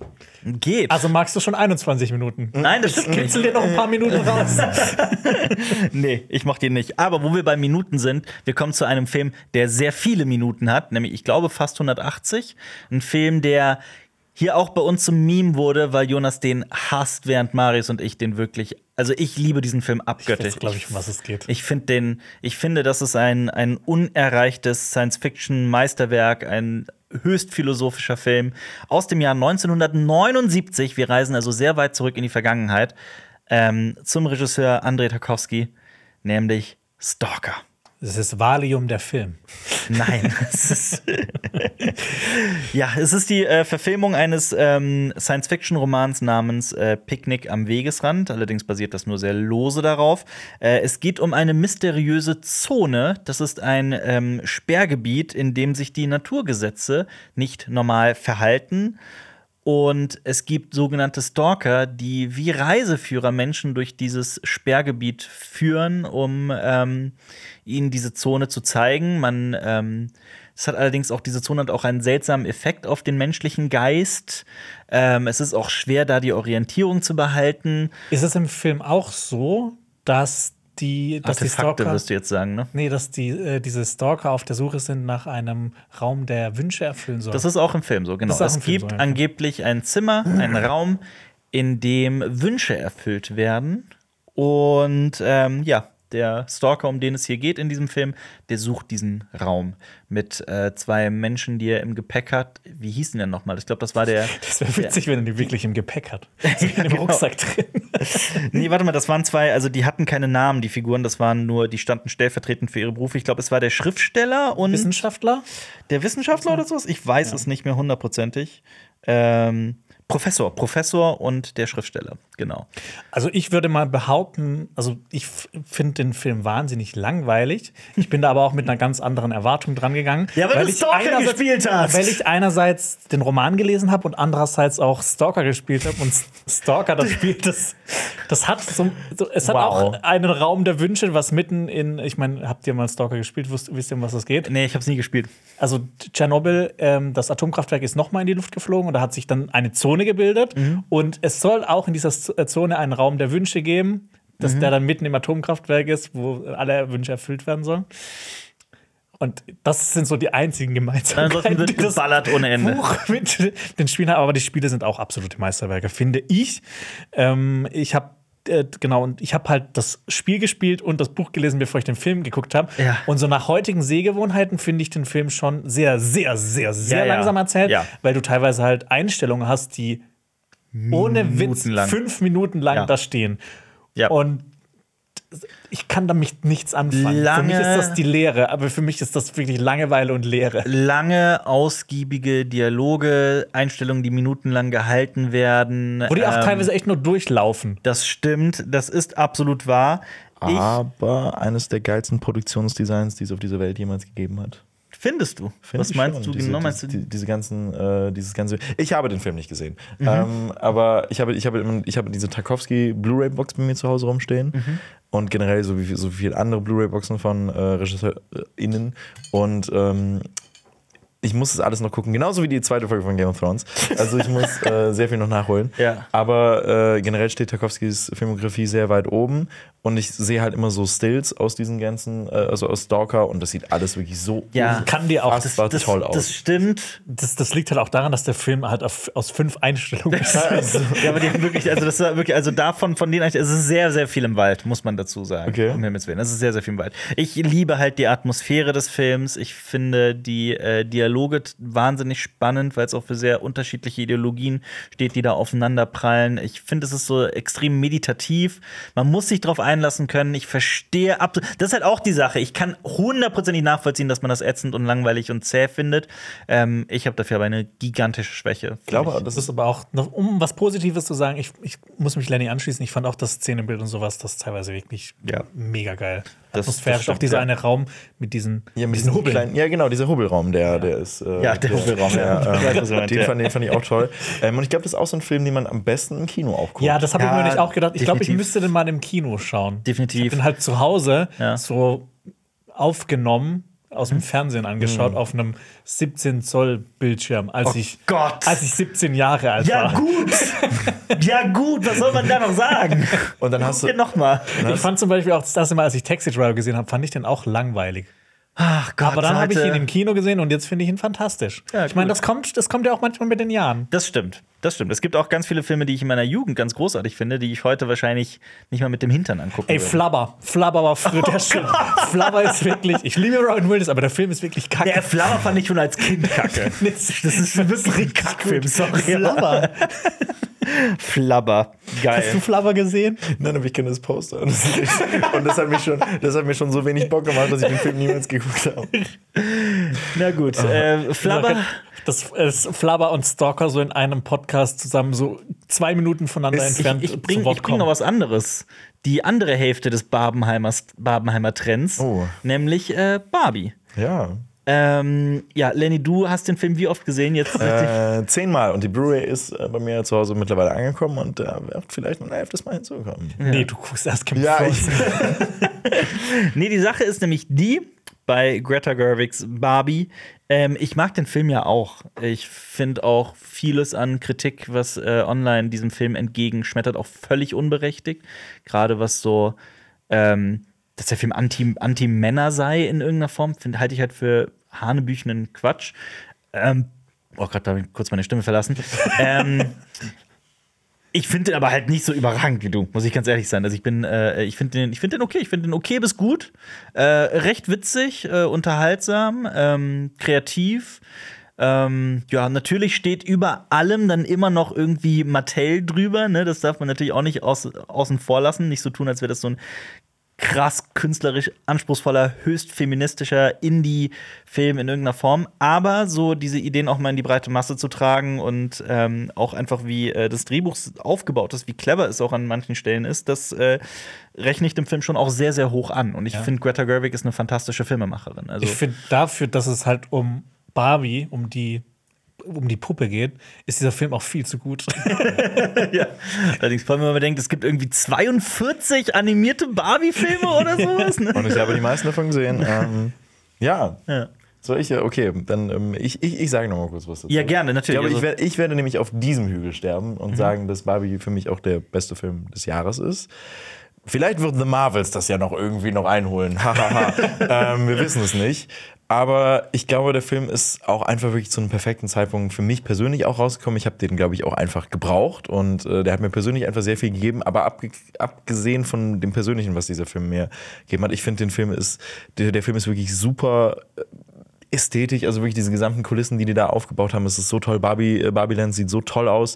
geht. Also magst du schon 21 Minuten? Nein, das stimmt. Kitzel dir noch ein paar Minuten [laughs] raus. [laughs] Nee, ich mochte ihn nicht. Aber wo wir bei Minuten sind, wir kommen zu einem Film, der sehr viele Minuten hat, nämlich ich glaube fast 180. Ein Film, der hier auch bei uns zum Meme wurde, weil Jonas den hasst, während Marius und ich den wirklich. Also ich liebe diesen Film abgöttisch. glaube ich, um was es geht. Ich finde den, ich finde, das ist ein, ein unerreichtes Science-Fiction-Meisterwerk, ein höchst philosophischer Film aus dem Jahr 1979. Wir reisen also sehr weit zurück in die Vergangenheit ähm, zum Regisseur Andrei Tarkovsky, nämlich Stalker. Das ist Valium der Film. Nein, [laughs] es ist [laughs] ja, es ist die äh, Verfilmung eines ähm, Science-Fiction-Romans namens äh, Picknick am Wegesrand. Allerdings basiert das nur sehr lose darauf. Äh, es geht um eine mysteriöse Zone. Das ist ein ähm, Sperrgebiet, in dem sich die Naturgesetze nicht normal verhalten. Und es gibt sogenannte Stalker, die wie Reiseführer Menschen durch dieses Sperrgebiet führen, um ähm, ihnen diese Zone zu zeigen. Man, ähm, es hat allerdings auch, diese Zone hat auch einen seltsamen Effekt auf den menschlichen Geist. Ähm, es ist auch schwer, da die Orientierung zu behalten. Ist es im Film auch so, dass die, dass die Artefakte Stalker. wirst du jetzt sagen, ne? Nee, dass die, äh, diese Stalker auf der Suche sind nach einem Raum, der Wünsche erfüllen soll. Das ist auch im Film so, genau. Es gibt so, angeblich ein Zimmer, einen Raum, in dem Wünsche erfüllt werden. Und ähm, ja, der Stalker, um den es hier geht in diesem Film, der sucht diesen Raum mit äh, zwei Menschen, die er im Gepäck hat. Wie hießen denn nochmal? Ich glaube, das war der. [laughs] das wäre witzig, wenn er die wirklich im Gepäck hat. [laughs] So in dem genau. Rucksack drin. [laughs] Nee, warte mal, das waren zwei, also die hatten keine Namen, die Figuren, das waren nur, die standen stellvertretend für ihre Berufe. Ich glaube, es war der Schriftsteller und Wissenschaftler? der Wissenschaftler oder sowas. Ich weiß es nicht mehr hundertprozentig. Ähm, Professor, Professor und der Schriftsteller, genau. Also ich würde mal behaupten, also ich finde den Film wahnsinnig langweilig. Ich bin da aber auch mit einer ganz anderen Erwartung dran gegangen. Ja, weil du ich Stalker gespielt hast. Weil ich einerseits den Roman gelesen habe und andererseits auch Stalker gespielt habe. Und Stalker, das Spiel, das, das hat so, so es hat Wow. auch einen Raum der Wünsche, was mitten in, ich meine, habt ihr mal Stalker gespielt? Wisst, wisst ihr, um was das geht? Nee, ich habe es nie gespielt. Also Tschernobyl, ähm, das Atomkraftwerk ist nochmal in die Luft geflogen und da hat sich dann eine Zone gebildet. Mhm. Und es soll auch in dieser äh, Zone einen Raum der Wünsche geben, Mhm. dass der dann mitten im Atomkraftwerk ist, wo alle Wünsche erfüllt werden sollen. Und das sind so die einzigen Gemeinsamkeiten. Ansonsten wird geballert ohne Ende. Buch mit den Spielen. Aber die Spiele sind auch absolute Meisterwerke, finde ich. Ähm, ich habe äh, genau, und ich habe halt das Spiel gespielt und das Buch gelesen, bevor ich den Film geguckt habe. Ja. Und so nach heutigen Sehgewohnheiten finde ich den Film schon sehr, sehr, sehr, sehr Ja, langsam erzählt, Ja. weil du teilweise halt Einstellungen hast, die ohne Witz Minutenlang. fünf Minuten lang da stehen. Ja. Und ich kann damit nichts anfangen. für mich Lange- ist das die Leere, aber für mich ist das wirklich Langeweile und Leere. Lange, ausgiebige Dialoge, Einstellungen, die minutenlang gehalten werden. Wo die auch Ähm, teilweise echt nur durchlaufen. Das stimmt, das ist absolut wahr. Ich, Aber eines der geilsten Produktionsdesigns, die es auf dieser Welt jemals gegeben hat. Findest du? Find Was meinst schon. du genau? Meinst du diese, die- diese ganzen, äh, dieses ganze. Ich habe den Film nicht gesehen. Mhm. Ähm, aber ich habe, ich habe, ich habe diese Tarkovsky Blu-ray-Box bei mir zu Hause rumstehen. Mhm. Und generell so wie so viele andere Blu-ray-Boxen von äh, RegisseurInnen. Und ähm, ich muss das alles noch gucken, genauso wie die zweite Folge von Game of Thrones. Also ich muss [laughs] äh, sehr viel noch nachholen. Ja. Aber äh, generell steht Tarkovskys Filmografie sehr weit oben. Und ich sehe halt immer so Stills aus diesen ganzen, äh, also aus Stalker und das sieht alles wirklich so Ja. Kann dir auch. unfassbar Das, toll aus. das stimmt. Das, das liegt halt auch daran, dass der Film halt auf, aus fünf Einstellungen besteht. Ja, aber die haben wirklich, also das war wirklich, also davon, von denen, es ist sehr, sehr viel im Wald, muss man dazu sagen. Okay. Um Himmels Willen. Es ist sehr, sehr viel im Wald. Ich liebe halt die Atmosphäre des Films. Ich finde die äh, Dialoge wahnsinnig spannend, weil es auch für sehr unterschiedliche Ideologien steht, die da aufeinanderprallen. Ich finde, es ist so extrem meditativ. Man muss sich darauf einlassen können. Ich verstehe ab. Das ist halt auch die Sache. Ich kann hundertprozentig nachvollziehen, dass man das ätzend und langweilig und zäh findet. Ähm, ich habe dafür aber eine gigantische Schwäche. ich glaube, Das das ist aber auch, noch, um was Positives zu sagen, ich, ich muss mich Lenny anschließen. Ich fand auch das Szenenbild und sowas, das ist teilweise wirklich Ja. mega geil. Das- Atmosphärisch. auch dieser ja. eine Raum mit diesen, Ja, mit diesen diesem Hubbeln. kleinen, ja, genau, dieser Hubbelraum, der, der ist. Äh, Ja, der Hubbelraum, ja. Ja, Ich weiß, was du äh, den, ja. fand, den fand ich auch toll. Ähm, und ich glaube, das ist auch so ein Film, den man am besten im Kino auch guckt. Ja, das habe ich Ja, mir nicht auch gedacht. Ich glaube, ich müsste den mal im Kino schauen. Definitiv. Ich den halt zu Hause Ja. so aufgenommen, aus dem Fernsehen angeschaut, auf einem 17 Zoll Bildschirm, als, ich, Gott. als ich 17 Jahre alt Ja, war. gut. [laughs] [laughs] ja, gut. Was soll man da noch sagen? Und dann hast du. noch mal. Ich fand zum Beispiel auch das erste Mal, als ich Taxi Driver gesehen habe, fand ich den auch langweilig. Ach Gott, Aber dann habe ich ihn im Kino gesehen und jetzt finde ich ihn fantastisch. Ja, ich meine, das kommt, das kommt ja auch manchmal mit den Jahren. Das stimmt. Das stimmt. Es gibt auch ganz viele Filme, die ich in meiner Jugend ganz großartig finde, die ich heute wahrscheinlich nicht mal mit dem Hintern angucken Ey, würde. Flubber. Flubber war früher [laughs] Oh der Shit. Flubber ist wirklich, ich liebe Robin Williams, aber der Film ist wirklich kacke. Der Flammer fand ich schon als Kind kacke. [laughs] das ist wirklich ein Kackfilm. Sorry. Flubber. Flabber. Geil. Hast du Flubber gesehen? Nein, aber ich kenne das Poster. Und das, und das hat, mich schon, das hat mir schon so wenig Bock gemacht, dass ich den Film niemals geguckt habe. Na gut. Äh, Flabber. Das ist Flubber und Stalker so in einem Podcast zusammen so zwei Minuten voneinander Ist- entfernt Ich zu bringe ich bring noch was anderes. Die andere Hälfte des Barbenheimer Trends, Oh. nämlich äh, Barbie. Ja. Ähm, ja, Lenny, du hast den Film wie oft gesehen jetzt? Äh, zehnmal. Und die Blu-ray ist äh, bei mir zu Hause mittlerweile angekommen und da wird vielleicht noch ein elftes Mal hinzukommen. Nee, du guckst erst Game Ja. [laughs] Nee, die Sache ist nämlich die bei Greta Gerwigs Barbie. Ähm, ich mag den Film ja auch. Ich finde auch vieles an Kritik, was äh, online diesem Film entgegenschmettert, auch völlig unberechtigt. Gerade was so, ähm, dass der Film anti- anti-Männer sei in irgendeiner Form, find- halte ich halt für hanebüchenen Quatsch. Ähm, oh Gott, da habe ich kurz meine Stimme verlassen. [laughs] ähm, ich finde den aber halt nicht so überragend wie du, muss ich ganz ehrlich sein. Also ich bin, äh, ich finde den, ich finde den okay, ich finde den okay bis gut, äh, recht witzig, äh, unterhaltsam, ähm, kreativ. Ähm, ja, natürlich steht über allem dann immer noch irgendwie Mattel drüber. Ne? Das darf man natürlich auch nicht aus, außen vor lassen. Nicht so tun, als wäre das so ein krass künstlerisch anspruchsvoller, höchst feministischer Indie-Film in irgendeiner Form. Aber so diese Ideen auch mal in die breite Masse zu tragen und ähm, auch einfach wie äh, das Drehbuch aufgebaut ist, wie clever es auch an manchen Stellen ist, das äh, rechne ich dem Film schon auch sehr, sehr hoch an. Und ich finde, Greta Gerwig ist eine fantastische Filmemacherin. Also, Ich finde dafür, dass es halt um Barbie, um die um die Puppe geht, ist dieser Film auch viel zu gut. [laughs] ja. Allerdings, vor allem, wenn man bedenkt, es gibt irgendwie 42 animierte Barbie-Filme oder sowas. Ne? und ich habe die meisten davon gesehen. [laughs] Ähm, ja. Ja. Soll ich? ja? Okay, dann ähm, ich, ich, ich sage noch mal kurz was dazu. Ja, gerne, Ich, natürlich. glaube, ich, Also- werde, ich werde nämlich auf diesem Hügel sterben und sagen, dass Barbie für mich auch der beste Film des Jahres ist. Vielleicht wird The Marvels das ja noch irgendwie noch einholen. Hahaha. [laughs] ähm, wir wissen es nicht. Aber ich glaube, der Film ist auch einfach wirklich zu einem perfekten Zeitpunkt für mich persönlich auch rausgekommen. Ich habe den, glaube ich, auch einfach gebraucht und äh, der hat mir persönlich einfach sehr viel gegeben. Aber abge abgesehen von dem Persönlichen, was dieser Film mir gegeben hat, ich finde, den Film ist, der, der Film ist wirklich super Ästhetik, also wirklich diese gesamten Kulissen, die die da aufgebaut haben, es ist so toll. Barbie, äh, Barbieland sieht so toll aus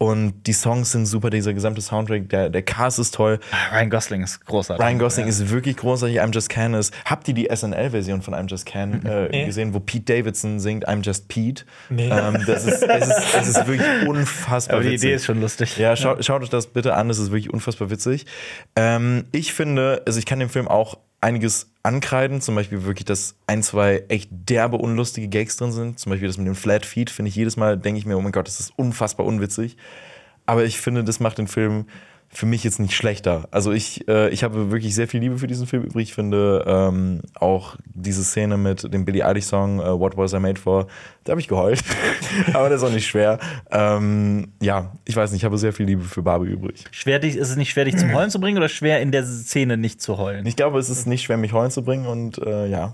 und die Songs sind super, dieser gesamte Soundtrack, der, der Cast ist toll. Ryan Gosling ist großartig. Ryan Gosling ist wirklich großartig. I'm Just Can ist. Habt ihr die SNL-Version von I'm Just Can äh, Nee. gesehen, wo Pete Davidson singt I'm Just Pete? Nee. Ähm, das, ist, es ist, es ist wirklich [laughs] unfassbar Aber die witzig. Idee ist schon lustig. Ja, schau, schaut euch das bitte an, das ist wirklich unfassbar witzig. Ähm, ich finde, also ich kann dem Film auch einiges ankreiden, zum Beispiel wirklich, dass ein, zwei echt derbe, unlustige Gags drin sind. Zum Beispiel das mit dem Flat Feet, finde ich jedes Mal, denke ich mir, oh mein Gott, das ist unfassbar unwitzig. Aber ich finde, das macht den Film für mich jetzt nicht schlechter. Also ich, äh, ich habe wirklich sehr viel Liebe für diesen Film übrig. Ich finde ähm, auch diese Szene mit dem Billie Eilish Song äh, What Was I Made For, da habe ich geheult. [laughs] Aber das ist auch nicht schwer. Ähm, ja, ich weiß nicht, ich habe sehr viel Liebe für Barbie übrig. Schwer dich, ist es nicht schwer, dich zum Heulen zu bringen oder schwer in der Szene nicht zu heulen? Ich glaube, es ist nicht schwer, mich heulen zu bringen und äh, ja.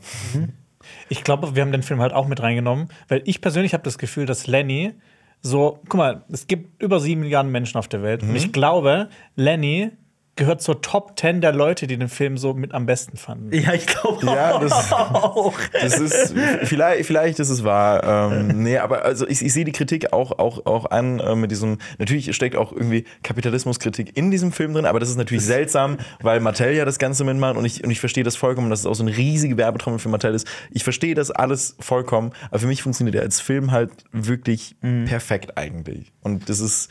Ich glaube, wir haben den Film halt auch mit reingenommen, weil ich persönlich habe das Gefühl, dass Lenny so, guck mal, es gibt über sieben Milliarden Menschen auf der Welt und ich glaube, Lenny gehört zur Top 10 der Leute, die den Film so mit am besten fanden. Ja, ich glaube Ja, das- auch. Das ist, vielleicht, vielleicht ist es wahr. Ähm, nee, aber also ich, ich sehe die Kritik auch, auch, auch an äh, mit diesem, natürlich steckt auch irgendwie Kapitalismuskritik in diesem Film drin, aber das ist natürlich seltsam, weil Mattel ja das Ganze mitmacht und ich, und ich verstehe das vollkommen, dass es auch so eine riesige Werbetrommel für Mattel ist. Ich verstehe das alles vollkommen, aber für mich funktioniert er als Film halt wirklich perfekt eigentlich. Und das ist,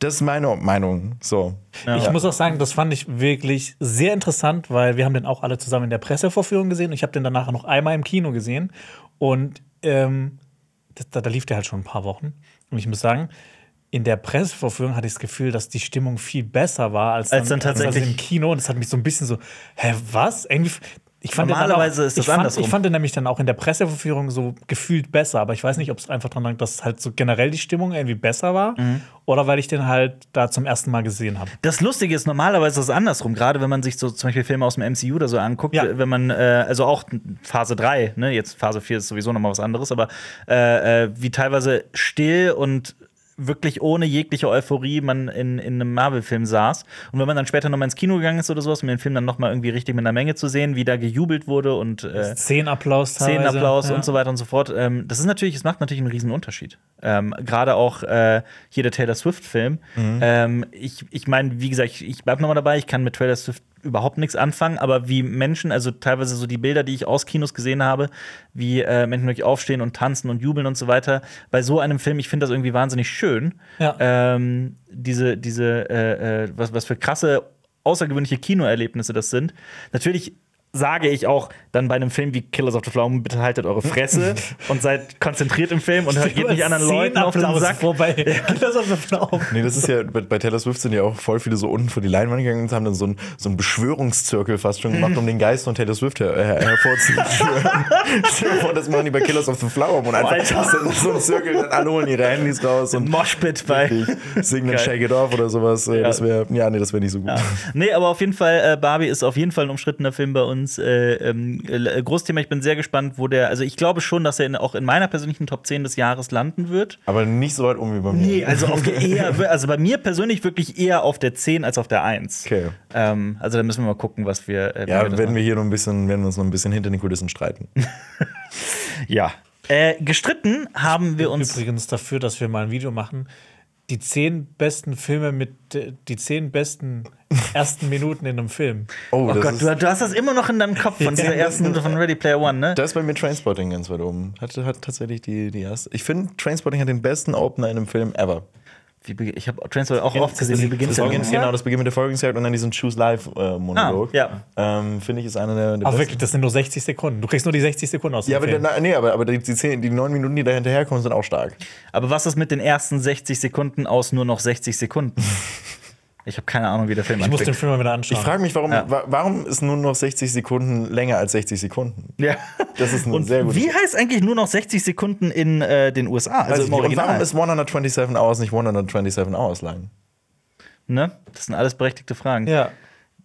das ist meine Meinung. So. Ich muss auch sagen, das fand ich wirklich sehr interessant, weil wir haben den auch alle zusammen in der Pressevorführung gesehen und ich habe den danach noch einmal im Kino gesehen und ähm, das, da, da lief der halt schon ein paar Wochen und ich muss sagen, in der Pressevorführung hatte ich das Gefühl, dass die Stimmung viel besser war als, Als dann tatsächlich- im Kino und das hat mich so ein bisschen so, hä, was? Irgendwie ich fand Normalerweise auch, ist das ich fand, andersrum. Ich fand den nämlich dann auch in der Presseverführung so gefühlt besser, aber ich weiß nicht, ob es einfach daran lag, dass halt so generell die Stimmung irgendwie besser war Mhm. oder weil ich den halt da zum ersten Mal gesehen habe. Das Lustige ist, normalerweise ist es andersrum. Gerade wenn man sich so zum Beispiel Filme aus dem MCU oder so anguckt, Ja. wenn man, äh, also auch Phase 3, ne, jetzt Phase 4 ist sowieso nochmal was anderes, aber äh, äh, wie teilweise still und wirklich ohne jegliche Euphorie man in, in einem Marvel-Film saß. Und wenn man dann später nochmal ins Kino gegangen ist oder sowas, um den Film dann nochmal irgendwie richtig mit einer Menge zu sehen, wie da gejubelt wurde und äh, Szenenapplaus teilweise. Szenenapplaus ja. und so weiter und so fort. Ähm, das ist natürlich, es macht natürlich einen riesen Unterschied. Ähm, Gerade auch äh, hier der Taylor Swift-Film. Ähm, ich ich meine, wie gesagt, ich, ich bleib noch mal dabei, ich kann mit Taylor Swift überhaupt nichts anfangen, aber wie Menschen, also teilweise so die Bilder, die ich aus Kinos gesehen habe, wie äh, Menschen wirklich aufstehen und tanzen und jubeln und so weiter, bei so einem Film, ich finde das irgendwie wahnsinnig schön. Ja. Ähm, diese, diese, äh, äh, was, was für krasse, außergewöhnliche Kinoerlebnisse das sind. Natürlich sage ich auch dann bei einem Film wie Killers of the Flower bitte haltet eure Fresse [laughs] und seid konzentriert im Film und geht nicht anderen Leuten auf den Sack. Vorbei. Killers of the Flower. Nee, das ist ja, bei, bei Taylor Swift sind ja auch voll viele so unten vor die Leinwand gegangen und haben dann so einen so einen Beschwörungszirkel fast schon gemacht, um den Geist von Taylor Swift her, her, hervorzuführen. [laughs] Stell dir vor, das machen die bei Killers of the Flower Moon einfach. Dann so ein Zirkel, dann alle holen ihre Handys raus und Moshpit bei. singen dann. Shake It Off oder sowas. Äh, Das wäre, ja, nee, das wäre nicht so gut. Nee, aber auf jeden Fall, äh, Barbie ist auf jeden Fall ein umstrittener Film bei uns. Äh, ähm, äh, Großthema, ich bin sehr gespannt, wo der, also ich glaube schon, dass er in, auch in meiner persönlichen Top 10 des Jahres landen wird. Aber nicht so weit um wie bei mir. Nee, also, auf der eher, [laughs] also bei mir persönlich wirklich eher auf der 10 als auf der 1. Okay. Ähm, also da müssen wir mal gucken, was wir. Äh, Ja, das werden wir hier noch ein bisschen, werden wir uns noch ein bisschen hinter den Kulissen streiten. [laughs] Ja. Äh, gestritten haben wir uns. Übrigens dafür, dass wir mal ein Video machen. Die zehn besten Filme mit äh, die zehn besten ersten Minuten in einem Film. Oh, Oh Gott, du, du hast das immer noch in deinem Kopf von [laughs] dieser ersten von Ready Player One, ne? Das ist bei mir Trainspotting ganz weit oben. Hat, hat tatsächlich die, die erste. Ich finde, Trainspotting hat den besten Opener in einem Film ever. Ich habe Transport auch oft gesehen, wie beginnt Das beginnt, genau, das beginnt mit der Folgenzeit und dann diesen Choose Live-Monolog. Ah, ja. ähm, finde ich, ist einer der, der Aber besten. wirklich, das sind nur 60 Sekunden. Du kriegst nur die 60 Sekunden aus dem Ja, aber, Film. der, nee, aber, aber die, die, zehn, die neun Minuten, die da hinterherkommen, sind auch stark. Aber was ist mit den ersten 60 Sekunden aus nur noch 60 Sekunden? [laughs] Ich habe keine Ahnung, wie der Film ich muss den anfängt. Film mal wieder anschauen. Ich frage mich, warum, Ja. wa warum ist nur noch 60 Sekunden länger als 60 Sekunden? Ja. Das ist eine Und sehr gute wie heißt eigentlich nur noch 60 Sekunden in äh, den USA? Also ich im nicht. Und Original. warum ist 127 Hours nicht 127 Hours lang? ne? Das sind alles berechtigte Fragen. ja.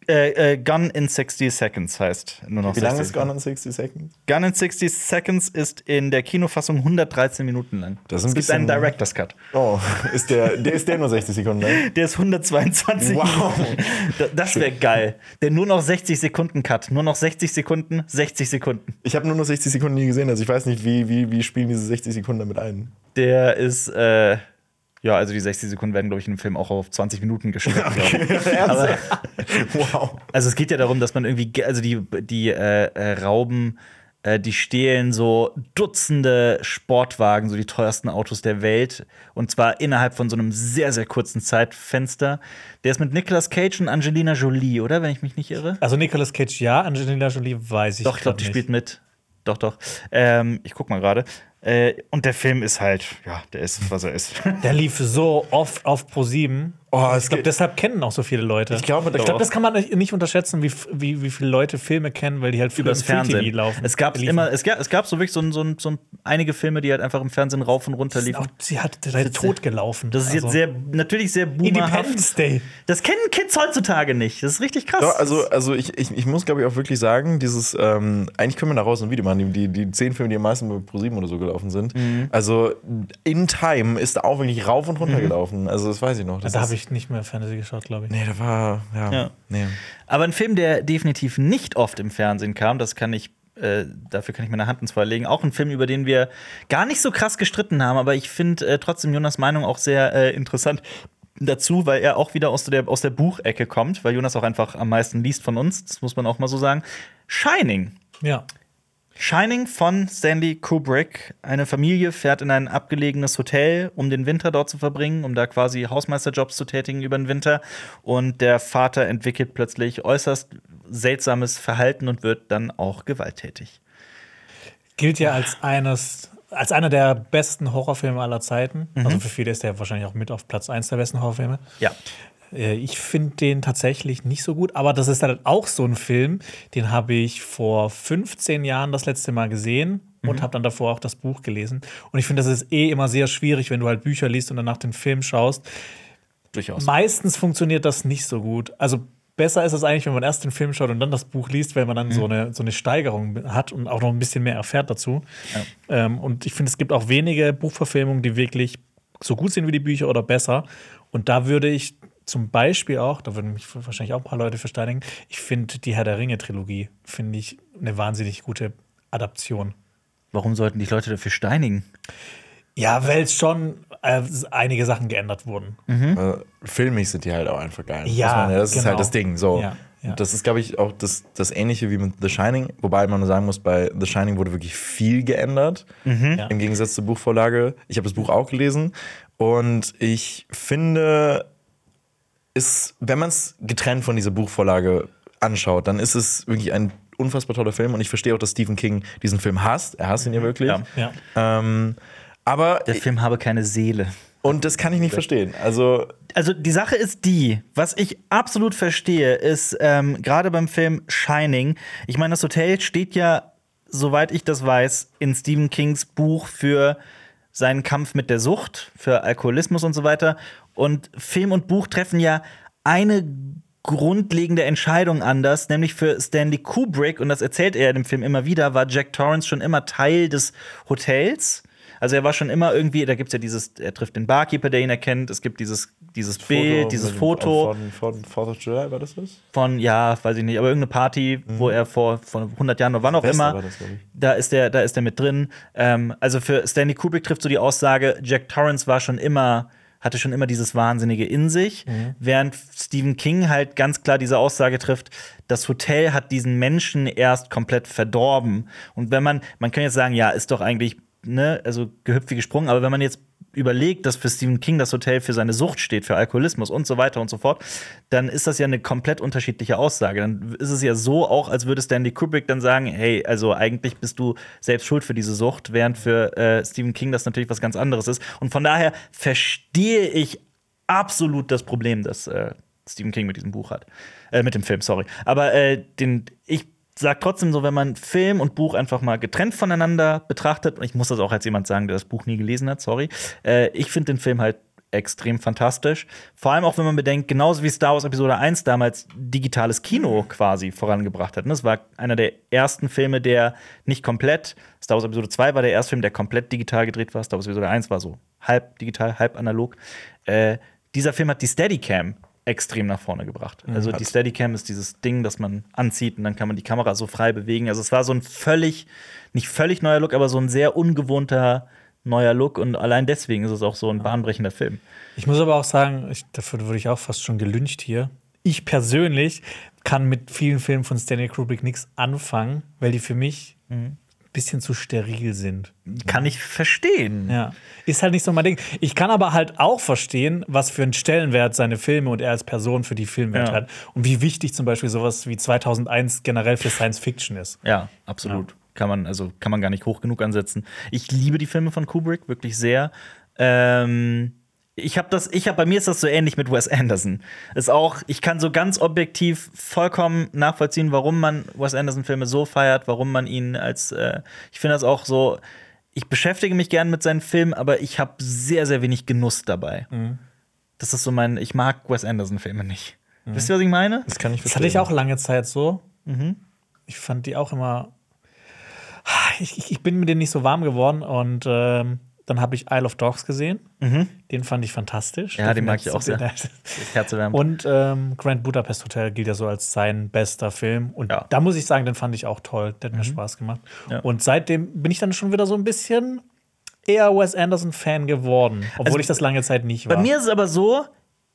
Äh, äh, Gun in 60 Seconds heißt nur noch Wie lange 60 ist Gone in 60 Seconds? Gun in 60 Seconds ist in der Kinofassung 113 Minuten lang. Das ist ein es gibt einen Director's Cut. Oh, ist der, der, ist der nur 60 Sekunden lang? [laughs] Der ist 122 Wow. Minuten. Da- Das wäre geil. Der nur noch 60 Sekunden Cut. Nur noch 60 Sekunden, 60 Sekunden. Ich habe nur noch 60 Sekunden nie gesehen, also ich weiß nicht, wie, wie, wie spielen diese 60 Sekunden damit ein. Der ist, äh, ja, also die 60 Sekunden werden, glaube ich, in dem Film auch auf 20 Minuten glaub ich. [laughs] Aber, wow. also es geht ja darum, dass man irgendwie, ge- also die, die äh, äh, rauben, äh, die stehlen so Dutzende Sportwagen, so die teuersten Autos der Welt. Und zwar innerhalb von so einem sehr, sehr kurzen Zeitfenster. Der ist mit Nicolas Cage und Angelina Jolie, oder? Wenn ich mich nicht irre. Also Nicolas Cage ja, Angelina Jolie weiß ich Doch, ich glaube, die spielt nicht. mit. Doch, doch. Ähm, ich guck mal gerade. Äh, und der Film ist halt, ja, der ist, was er ist. Der lief so oft auf Pro 7 Oh, Ich glaube, deshalb kennen auch so viele Leute. Ich glaube ich doch. glaube, das kann man nicht- unterschätzen, wie, wie, wie viele Leute Filme kennen, weil die halt Free TV Fernsehen. laufen. Es gab liefen. immer, es gab, es gab so wirklich so, ein- so, ein- so ein- einige Filme, die halt einfach im Fernsehen rauf und runter Auch, liefen. sie hat halt tot gelaufen. Das ist jetzt Also, sehr, natürlich sehr boomerhaft. Independence Day. Das kennen Kids heutzutage nicht. Das ist richtig krass. Ja, also, also ich, ich, ich muss, glaube ich, auch wirklich sagen, dieses, ähm, eigentlich können wir daraus ein Video machen, die, die, die zehn Filme, die am meisten bei ProSieben oder so gelaufen sind. Mhm. Also In Time ist da auch wirklich rauf und runter gelaufen. Also das weiß ich noch. Das Da ist- habe ich nicht mehr Fantasy geschaut, glaube ich. Nee, da war, ja, Ja. nee. Aber ein Film, der definitiv nicht oft im Fernsehen kam, das kann ich, äh, dafür kann ich meine Hand ins Feuer legen. Auch ein Film, über den wir gar nicht so krass gestritten haben, aber ich finde äh, trotzdem Jonas Meinung auch sehr äh, interessant dazu, weil er auch wieder aus der, aus der Buchecke kommt, weil Jonas auch einfach am meisten liest von uns, das muss man auch mal so sagen. Shining. Ja. Shining von Stanley Kubrick. Eine Familie fährt in ein abgelegenes Hotel, um den Winter dort zu verbringen, um da quasi Hausmeisterjobs zu tätigen über den Winter. Und der Vater entwickelt plötzlich äußerst seltsames Verhalten und wird dann auch gewalttätig. Gilt ja als eines, als einer der besten Horrorfilme aller Zeiten. Mhm. Also für viele ist der wahrscheinlich auch mit auf Platz 1 der besten Horrorfilme. Ja. Äh, Ich finde den tatsächlich nicht so gut, aber das ist halt auch so ein Film, den habe ich vor 15 Jahren das letzte Mal gesehen und habe dann davor auch das Buch gelesen. Und ich finde, das ist eh immer sehr schwierig, wenn du halt Bücher liest und danach den Film schaust. Durchaus. Meistens funktioniert das nicht so gut. Also besser ist es eigentlich, wenn man erst den Film schaut und dann das Buch liest, weil man dann so, eine, so eine Steigerung hat und auch noch ein bisschen mehr erfährt dazu. Ähm, und ich finde, es gibt auch wenige Buchverfilmungen, die wirklich so gut sind wie die Bücher oder besser. Und da würde ich zum Beispiel auch, da würden mich wahrscheinlich auch ein paar Leute versteigen, ich finde die Herr der Ringe-Trilogie, finde ich eine wahnsinnig gute Adaption. Warum sollten die Leute dafür steinigen? Ja, weil es schon äh, einige Sachen geändert wurden. Äh, filmig sind die halt auch einfach geil. Ja, man das ist genau. halt das Ding. So. Ja, ja. Das ist, glaube ich, auch das, das Ähnliche wie mit The Shining. Wobei man sagen muss, bei The Shining wurde wirklich viel geändert. Ja. Im Gegensatz zur Buchvorlage. Ich habe das Buch auch gelesen. Und ich finde, ist, wenn man es getrennt von dieser Buchvorlage anschaut, dann ist es wirklich ein unfassbar toller Film. Und ich verstehe auch, dass Stephen King diesen Film hasst. Er hasst ihn ja wirklich. Ja. Ja. Ähm, aber, Der Film habe keine Seele. und das kann ich nicht verstehen. Also, Also die Sache ist die, was ich absolut verstehe, ist ähm, gerade beim Film Shining, ich meine, das Hotel steht ja, soweit ich das weiß, in Stephen Kings Buch für seinen Kampf mit der Sucht, für Alkoholismus und so weiter. Und Film und Buch treffen ja eine grundlegende Entscheidung anders, nämlich für Stanley Kubrick, und das erzählt er in dem Film immer wieder, war Jack Torrance schon immer Teil des Hotels. Also er war schon immer irgendwie, da gibt es ja dieses, er trifft den Barkeeper, der ihn erkennt, es gibt dieses, dieses Bild, dieses Foto Von, von Fourth of July, war das das? von, ja, weiß ich nicht, aber irgendeine Party, wo er vor, vor 100 Jahren oder wann auch Silvester immer, das, da ist der, da ist der mit drin. Ähm, also für Stanley Kubrick trifft so die Aussage, Jack Torrance war schon immer, hatte schon immer dieses Wahnsinnige in sich, während Stephen King halt ganz klar diese Aussage trifft, das Hotel hat diesen Menschen erst komplett verdorben. Und wenn man, man kann jetzt sagen, ja, ist doch eigentlich, ne, also gehüpft wie gesprungen, aber wenn man jetzt überlegt, dass für Stephen King das Hotel für seine Sucht steht, für Alkoholismus und so weiter und so fort, dann ist das ja eine komplett unterschiedliche Aussage. Dann ist es ja so auch, als würde Stanley Kubrick dann sagen, hey, also eigentlich bist du selbst schuld für diese Sucht, während für äh, Stephen King das natürlich was ganz anderes ist. Und von daher verstehe ich absolut das Problem, das äh, Stephen King mit diesem Buch hat. Äh, mit dem Film, sorry. Aber äh, den, ich sag trotzdem so, wenn man Film und Buch einfach mal getrennt voneinander betrachtet, und ich muss das auch als jemand sagen, der das Buch nie gelesen hat, sorry, äh, ich finde den Film halt extrem fantastisch. Vor allem auch, wenn man bedenkt, genauso wie Star Wars Episode 1 damals digitales Kino quasi vorangebracht hat. ne? Das war einer der ersten Filme, der nicht komplett, Star Wars Episode 2 war der erste Film, der komplett digital gedreht war. Star Wars Episode 1 war so halb digital, halb analog. Äh, dieser Film hat die Steadicam extrem nach vorne gebracht. Also die Steadicam ist dieses Ding, das man anzieht und dann kann man die Kamera so frei bewegen. Also es war so ein völlig, nicht völlig neuer Look, aber so ein sehr ungewohnter neuer Look und allein deswegen ist es auch so ein bahnbrechender Film. Ich muss aber auch sagen, ich, dafür wurde ich auch fast schon gelüncht hier. Ich persönlich kann mit vielen Filmen von Stanley Kubrick nichts anfangen, weil die für mich ein bisschen zu steril sind. Kann ich verstehen. Ja. Ist halt nicht so mein Ding. Ich kann aber halt auch verstehen, was für einen Stellenwert seine Filme und er als Person für die Filmwelt Ja. hat. Und wie wichtig zum Beispiel sowas wie 2001 generell für Science Fiction ist. Ja, absolut. Kann man, also kann man gar nicht hoch genug ansetzen. Ich liebe die Filme von Kubrick wirklich sehr. Ähm, Ich habe das, ich habe bei mir ist das so ähnlich mit Wes Anderson. Ist auch, ich kann so ganz objektiv vollkommen nachvollziehen, warum man Wes Anderson Filme so feiert, warum man ihn als, äh, ich finde das auch so. Ich beschäftige mich gern mit seinen Filmen, aber ich habe sehr, sehr wenig Genuss dabei. Das ist so mein, ich mag Wes Anderson Filme nicht. Wisst ihr, was ich meine? Das kann ich Das verstehen. hatte ich auch lange Zeit so. Ich fand die auch immer. Ich, ich- ich bin mit denen nicht so warm geworden und ähm, dann habe ich Isle of Dogs gesehen. Den fand ich fantastisch. Ja, den mag ich auch sehr. [laughs] Definitiv. Herzerwärmend. Und ähm, Grand Budapest Hotel gilt ja so als sein bester Film. Und Ja. Mhm. da muss ich sagen, den fand ich auch toll. Der hat mir Spaß gemacht. Ja. Und seitdem bin ich dann schon wieder so ein bisschen eher Wes Anderson-Fan geworden. Obwohl Also, ich das lange Zeit nicht war. Bei mir ist es aber so,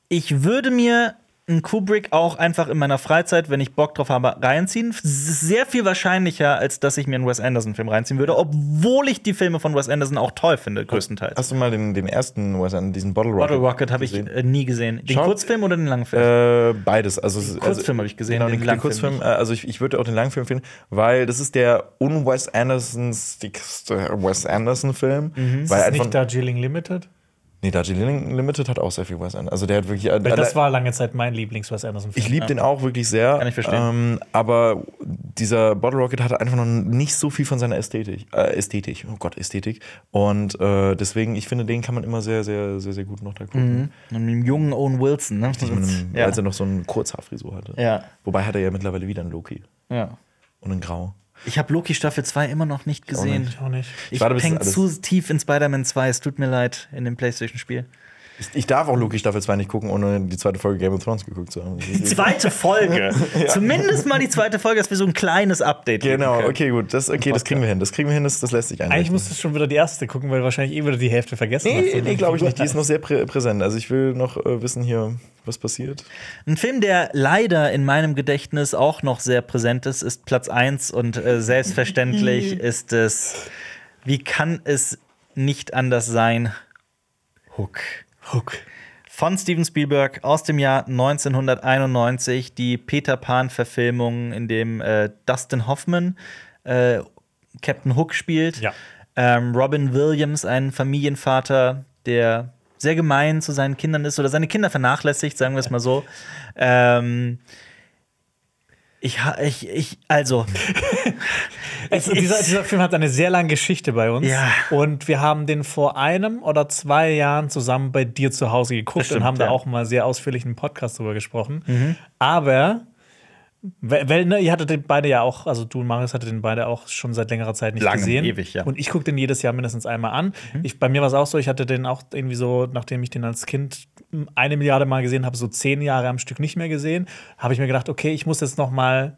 ich würde mir einen Kubrick auch einfach in meiner Freizeit, wenn ich Bock drauf habe, reinziehen. Sehr viel wahrscheinlicher, als dass ich mir einen Wes Anderson-Film reinziehen würde, obwohl ich die Filme von Wes Anderson auch toll finde, größtenteils. Hast du mal den, den ersten Wes Anderson, diesen Bottle Rocket? Bottle Rocket habe ich äh, nie gesehen. Den Schau- Kurzfilm oder den Langfilm? Äh, beides. Also, Kurzfilm also, habe ich gesehen, Genau, den den, den Langfilm Kurzfilm. nicht. Äh, also ich, ich würde auch den Langfilm finden, weil das ist der un-Wes Andersonste Wes Anderson-Film. Mhm. Weil ist nicht Darjeeling Limited? Nee, Darjeeling Limited hat auch sehr viel Wes Anderson. Also der hat wirklich. Weil das war lange Zeit mein Lieblings-Wes Anderson-Film. ich liebe den auch wirklich sehr. Kann ich verstehen. Ähm, aber dieser Bottle Rocket hatte einfach noch nicht so viel von seiner Ästhetik. Äh, Ästhetik, oh Gott, Ästhetik. Und äh, deswegen, ich finde, den kann man immer sehr, sehr, sehr, sehr gut noch da gucken. Und mit dem jungen Owen Wilson, ne? Mit einem, ja. Als er noch so eine Kurzhaarfrisur hatte. Ja. Wobei hat er ja mittlerweile wieder einen Loki. ja. Und einen Grau. Ich habe Loki Staffel 2 immer noch nicht gesehen. Ich auch nicht. Ich warte, bis häng alles- zu tief in Spider-Man 2. Es tut mir leid in dem PlayStation-Spiel. Ich, ich darf auch Loki Staffel 2 nicht gucken, ohne die zweite Folge Game of Thrones geguckt zu haben. Die zweite Folge. [laughs] Zumindest mal die zweite Folge, dass wir so ein kleines Update geben Genau, können. okay, gut. Das, okay, das kriegen wir hin. Das kriegen wir hin, das, das lässt sich einrichten. Eigentlich musst du schon wieder die erste gucken, weil du wahrscheinlich eh wieder die Hälfte vergessen hast. Nee, nee glaube ich nicht. Die ist noch sehr prä präsent. Also ich will noch äh, wissen hier, was passiert. Ein Film, der leider in meinem Gedächtnis auch noch sehr präsent ist, ist Platz 1 und äh, selbstverständlich [laughs] ist es, wie kann es nicht anders sein? Hook. Hook. Von Steven Spielberg aus dem Jahr 1991, die Peter Pan-Verfilmung, in dem äh, Dustin Hoffman äh, Captain Hook spielt. Ja. Ähm, Robin Williams, ein Familienvater, der sehr gemein zu seinen Kindern ist oder seine Kinder vernachlässigt, sagen wir es mal so. Ähm, ich, ich, ich, also, [laughs] Also, dieser, dieser Film hat eine sehr lange Geschichte bei uns. Ja. Und wir haben den vor einem oder zwei Jahren zusammen bei dir zu Hause geguckt stimmt, und haben da ja. auch mal sehr ausführlich einen Podcast drüber gesprochen. Aber, weil, ne, ihr hattet den beide ja auch, also du und Marius hattet den beide auch schon seit längerer Zeit nicht Lange, gesehen. ewig, ja. Und ich gucke den jedes Jahr mindestens einmal an. Ich, bei mir war es auch so, ich hatte den auch irgendwie so, nachdem ich den als Kind eine Milliarde Mal gesehen habe, so zehn Jahre am Stück nicht mehr gesehen, habe ich mir gedacht, okay, ich muss jetzt noch mal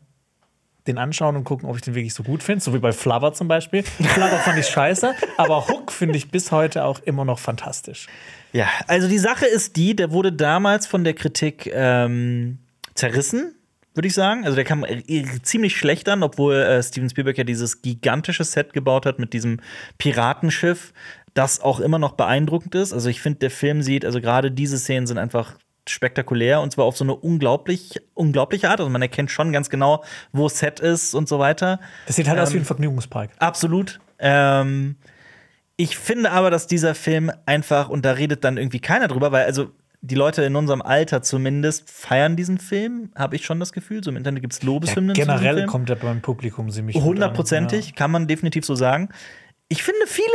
den anschauen und gucken, ob ich den wirklich so gut finde. So wie bei Flubber zum Beispiel. Flubber fand ich scheiße, [laughs] aber Hook finde ich bis heute auch immer noch fantastisch. ja, also die Sache ist die, der wurde damals von der Kritik ähm, zerrissen, würde ich sagen. Also der kam äh, ziemlich schlecht an, obwohl äh, Steven Spielberg ja dieses gigantische Set gebaut hat mit diesem Piratenschiff, das auch immer noch beeindruckend ist. Also ich finde, der Film sieht, also gerade diese Szenen sind einfach spektakulär und zwar auf so eine unglaublich unglaubliche Art. Also man erkennt schon ganz genau, wo Set ist und so weiter. Das sieht halt aus Ähm, wie ein Vergnügungspark. Absolut. Ähm, ich finde aber, dass dieser Film einfach, und da redet dann irgendwie keiner drüber, weil also die Leute in unserem Alter zumindest feiern diesen Film, habe ich schon das Gefühl. So im Internet gibt es Lobeshymnen. diesem Generell kommt er beim Publikum ziemlich gut. Hundertprozentig, kann man definitiv so sagen. Ich finde viele,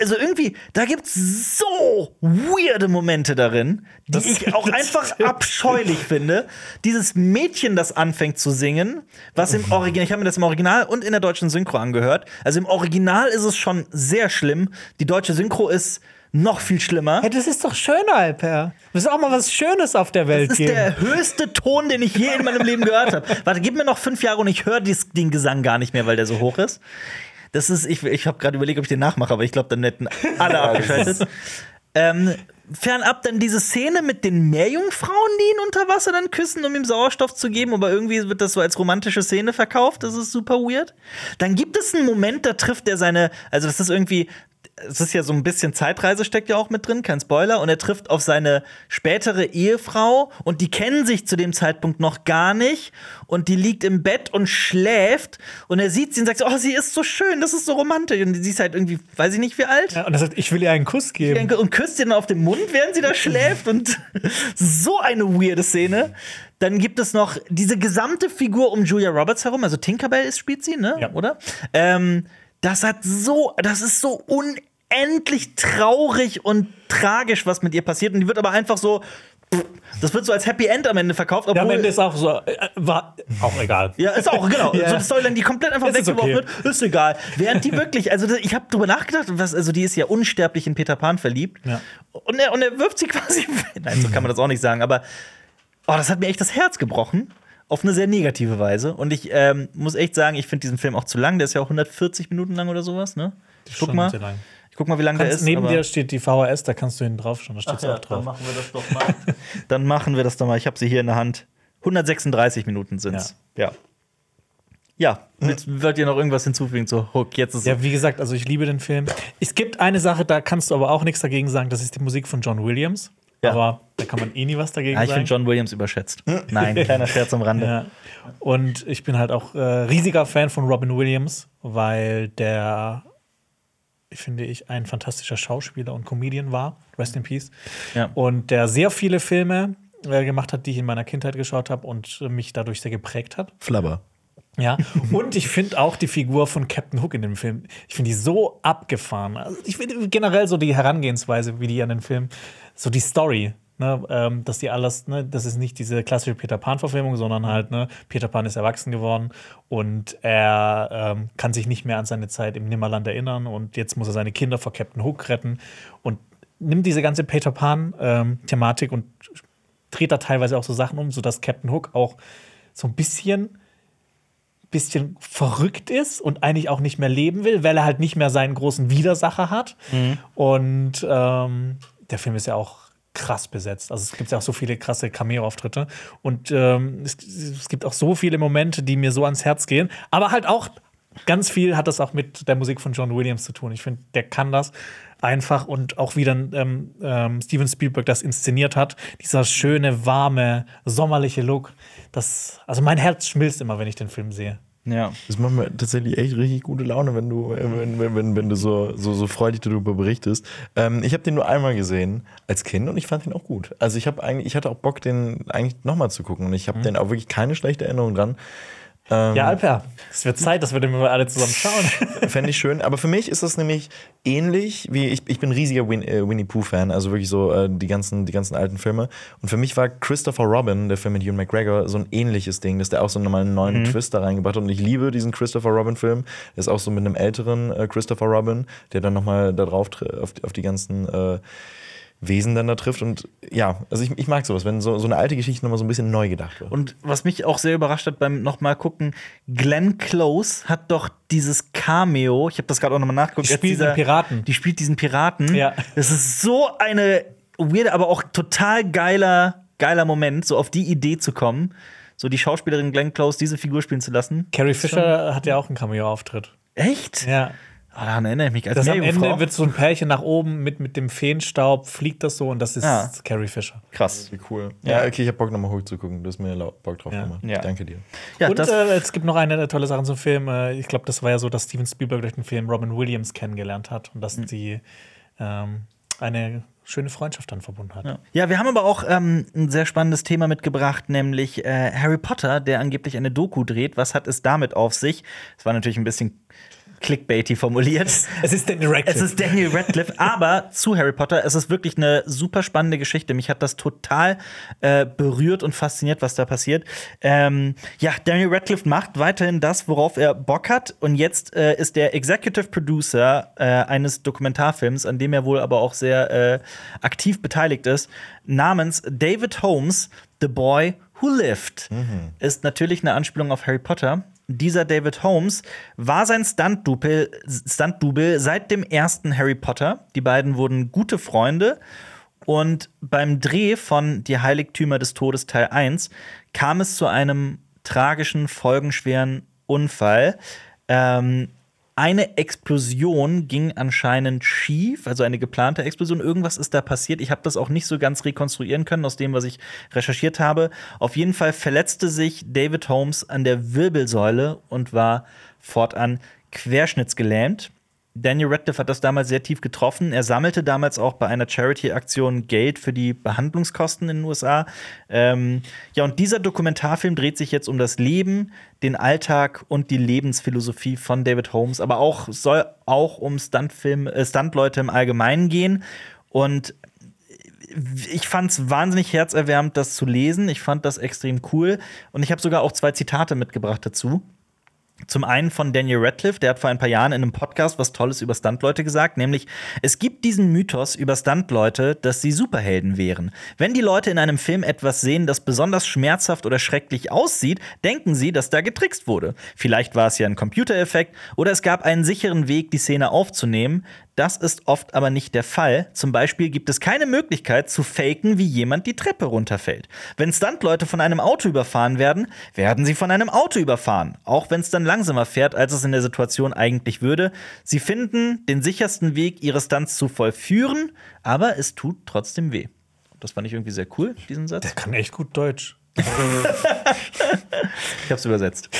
also irgendwie, da gibt es so weirde Momente darin, die Das- ich auch [laughs] einfach abscheulich finde. Dieses Mädchen, das anfängt zu singen, was im Original, ich habe mir das im Original und in der deutschen Synchro angehört. Also im Original ist es schon sehr schlimm. Die deutsche Synchro ist noch viel schlimmer. Hey, das ist doch schön, Alper. Das ist auch mal was Schönes auf der Welt Das ist geben. der höchste Ton, den ich je in meinem Leben gehört habe. Warte, gib mir noch fünf Jahre und ich höre den Gesang gar nicht mehr, weil der so hoch ist. Das ist, ich, ich habe gerade überlegt, ob ich den nachmache, aber ich glaube, dann hätten alle abgeschaltet. Ähm, fernab dann diese Szene mit den Meerjungfrauen, die ihn unter Wasser dann küssen, um ihm Sauerstoff zu geben, aber irgendwie wird das so als romantische Szene verkauft. Das ist super weird. Dann gibt es einen Moment, da trifft er seine, also das ist irgendwie, es ist ja so ein bisschen Zeitreise steckt ja auch mit drin, kein Spoiler. Und er trifft auf seine spätere Ehefrau und die kennen sich zu dem Zeitpunkt noch gar nicht. Und die liegt im Bett und schläft. Und er sieht sie und sagt so, oh, sie ist so schön, das ist so romantisch. Und sie ist halt irgendwie, weiß ich nicht wie alt. Ja, und er sagt, ich will ihr einen Kuss geben. Und küsst sie dann auf den Mund, während sie da [laughs] schläft. Und [laughs] so eine weirde Szene. Dann gibt es noch diese gesamte Figur um Julia Roberts herum. Also Tinkerbell ist, spielt sie, ne? Ja. Oder? Ähm, das hat so, das ist so unendlich traurig und tragisch, was mit ihr passiert. Und die wird aber einfach so. Das wird so als Happy End am Ende verkauft, Ja, am obwohl Ende ist auch so, äh, war auch egal. ja, ist auch, genau. [laughs] Ja. So eine Storyline, die komplett einfach weggeworfen okay. wird, ist egal. Während die wirklich, also ich habe drüber nachgedacht, was, also die ist ja unsterblich in Peter Pan verliebt. Ja. Und, er, und er wirft sie [laughs] quasi. Nein, so kann man das auch nicht sagen, aber oh, das hat mir echt das Herz gebrochen. Auf eine sehr negative Weise. Und ich ähm, muss echt sagen, ich finde diesen Film auch zu lang. Der ist ja auch 140 Minuten lang oder sowas, ne? Ich guck mal. Ich guck mal, wie lang der ist. neben dir steht die VHS, da kannst du hinten drauf schauen, da steht ja, auch drauf. Dann machen wir das doch mal. [laughs] dann machen wir das doch mal. Ich habe sie hier in der Hand. 136 Minuten sind's. Ja. Ja, jetzt wollt ihr noch irgendwas hinzufügen zu Hook? Jetzt ist Ja, wie gesagt, also ich liebe den Film. Es gibt eine Sache, da kannst du aber auch nichts dagegen sagen, das ist die Musik von John Williams. Ja. Aber da kann man eh nie was dagegen ja, ich sagen. finde John Williams überschätzt. Nein, kleiner Scherz am Rande. Ja. Und ich bin halt auch äh, riesiger Fan von Robin Williams, weil der, finde ich, ein fantastischer Schauspieler und Comedian war. Rest in Peace. Ja. Und der sehr viele Filme äh, gemacht hat, die ich in meiner Kindheit geschaut habe und mich dadurch sehr geprägt hat. Flabber. Ja, und ich finde auch die Figur von Captain Hook in dem Film, ich finde die so abgefahren. Also ich finde generell so die Herangehensweise, wie die an den Film, so die Story, ne, ähm, dass die alles, ne, das ist nicht diese klassische Peter Pan-Verfilmung, sondern halt, ne, Peter Pan ist erwachsen geworden und er ähm, kann sich nicht mehr an seine Zeit im Nimmerland erinnern und jetzt muss er seine Kinder vor Captain Hook retten und nimmt diese ganze Peter Pan-Thematik und dreht da teilweise auch so Sachen um, sodass Captain Hook auch so ein bisschen bisschen verrückt ist und eigentlich auch nicht mehr leben will, weil er halt nicht mehr seinen großen Widersacher hat. Und ähm, der Film ist ja auch krass besetzt. Also es gibt ja auch so viele krasse Cameo-Auftritte. Und ähm, es, es gibt auch so viele Momente, die mir so ans Herz gehen. Aber halt auch ganz viel hat das auch mit der Musik von John Williams zu tun. Ich finde, der kann das einfach und auch wie dann ähm, ähm, Steven Spielberg das inszeniert hat, dieser schöne, warme, sommerliche Look. Das, also mein Herz schmilzt immer, wenn ich den Film sehe. Ja. Das macht mir tatsächlich echt richtig gute Laune, wenn du, äh, wenn, wenn, wenn, wenn du so, so, so freudig darüber berichtest. Ähm, ich habe den nur einmal gesehen als Kind und ich fand ihn auch gut. Also ich habe eigentlich, ich hatte auch Bock, den eigentlich nochmal zu gucken und ich habe den auch wirklich keine schlechte Erinnerung dran. Ähm, Ja, Alper, es wird [laughs] Zeit, dass wir den mal alle zusammen schauen. [laughs] Fände ich schön. Aber für mich ist das nämlich ähnlich wie ich, ich bin ein riesiger Win, äh, Winnie Pooh-Fan, also wirklich so äh, die, ganzen, die ganzen alten Filme. Und für mich war Christopher Robin, der Film mit Ewan McGregor, so ein ähnliches Ding, dass der auch so nochmal einen neuen Twist da reingebracht hat. Und ich liebe diesen Christopher Robin-Film. Der ist auch so mit einem älteren äh, Christopher Robin, der dann nochmal da drauf auf, die- auf die ganzen äh, Wesen dann da trifft. Und ja, also ich, ich mag sowas, wenn so, so eine alte Geschichte nochmal so ein bisschen neu gedacht wird. Und was mich auch sehr überrascht hat beim nochmal gucken, Glenn Close hat doch dieses Cameo, ich habe das gerade auch nochmal nachgeguckt. Die spielt dieser- den Piraten. Die spielt diesen Piraten. Ja. Das ist so eine weirde, aber auch total geiler, geiler Moment, so auf die Idee zu kommen, so die Schauspielerin Glenn Close diese Figur spielen zu lassen. Carrie Fisher hat ja auch einen Cameo-Auftritt. Echt? Ja. Ah, daran erinnere ich mich als Das am. Ende wird so ein Pärchen nach oben mit, mit dem Feenstaub, fliegt das so und das ist Ah. Carrie Fisher. krass. Wie cool. Ja, okay, ich habe Bock nochmal hochzugucken. Du hast mir Bock drauf Ja. gemacht. Ja. Danke dir. Ja, und das, äh, es gibt noch eine tolle Sache zum Film. Äh, ich glaube, das war ja so, dass Steven Spielberg durch den Film Robin Williams kennengelernt hat und dass die ähm, eine schöne Freundschaft dann verbunden hat. Ja. ja, wir haben aber auch ähm, ein sehr spannendes Thema mitgebracht, nämlich äh, Harry Potter, der angeblich eine Doku dreht. Was hat es damit auf sich? Es war natürlich ein bisschen clickbaity formuliert. [laughs] Es ist Daniel Radcliffe. Es ist Daniel Radcliffe, aber zu Harry Potter, es ist wirklich eine super spannende Geschichte. Mich hat das total äh, berührt und fasziniert, was da passiert. Ähm, ja, Daniel Radcliffe macht weiterhin das, worauf er Bock hat. Und jetzt äh, ist der Executive Producer äh, eines Dokumentarfilms, an dem er wohl aber auch sehr äh, aktiv beteiligt ist, namens David Holmes, The Boy Who Lived. Ist natürlich eine Anspielung auf Harry Potter. Dieser David Holmes war sein Stunt-Double Stunt seit dem ersten Harry Potter. Die beiden wurden gute Freunde. Und beim Dreh von Die Heiligtümer des Todes Teil 1 kam es zu einem tragischen, folgenschweren Unfall. Ähm, eine Explosion ging anscheinend schief, also eine geplante Explosion. Irgendwas ist da passiert. Ich habe das auch nicht so ganz rekonstruieren können aus dem, was ich recherchiert habe. Auf jeden Fall verletzte sich David Holmes an der Wirbelsäule und war fortan querschnittsgelähmt. Daniel Radcliffe hat das damals sehr tief getroffen. Er sammelte damals auch bei einer Charity-Aktion Geld für die Behandlungskosten in den USA. Ähm, ja, und dieser Dokumentarfilm dreht sich jetzt um das Leben, den Alltag und die Lebensphilosophie von David Holmes, aber auch soll auch um Stuntfilm, äh, Stuntleute im Allgemeinen gehen. Und ich fand es wahnsinnig herzerwärmend, das zu lesen. Ich fand das extrem cool. Und ich habe sogar auch zwei Zitate mitgebracht dazu. Zum einen von Daniel Radcliffe, der hat vor ein paar Jahren in einem Podcast was Tolles über Stuntleute gesagt, nämlich es gibt diesen Mythos über Stuntleute, dass sie Superhelden wären. Wenn die Leute in einem Film etwas sehen, das besonders schmerzhaft oder schrecklich aussieht, denken sie, dass da getrickst wurde. Vielleicht war es ja ein Computereffekt oder es gab einen sicheren Weg, die Szene aufzunehmen. Das ist oft aber nicht der Fall. Zum Beispiel gibt es keine Möglichkeit zu faken, wie jemand die Treppe runterfällt. Wenn Stuntleute von einem Auto überfahren werden, werden sie von einem Auto überfahren, auch wenn es dann langsamer fährt, als es in der Situation eigentlich würde. Sie finden den sichersten Weg, ihre Stunts zu vollführen, aber es tut trotzdem weh. Das fand ich irgendwie sehr cool, diesen Satz. Der kann echt gut Deutsch. [laughs] Ich hab's übersetzt.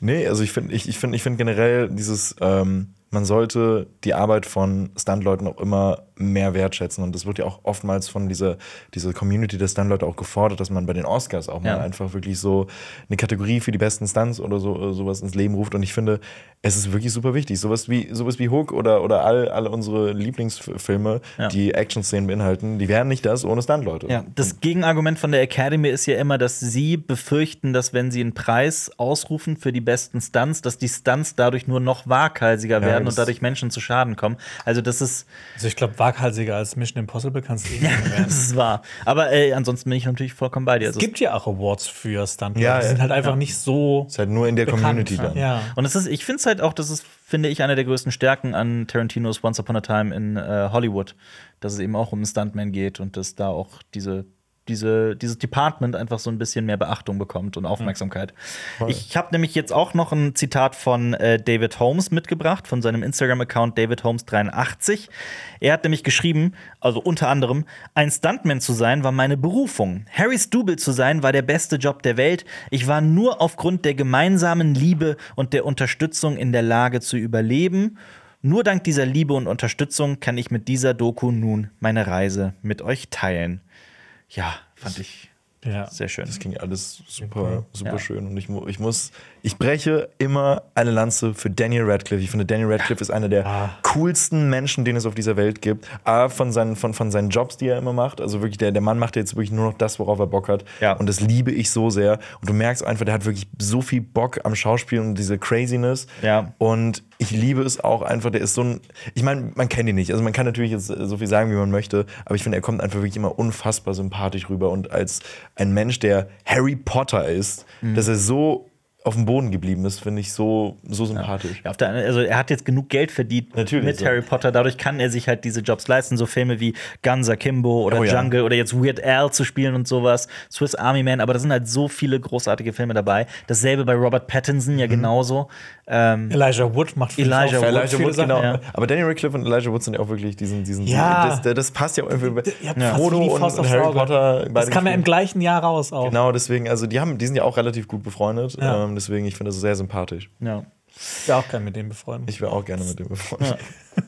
Nee, also ich finde ich, ich find, ich find generell dieses, ähm, man sollte die Arbeit von Stuntleuten auch immer mehr wertschätzen. Und das wird ja auch oftmals von dieser, dieser Community der Stuntleute auch gefordert, dass man bei den Oscars auch mal Ja. einfach wirklich so eine Kategorie für die besten Stunts oder so oder sowas ins Leben ruft. Und ich finde, es ist wirklich super wichtig. Sowas wie, sowas wie Hook oder, oder all, alle unsere Lieblingsfilme, Ja. die Action-Szenen beinhalten, die wären nicht das ohne Stuntleute. Ja, das Gegenargument von der Academy ist ja immer, dass sie befürchten, dass wenn sie einen Preis ausrufen für die besten Stunts, dass die Stunts dadurch nur noch waghalsiger Ja, werden das- und dadurch Menschen zu Schaden kommen. Also das ist, Also ich glaube, waghalsiger als Mission Impossible kannst du eh [laughs] nicht mehr werden. das ist wahr. Aber äh, ansonsten bin ich natürlich vollkommen bei dir. Es Also gibt ja auch Awards für Stunt. Ja, die sind ja. halt einfach nicht so Ist halt nur in der bekannt. Community dann. Ja. Und es ist, ich finde es halt auch, das ist, finde ich, eine der größten Stärken an Tarantinos Once Upon a Time in äh, Hollywood, dass es eben auch um einen Stuntman geht und dass da auch diese, diese, dieses Department einfach so ein bisschen mehr Beachtung bekommt und Aufmerksamkeit. Ich habe nämlich jetzt auch noch ein Zitat von äh, David Holmes mitgebracht, von seinem Instagram-Account David Holmes83. Er hat nämlich geschrieben, also unter anderem, ein Stuntman zu sein war meine Berufung. Harrys Double zu sein war der beste Job der Welt. Ich war nur aufgrund der gemeinsamen Liebe und der Unterstützung in der Lage zu überleben. Nur dank dieser Liebe und Unterstützung kann ich mit dieser Doku nun meine Reise mit euch teilen. Ja, fand ich Ja. sehr schön. Das klingt alles super, super Ja. schön. Und ich, mu- ich muss, ich breche immer eine Lanze für Daniel Radcliffe. Ich finde, Daniel Radcliffe ist einer der Ah. coolsten Menschen, den es auf dieser Welt gibt. A, von seinen, von, von seinen Jobs, die er immer macht. Also wirklich, der, der Mann macht jetzt wirklich nur noch das, worauf er Bock hat. Ja. Und das liebe ich so sehr. Und du merkst einfach, der hat wirklich so viel Bock am Schauspiel und diese Craziness. Ja. Und ich liebe es auch einfach, der ist so ein, ich meine, man kennt ihn nicht. Also man kann natürlich jetzt so viel sagen, wie man möchte, aber ich finde, er kommt einfach wirklich immer unfassbar sympathisch rüber. Und als ein Mensch, der Harry Potter ist, Mhm. dass er so auf dem Boden geblieben ist, finde ich so, so sympathisch. Ja, auf der, also er hat jetzt genug Geld verdient Natürlich mit so. Harry Potter, dadurch kann er sich halt diese Jobs leisten, so Filme wie Guns Akimbo oder Oh ja. Jungle oder jetzt Weird Al zu spielen und sowas, Swiss Army Man, aber da sind halt so viele großartige Filme dabei. Dasselbe bei Robert Pattinson Mhm. ja genauso. Ähm, Elijah Wood macht ich, Elijah auch Wood, Elijah Wood, genau. ja. Aber Daniel Radcliffe und Elijah Wood sind ja auch wirklich diesen, diesen Ja. das, das, das passt ja auch irgendwie. Ja, Ja. Frodo und, und Harry. Potter. Das kam ja im gleichen Jahr raus auch. Genau, deswegen, also die haben, die sind ja auch relativ gut befreundet. Ja. Ähm, deswegen, ich finde das sehr sympathisch. ja. Ich wäre auch gern mit dem befreundet. Ich wäre auch gerne mit dem befreundet.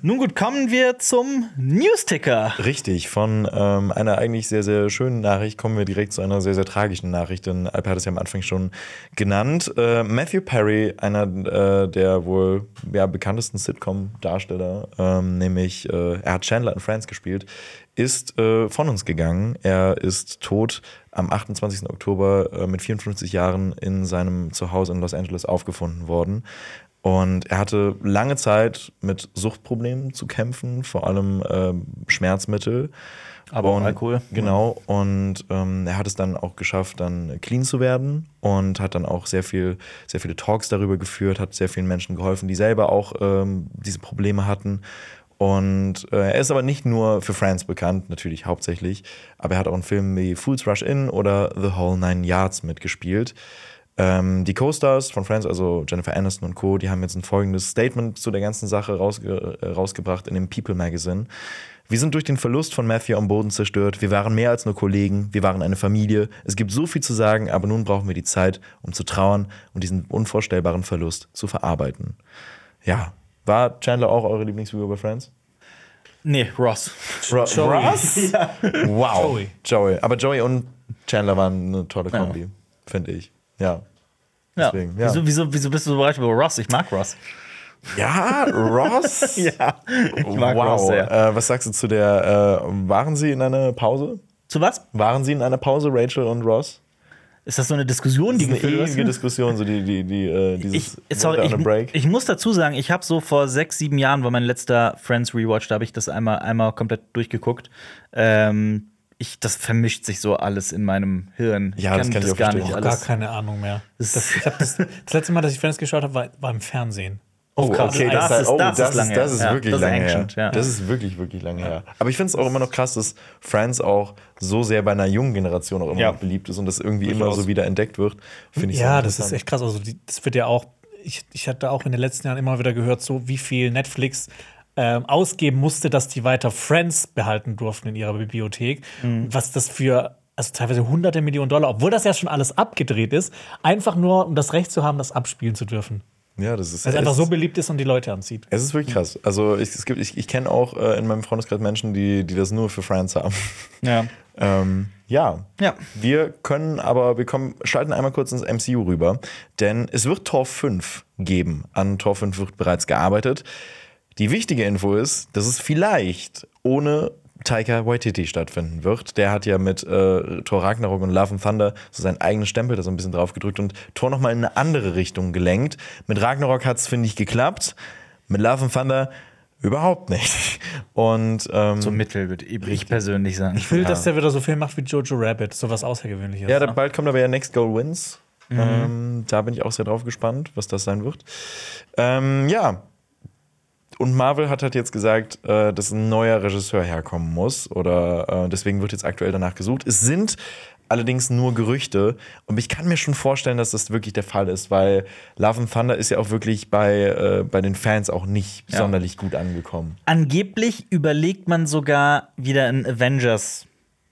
Nun gut, kommen wir zum Newsticker. Richtig, von ähm, einer eigentlich sehr, sehr schönen Nachricht kommen wir direkt zu einer sehr, sehr tragischen Nachricht, denn Alper hat es ja am Anfang schon genannt. Äh, Matthew Perry, einer äh, der wohl ja, bekanntesten Sitcom-Darsteller, ähm, nämlich äh, er hat Chandler in Friends gespielt, ist äh, von uns gegangen. Er ist tot am 28. Oktober äh, mit 54 Jahren in seinem Zuhause in Los Angeles aufgefunden worden. Und er hatte lange Zeit mit Suchtproblemen zu kämpfen, vor allem ähm, Schmerzmittel. Aber und, Alkohol. Genau. Und ähm, er hat es dann auch geschafft, dann clean zu werden und hat dann auch sehr viel, sehr viele Talks darüber geführt, hat sehr vielen Menschen geholfen, die selber auch ähm, diese Probleme hatten. Und äh, er ist aber nicht nur für Friends bekannt, natürlich hauptsächlich, aber er hat auch in Filmen wie Fools Rush In oder The Whole Nine Yards mitgespielt. Ähm, die Co-Stars von Friends, also Jennifer Aniston und Co., die haben jetzt ein folgendes Statement zu der ganzen Sache rausge äh, rausgebracht in dem People Magazine. Wir sind durch den Verlust von Matthew am Boden zerstört. Wir waren mehr als nur Kollegen. Wir waren eine Familie. Es gibt so viel zu sagen, aber nun brauchen wir die Zeit, um zu trauern und diesen unvorstellbaren Verlust zu verarbeiten. Ja. War Chandler auch eure Lieblingsfigur bei Friends? Nee, Ross. Ro [laughs] Joey. Ross? [laughs] Wow. Joey. Joey. Aber Joey und Chandler waren eine tolle Kombi, finde ich. Ja. Ja. Deswegen, ja. Wieso, wieso, wieso bist du so bereit über Ross? Ich mag Ross. Ja, Ross? [laughs] Ja, ich mag wow. Ross sehr. Äh, was sagst du zu der, äh, waren sie in einer Pause? Zu was? Waren sie in einer Pause, Rachel und Ross? Ist das so eine Diskussion, die Das ist eine geführt ewige wird? Diskussion, so die, die, die, äh, Ich, dieses sorry, ich, on a Break. ich muss dazu sagen, ich habe so vor sechs, sieben Jahren, war mein letzter Friends Rewatch, da habe ich das einmal, einmal komplett durchgeguckt. Ähm, ich, das vermischt sich so alles in meinem Hirn. Ja, das kann ich auch gar verstehen. nicht Gar alles. keine Ahnung mehr. Das- Das, ich hab das, [laughs] das letzte Mal, dass ich Friends geschaut habe, war, war im Fernsehen. Oh, krass. okay, Das das, ist- oh, das das, ist lange ist, das ist her. Ja, wirklich das ist lange ancient, her. ja. Das ist wirklich, wirklich lange her. Aber ich finde es auch immer noch krass, dass Friends auch so sehr bei einer jungen Generation auch immer Ja. noch beliebt ist und das irgendwie immer so wieder entdeckt wird. Finde ich Ja, das ist echt krass. Also, die, das wird ja auch, ich, ich hatte auch in den letzten Jahren immer wieder gehört, so wie viel Netflix ähm, ausgeben musste, dass die weiter Friends behalten durften in ihrer Bibliothek. Mhm. Was das für, also teilweise hunderte Millionen Dollar, obwohl das ja schon alles abgedreht ist, einfach nur, um das Recht zu haben, das abspielen zu dürfen. Ja, das ist Weil es einfach so beliebt ist und die Leute anzieht. Es ist wirklich krass. Also ich, es gibt, ich, ich kenne auch äh, in meinem Freundeskreis Menschen, die, die das nur für Friends haben. Ja. [laughs] ähm, ja. Ja. Wir können aber, wir kommen, schalten einmal kurz ins MCU rüber, denn es wird Tor 5 geben. An Tor 5 wird bereits gearbeitet. Die wichtige Info ist, dass es vielleicht ohne Taika Waititi stattfinden wird. Der hat ja mit äh, Thor Ragnarok und Love and Thunder so seinen eigenen Stempel da so ein bisschen drauf gedrückt und Thor nochmal in eine andere Richtung gelenkt. Mit Ragnarok hat es, finde ich, geklappt. Mit Love and Thunder überhaupt nicht. [laughs] Und ähm, So mittel, würde ich persönlich sagen. Ich will, dass der wieder so viel macht wie Jojo Rabbit, so was Außergewöhnliches. Ja, da, bald kommt aber ja Next Goal Wins. Ähm, da bin ich auch sehr drauf gespannt, was das sein wird. Ähm, ja. Und Marvel hat halt jetzt gesagt, äh, dass ein neuer Regisseur herkommen muss. Oder äh, deswegen wird jetzt aktuell danach gesucht. Es sind allerdings nur Gerüchte. Und ich kann mir schon vorstellen, dass das wirklich der Fall ist, weil Love and Thunder ist ja auch wirklich bei, äh, bei den Fans auch nicht Ja. sonderlich gut angekommen. Angeblich überlegt man sogar wieder ein Avengers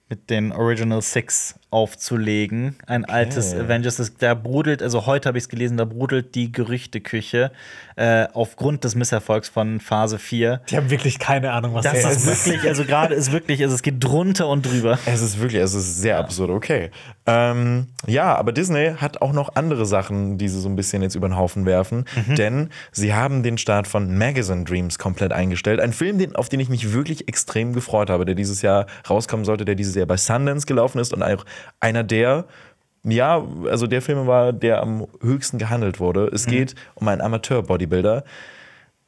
mit den Original Six aufzulegen. Ein altes Avengers. Das, da brodelt, also heute habe ich es gelesen, da brodelt die Gerüchteküche äh, aufgrund des Misserfolgs von Phase 4. Die haben wirklich keine Ahnung, was Das das ist ist. wirklich, also gerade ist wirklich, also es geht drunter und drüber. Es ist wirklich, es ist sehr absurd, okay. Ähm, ja, aber Disney hat auch noch andere Sachen, die sie so ein bisschen jetzt über den Haufen werfen. Denn sie haben den Start von Magazine Dreams komplett eingestellt. Ein Film, den, auf den ich mich wirklich extrem gefreut habe, der dieses Jahr rauskommen sollte, der dieses Jahr bei Sundance gelaufen ist und auch einer der. Ja, also der Film war, der am höchsten gehandelt wurde. Es geht um einen Amateur-Bodybuilder,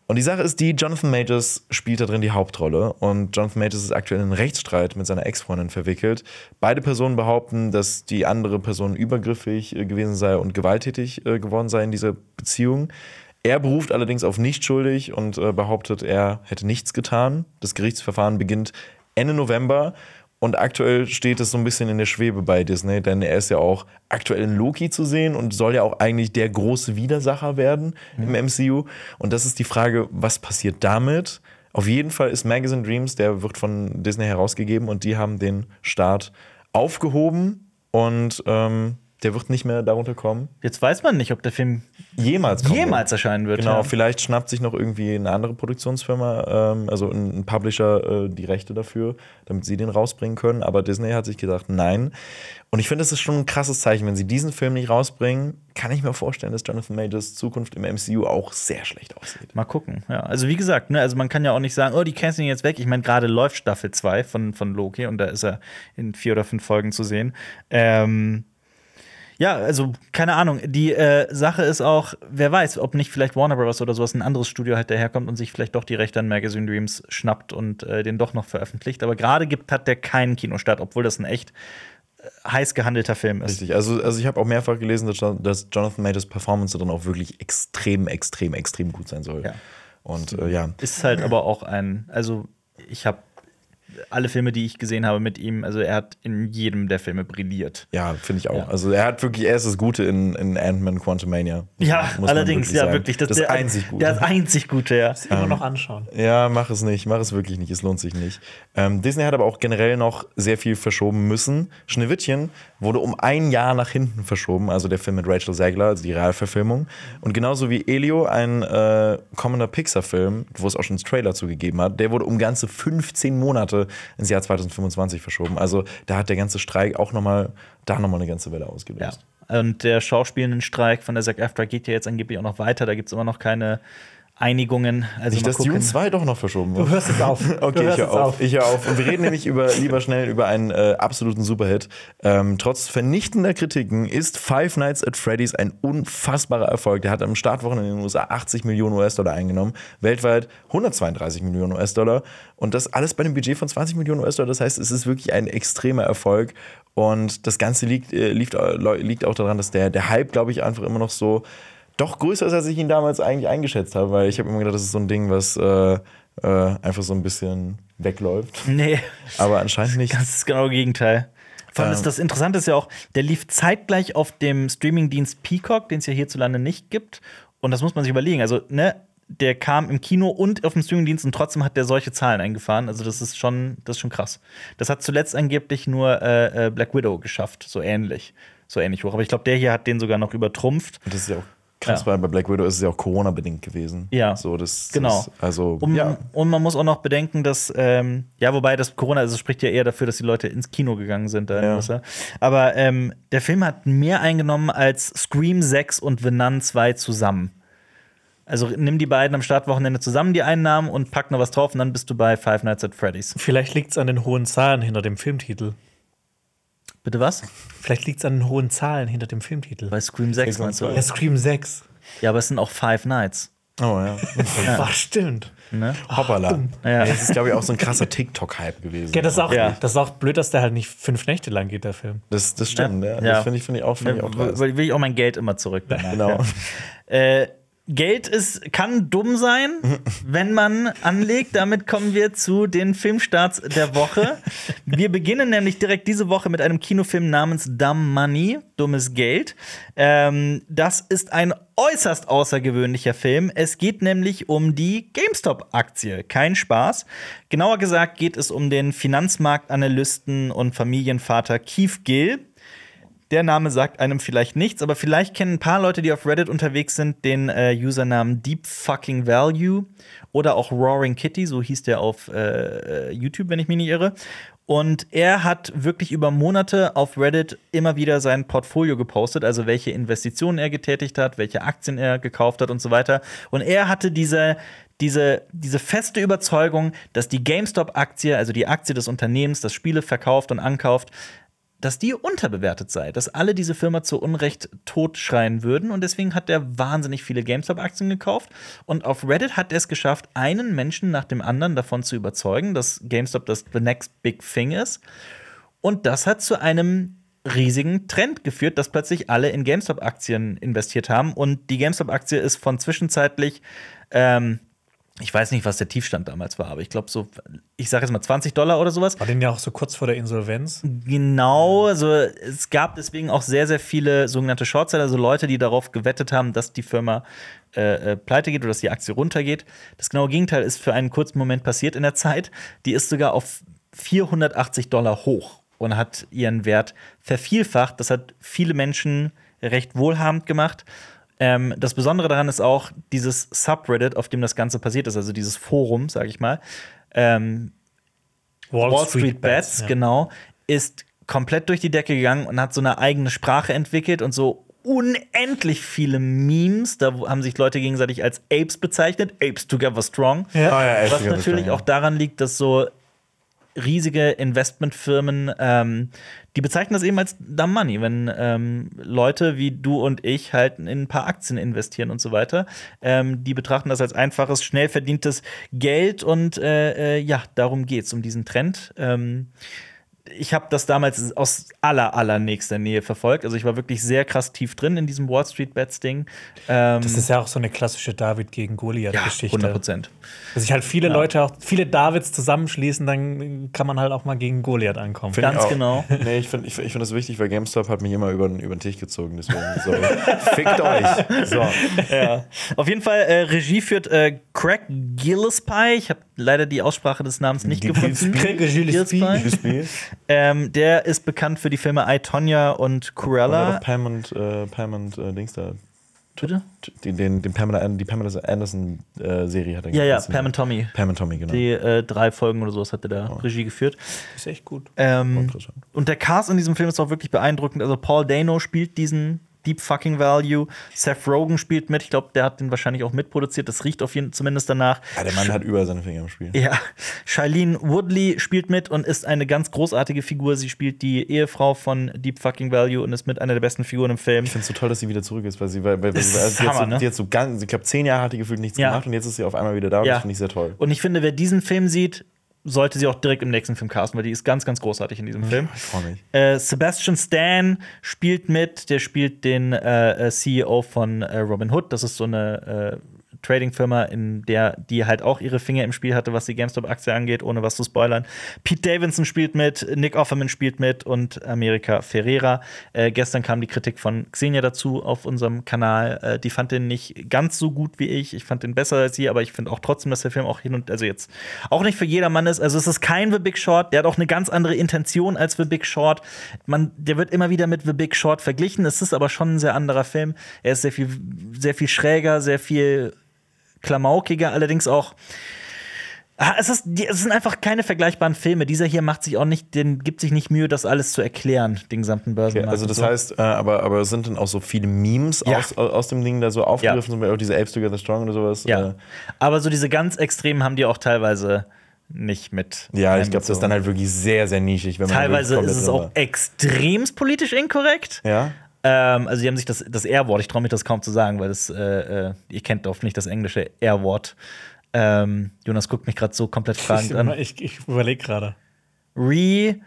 und die Sache ist die, Jonathan Majors spielt da drin die Hauptrolle und Jonathan Majors ist aktuell in einen Rechtsstreit mit seiner Ex-Freundin verwickelt. Beide Personen behaupten, dass die andere Person übergriffig äh, gewesen sei und gewalttätig äh, geworden sei in dieser Beziehung. Er beruft allerdings auf nicht schuldig und äh, behauptet, er hätte nichts getan. Das Gerichtsverfahren beginnt Ende November und aktuell steht es so ein bisschen in der Schwebe bei Disney, denn er ist ja auch aktuell in Loki zu sehen und soll ja auch eigentlich der große Widersacher werden im MCU. Und das ist die Frage, was passiert damit? Auf jeden Fall ist Magazine Dreams, der wird von Disney herausgegeben und die haben den Start aufgehoben und ähm, der wird nicht mehr darunter kommen. Jetzt weiß man nicht, ob der Film Jemals jemals wird. erscheinen wird. Genau, ja. vielleicht schnappt sich noch irgendwie eine andere Produktionsfirma, ähm, also ein, ein Publisher, äh, die Rechte dafür, damit sie den rausbringen können. Aber Disney hat sich gesagt, nein. Und ich finde, das ist schon ein krasses Zeichen. Wenn sie diesen Film nicht rausbringen, kann ich mir vorstellen, dass Jonathan Majors Zukunft im MCU auch sehr schlecht aussieht. Mal gucken. Ja, also wie gesagt, ne, also man kann ja auch nicht sagen, oh, die canceln jetzt weg. Ich meine, gerade läuft Staffel 2 von, von Loki und da ist er in vier oder fünf Folgen zu sehen. Ähm, ja, also keine Ahnung. Die äh, Sache ist auch, wer weiß, ob nicht vielleicht Warner Bros. oder sowas ein anderes Studio halt daherkommt und sich vielleicht doch die Rechte an Magazine Dreams schnappt und äh, den doch noch veröffentlicht. Aber gerade gibt hat der keinen Kinostart, obwohl das ein echt äh, heiß gehandelter Film ist. Richtig. Also, also ich habe auch mehrfach gelesen, dass, dass Jonathan Majors Performance dann auch wirklich extrem, extrem, extrem gut sein soll. Ja. Und äh, ja. Ist halt aber auch ein, also ich habe alle Filme, die ich gesehen habe mit ihm, also er hat in jedem der Filme brilliert. Ja, finde ich auch. Ja. Also er hat wirklich, er ist das Gute in, in Ant-Man Quantumania. Ja, allerdings, ja, sagen. wirklich. Das, der, einzig Gute. Das einzig Gute, ja. Immer noch anschauen. Ja, mach es nicht, mach es wirklich nicht, es lohnt sich nicht. Ähm, Disney hat aber auch generell noch sehr viel verschoben müssen. Schneewittchen wurde um ein Jahr nach hinten verschoben, also der Film mit Rachel Zegler, also die Realverfilmung. Und genauso wie Elio, ein äh, kommender Pixar-Film, wo es auch schon einen Trailer zugegeben hat, der wurde um ganze 15 Monate ins Jahr 2025 verschoben. Also da hat der ganze Streik auch nochmal, da nochmal eine ganze Welle Ja. ausgelöst. Und der Schauspielendenstreik von der After geht ja jetzt angeblich auch noch weiter. Da gibt es immer noch keine Einigungen. Also Nicht, mal dass Dune gucken. 2 doch noch verschoben wird. Du hörst jetzt auf. [laughs] Okay, ich höre jetzt auf. Ich höre auf. Und wir reden nämlich über, [laughs] lieber schnell über einen äh, absoluten Superhit. Ähm, trotz vernichtender Kritiken ist Five Nights at Freddy's ein unfassbarer Erfolg. Der hat am Startwochenende in den USA 80 Millionen US-Dollar eingenommen, weltweit 132 Millionen US-Dollar. Und das alles bei einem Budget von 20 Millionen US-Dollar. Das heißt, es ist wirklich ein extremer Erfolg. Und das Ganze liegt, äh, liegt, äh, liegt auch daran, dass der, der Hype, glaube ich, einfach immer noch so doch größer ist, als ich ihn damals eigentlich eingeschätzt habe, weil ich habe immer gedacht, das ist so ein Ding, was äh, äh, einfach so ein bisschen wegläuft. Nee, Aber anscheinend nicht. das ist genau das Gegenteil. Vor allem Ähm. ist das Interessante ist ja auch, der lief zeitgleich auf dem Streamingdienst Peacock, den es ja hierzulande nicht gibt. Und das muss man sich überlegen. Also, ne, der kam im Kino und auf dem Streamingdienst und trotzdem hat der solche Zahlen eingefahren. Also, das ist schon, das ist schon krass. Das hat zuletzt angeblich nur äh, äh, Black Widow geschafft, so ähnlich. So ähnlich hoch. Aber ich glaube, der hier hat den sogar noch übertrumpft. Und das ist ja auch krass, Ja. weil bei Black Widow ist es ja auch Corona-bedingt gewesen. Ja. So, das, Genau. Das, also, Um, ja. Und man muss auch noch bedenken, dass, ähm, ja, wobei das Corona, also spricht ja eher dafür, dass die Leute ins Kino gegangen sind. Da den Ja. Aber ähm, der Film hat mehr eingenommen als Scream 6 und The Nun 2 zusammen. Also nimm die beiden am Startwochenende zusammen, die Einnahmen, und pack noch was drauf, und dann bist du bei Five Nights at Freddy's. Vielleicht liegt es an den hohen Zahlen hinter dem Filmtitel. Bitte was? Vielleicht liegt es an den hohen Zahlen hinter dem Filmtitel. Bei Scream 6 meinst du? Ja, Scream 6. Ja, aber es sind auch Five Nights. Oh ja. [laughs] Ach, stimmt. Ne? Hoppala. Ja. Das ist, glaube ich, auch so ein krasser TikTok-Hype gewesen. Ja, das, ist auch, Ja. das ist auch blöd, dass der halt nicht fünf Nächte lang geht, der Film. das, das stimmt, ja. Ja. Das finde ich, find ich auch, find ich auch krass. Will, ich auch mein Geld immer zurück. danach, Genau. Ja. Äh, Geld ist, kann dumm sein, [laughs] wenn man anlegt. Damit kommen wir zu den Filmstarts der Woche. [laughs] Wir beginnen nämlich direkt diese Woche mit einem Kinofilm namens Dumb Money, dummes Geld. Ähm, das ist ein äußerst außergewöhnlicher Film. Es geht nämlich um die GameStop-Aktie. Kein Spaß. Genauer gesagt geht es um den Finanzmarktanalysten und Familienvater Keith Gill. Der Name sagt einem vielleicht nichts, aber vielleicht kennen ein paar Leute, die auf Reddit unterwegs sind, den äh, Usernamen Deep Fucking Value oder auch Roaring Kitty, so hieß der auf äh, YouTube, wenn ich mich nicht irre. Und er hat wirklich über Monate auf Reddit immer wieder sein Portfolio gepostet, also welche Investitionen er getätigt hat, welche Aktien er gekauft hat und so weiter. Und er hatte diese, diese, diese feste Überzeugung, dass die GameStop-Aktie, also die Aktie des Unternehmens, das Spiele verkauft und ankauft, dass die unterbewertet sei, dass alle diese Firma zu Unrecht totschreien würden. Und deswegen hat er wahnsinnig viele GameStop-Aktien gekauft. Und auf Reddit hat er es geschafft, einen Menschen nach dem anderen davon zu überzeugen, dass GameStop das the next big thing ist und das hat zu einem riesigen Trend geführt, dass plötzlich alle in GameStop-Aktien investiert haben. Und die GameStop-Aktie ist von zwischenzeitlich ähm, ich weiß nicht, was der Tiefstand damals war, aber ich glaube so, ich sage jetzt mal 20 Dollar oder sowas. War den ja auch so kurz vor der Insolvenz. Genau, also es gab deswegen auch sehr, sehr viele sogenannte Shortseller, also Leute, die darauf gewettet haben, dass die Firma äh, äh, pleite geht oder dass die Aktie runtergeht. Das genaue Gegenteil ist für einen kurzen Moment passiert in der Zeit. Die ist sogar auf 480 Dollar hoch und hat ihren Wert vervielfacht. Das hat viele Menschen recht wohlhabend gemacht. Ähm, das Besondere daran ist auch dieses Subreddit, auf dem das Ganze passiert ist, also dieses Forum, sage ich mal. Ähm, Wall, Street, Bets, ja. genau, ist komplett durch die Decke gegangen und hat so eine eigene Sprache entwickelt und so unendlich viele Memes. Da haben sich Leute gegenseitig als Apes bezeichnet. Apes together strong. Ja. Ah, ja, Was natürlich auch daran liegt, dass so riesige Investmentfirmen, ähm, die bezeichnen das eben als Dumb Money, wenn ähm, Leute wie du und ich halt in ein paar Aktien investieren und so weiter. Ähm, die betrachten das als einfaches, schnell verdientes Geld und äh, äh, ja, darum geht's, um diesen Trend. Ähm, ich habe das damals aus aller, allernächster Nähe verfolgt. Also ich war wirklich sehr krass tief drin in diesem Wall Street Bets Ding. Ähm, Das ist ja auch so eine klassische David gegen ja, Goliath-Geschichte. 100 Prozent. Dass sich halt viele Leute auch, viele Davids zusammenschließen, dann kann man halt auch mal gegen Goliath ankommen. Find Ganz genau. [laughs] Nee, ich finde ich, ich find das wichtig, weil GameStop hat mich immer über, den- über den Tisch gezogen. Deswegen so, [laughs] fickt euch. So. ja. Auf jeden Fall, äh, Regie führt äh, Craig Gillespie. Ich habe leider die Aussprache des Namens nicht gefunden. Craig Gillespie. Gillespie. Ähm, der ist bekannt für die Filme I, Tonya und Cruella. doch Pam und, äh, Pam und äh, Dings da. Bitte? Den, den, den Pamela, die Pamela Anderson-Serie hat er Ja, ja. Pam und Tommy. Pam und Tommy, genau. Die äh, drei Folgen oder sowas hat er da Regie geführt. ist echt gut. Ähm, und der Cast in diesem Film ist auch wirklich beeindruckend. Also Paul Dano spielt diesen Deep Fucking Value. Seth Rogen spielt mit. Ich glaube, der hat den wahrscheinlich auch mitproduziert. Das riecht auf jeden zumindest danach. Ja, der Mann hat überall seine Finger im Spiel. Ja, Charlene Woodley spielt mit und ist eine ganz großartige Figur. Sie spielt die Ehefrau von Deep Fucking Value und ist mit einer der besten Figuren im Film. Ich finde es so toll, dass sie wieder zurück ist, weil sie, weil, weil, weil sie, also hat so, Hammer, ne? hat so ganz, ich glaube, zehn Jahre hat die gefühlt nichts Ja. gemacht und jetzt ist sie auf einmal wieder da und Ja. das finde ich sehr toll. Und ich finde, wer diesen Film sieht, sollte sie auch direkt im nächsten Film casten, weil die ist ganz, ganz großartig in diesem Film. Ich freue mich. Äh, Sebastian Stan spielt mit, der spielt den äh, äh, CEO von äh, Robin Hood. Das ist so eine äh, Trading-Firma, in der die halt auch ihre Finger im Spiel hatte, was die GameStop-Aktie angeht, ohne was zu spoilern. Pete Davidson spielt mit, Nick Offerman spielt mit und America Ferreira. Äh, gestern kam die Kritik von Xenia dazu auf unserem Kanal. Äh, die fand den nicht ganz so gut wie ich. Ich fand den besser als sie, aber ich finde auch trotzdem, dass der Film auch hin und also jetzt auch nicht für jedermann ist. Also es ist kein The Big Short, der hat auch eine ganz andere Intention als The Big Short. Man, der wird immer wieder mit The Big Short verglichen. Es ist aber schon ein sehr anderer Film. Er ist sehr viel, sehr viel schräger, sehr viel klamaukiger, allerdings auch. Ah, Es, ist, es sind einfach keine vergleichbaren Filme. Dieser hier macht sich auch nicht, den gibt sich nicht Mühe, das alles zu erklären, den gesamten Okay, Börsenmarkt. also und das so. heißt, äh, aber, aber es sind dann auch so viele Memes Ja. aus, aus dem Ding da so aufgegriffen, zum Beispiel auch diese Apes Together Strong oder sowas. ja. Äh, Aber so diese ganz extremen haben die auch teilweise nicht mit. ja, ich glaube, das ist dann halt wirklich sehr, sehr nischig. Wenn man Teilweise ist es auch extremst politisch inkorrekt. Ja? Ähm, also, die haben sich das, das R-Wort, ich traue mich das kaum zu sagen, weil das, äh, äh, ihr kennt oft nicht das englische R-Wort. Ähm, Jonas guckt mich gerade so komplett fragend Ich, an. ich, ich überlege gerade. Re.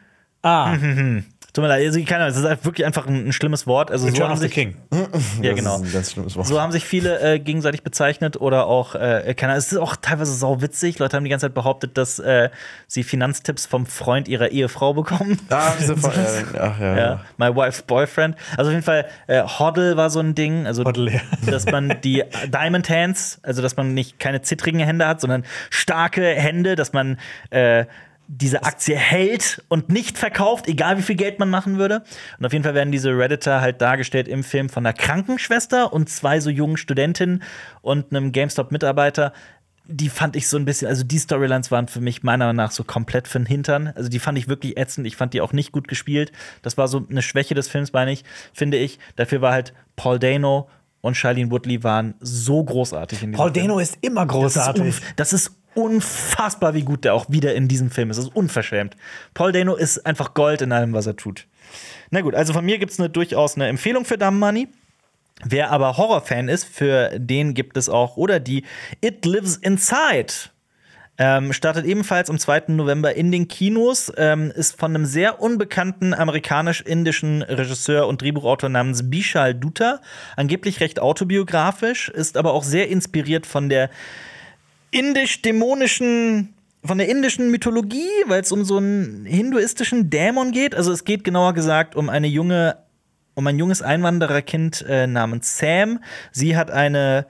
Ah, [laughs] Tut mir leid, also, keine Ahnung, es ist halt wirklich einfach ein, ein schlimmes Wort. Also, so Return haben of the sich, King. [laughs] Ja, genau. ein ganz schlimmes Wort. So haben sich viele äh, gegenseitig bezeichnet oder auch, äh, keine Ahnung, es ist auch teilweise sau witzig. Leute haben die ganze Zeit behauptet, dass äh, sie Finanztipps vom Freund ihrer Ehefrau bekommen. ah, diese Von [laughs] äh, ach ja. Ja, my wife's boyfriend. Also auf jeden Fall, äh, Hoddle war so ein Ding. Also, Hoddle, ja. dass man die Diamond Hands, also dass man nicht keine zittrigen Hände hat, sondern starke Hände, dass man äh, diese Aktie hält und nicht verkauft, egal wie viel Geld man machen würde. Und auf jeden Fall werden diese Redditor halt dargestellt im Film von einer Krankenschwester und zwei so jungen Studentinnen und einem GameStop-Mitarbeiter. Die fand ich so ein bisschen, also die Storylines waren für mich meiner Meinung nach so komplett für den Hintern. Also die fand ich wirklich ätzend. Ich fand die auch nicht gut gespielt. Das war so eine Schwäche des Films, meine ich, finde ich. Dafür war halt Paul Dano und Charlene Woodley waren so großartig in diesem Paul Film. Dano ist immer Das ist, großartig. das ist unfassbar, wie gut der auch wieder in diesem Film ist. Das ist unverschämt. Paul Dano ist einfach Gold in allem, was er tut. Na gut, also von mir gibt es eine, durchaus eine Empfehlung für Dumb Money. Wer aber Horrorfan ist, für den gibt es auch, oder die It Lives Inside. Ähm, startet ebenfalls am 2. November in den Kinos, ähm, ist von einem sehr unbekannten amerikanisch-indischen Regisseur und Drehbuchautor namens Bishal Dutta, angeblich recht autobiografisch, ist aber auch sehr inspiriert von der indisch-dämonischen, von der indischen Mythologie, weil es um so einen hinduistischen Dämon geht. Also es geht genauer gesagt um eine junge, um ein junges Einwandererkind äh, namens Sam. Sie hat eine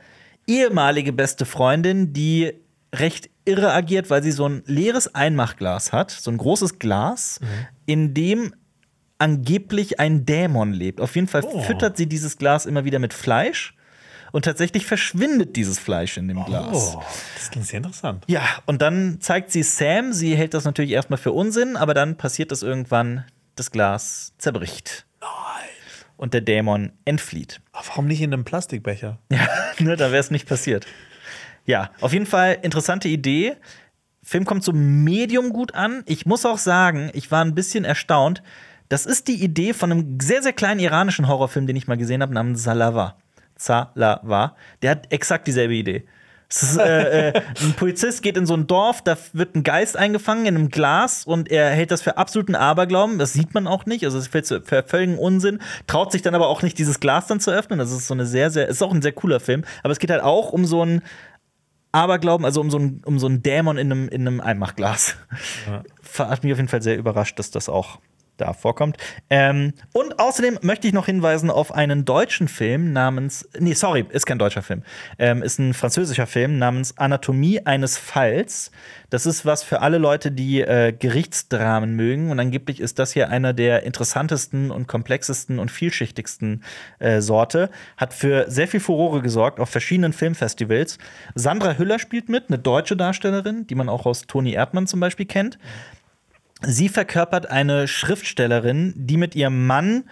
ehemalige beste Freundin, die recht irre agiert, weil sie so ein leeres Einmachglas hat, so ein großes Glas, in dem angeblich ein Dämon lebt. Auf jeden Fall füttert sie dieses Glas immer wieder mit Fleisch und tatsächlich verschwindet dieses Fleisch in dem Glas. Oh, das klingt sehr interessant. Ja, und dann zeigt sie Sam, sie hält das natürlich erstmal für Unsinn, aber dann passiert das irgendwann, das Glas zerbricht. Und der Dämon entflieht. Aber warum nicht in einem Plastikbecher? [laughs] Ja, ne, da wäre es nicht passiert. Ja, auf jeden Fall interessante Idee. Film kommt so medium gut an. Ich muss auch sagen, ich war ein bisschen erstaunt. Das ist die Idee von einem sehr, sehr kleinen iranischen Horrorfilm, den ich mal gesehen habe, namens Salava. Zalava. Der hat exakt dieselbe Idee. Ist, äh, äh, [laughs] ein Polizist geht in so ein Dorf, da wird ein Geist eingefangen in einem Glas und er hält das für absoluten Aberglauben. Das sieht man auch nicht. Also, es ist für völligen Unsinn. Traut sich dann aber auch nicht, dieses Glas dann zu öffnen. Das ist so eine sehr, sehr, ist auch ein sehr cooler Film. Aber es geht halt auch um so ein Aberglauben, also um so ein, um so einen Dämon in einem, in einem Einmachglas. Hat mich auf jeden Fall sehr überrascht, dass das auch da vorkommt. Ähm, und außerdem möchte ich noch hinweisen auf einen deutschen Film namens, nee, sorry, ist kein deutscher Film, ähm, ist ein französischer Film namens Anatomie eines Falls. Das ist was für alle Leute, die äh, Gerichtsdramen mögen. Und angeblich ist das hier einer der interessantesten und komplexesten und vielschichtigsten äh, Sorte. Hat für sehr viel Furore gesorgt auf verschiedenen Filmfestivals. Sandra Hüller spielt mit, eine deutsche Darstellerin, die man auch aus Toni Erdmann zum Beispiel kennt. Sie verkörpert eine Schriftstellerin, die mit ihrem Mann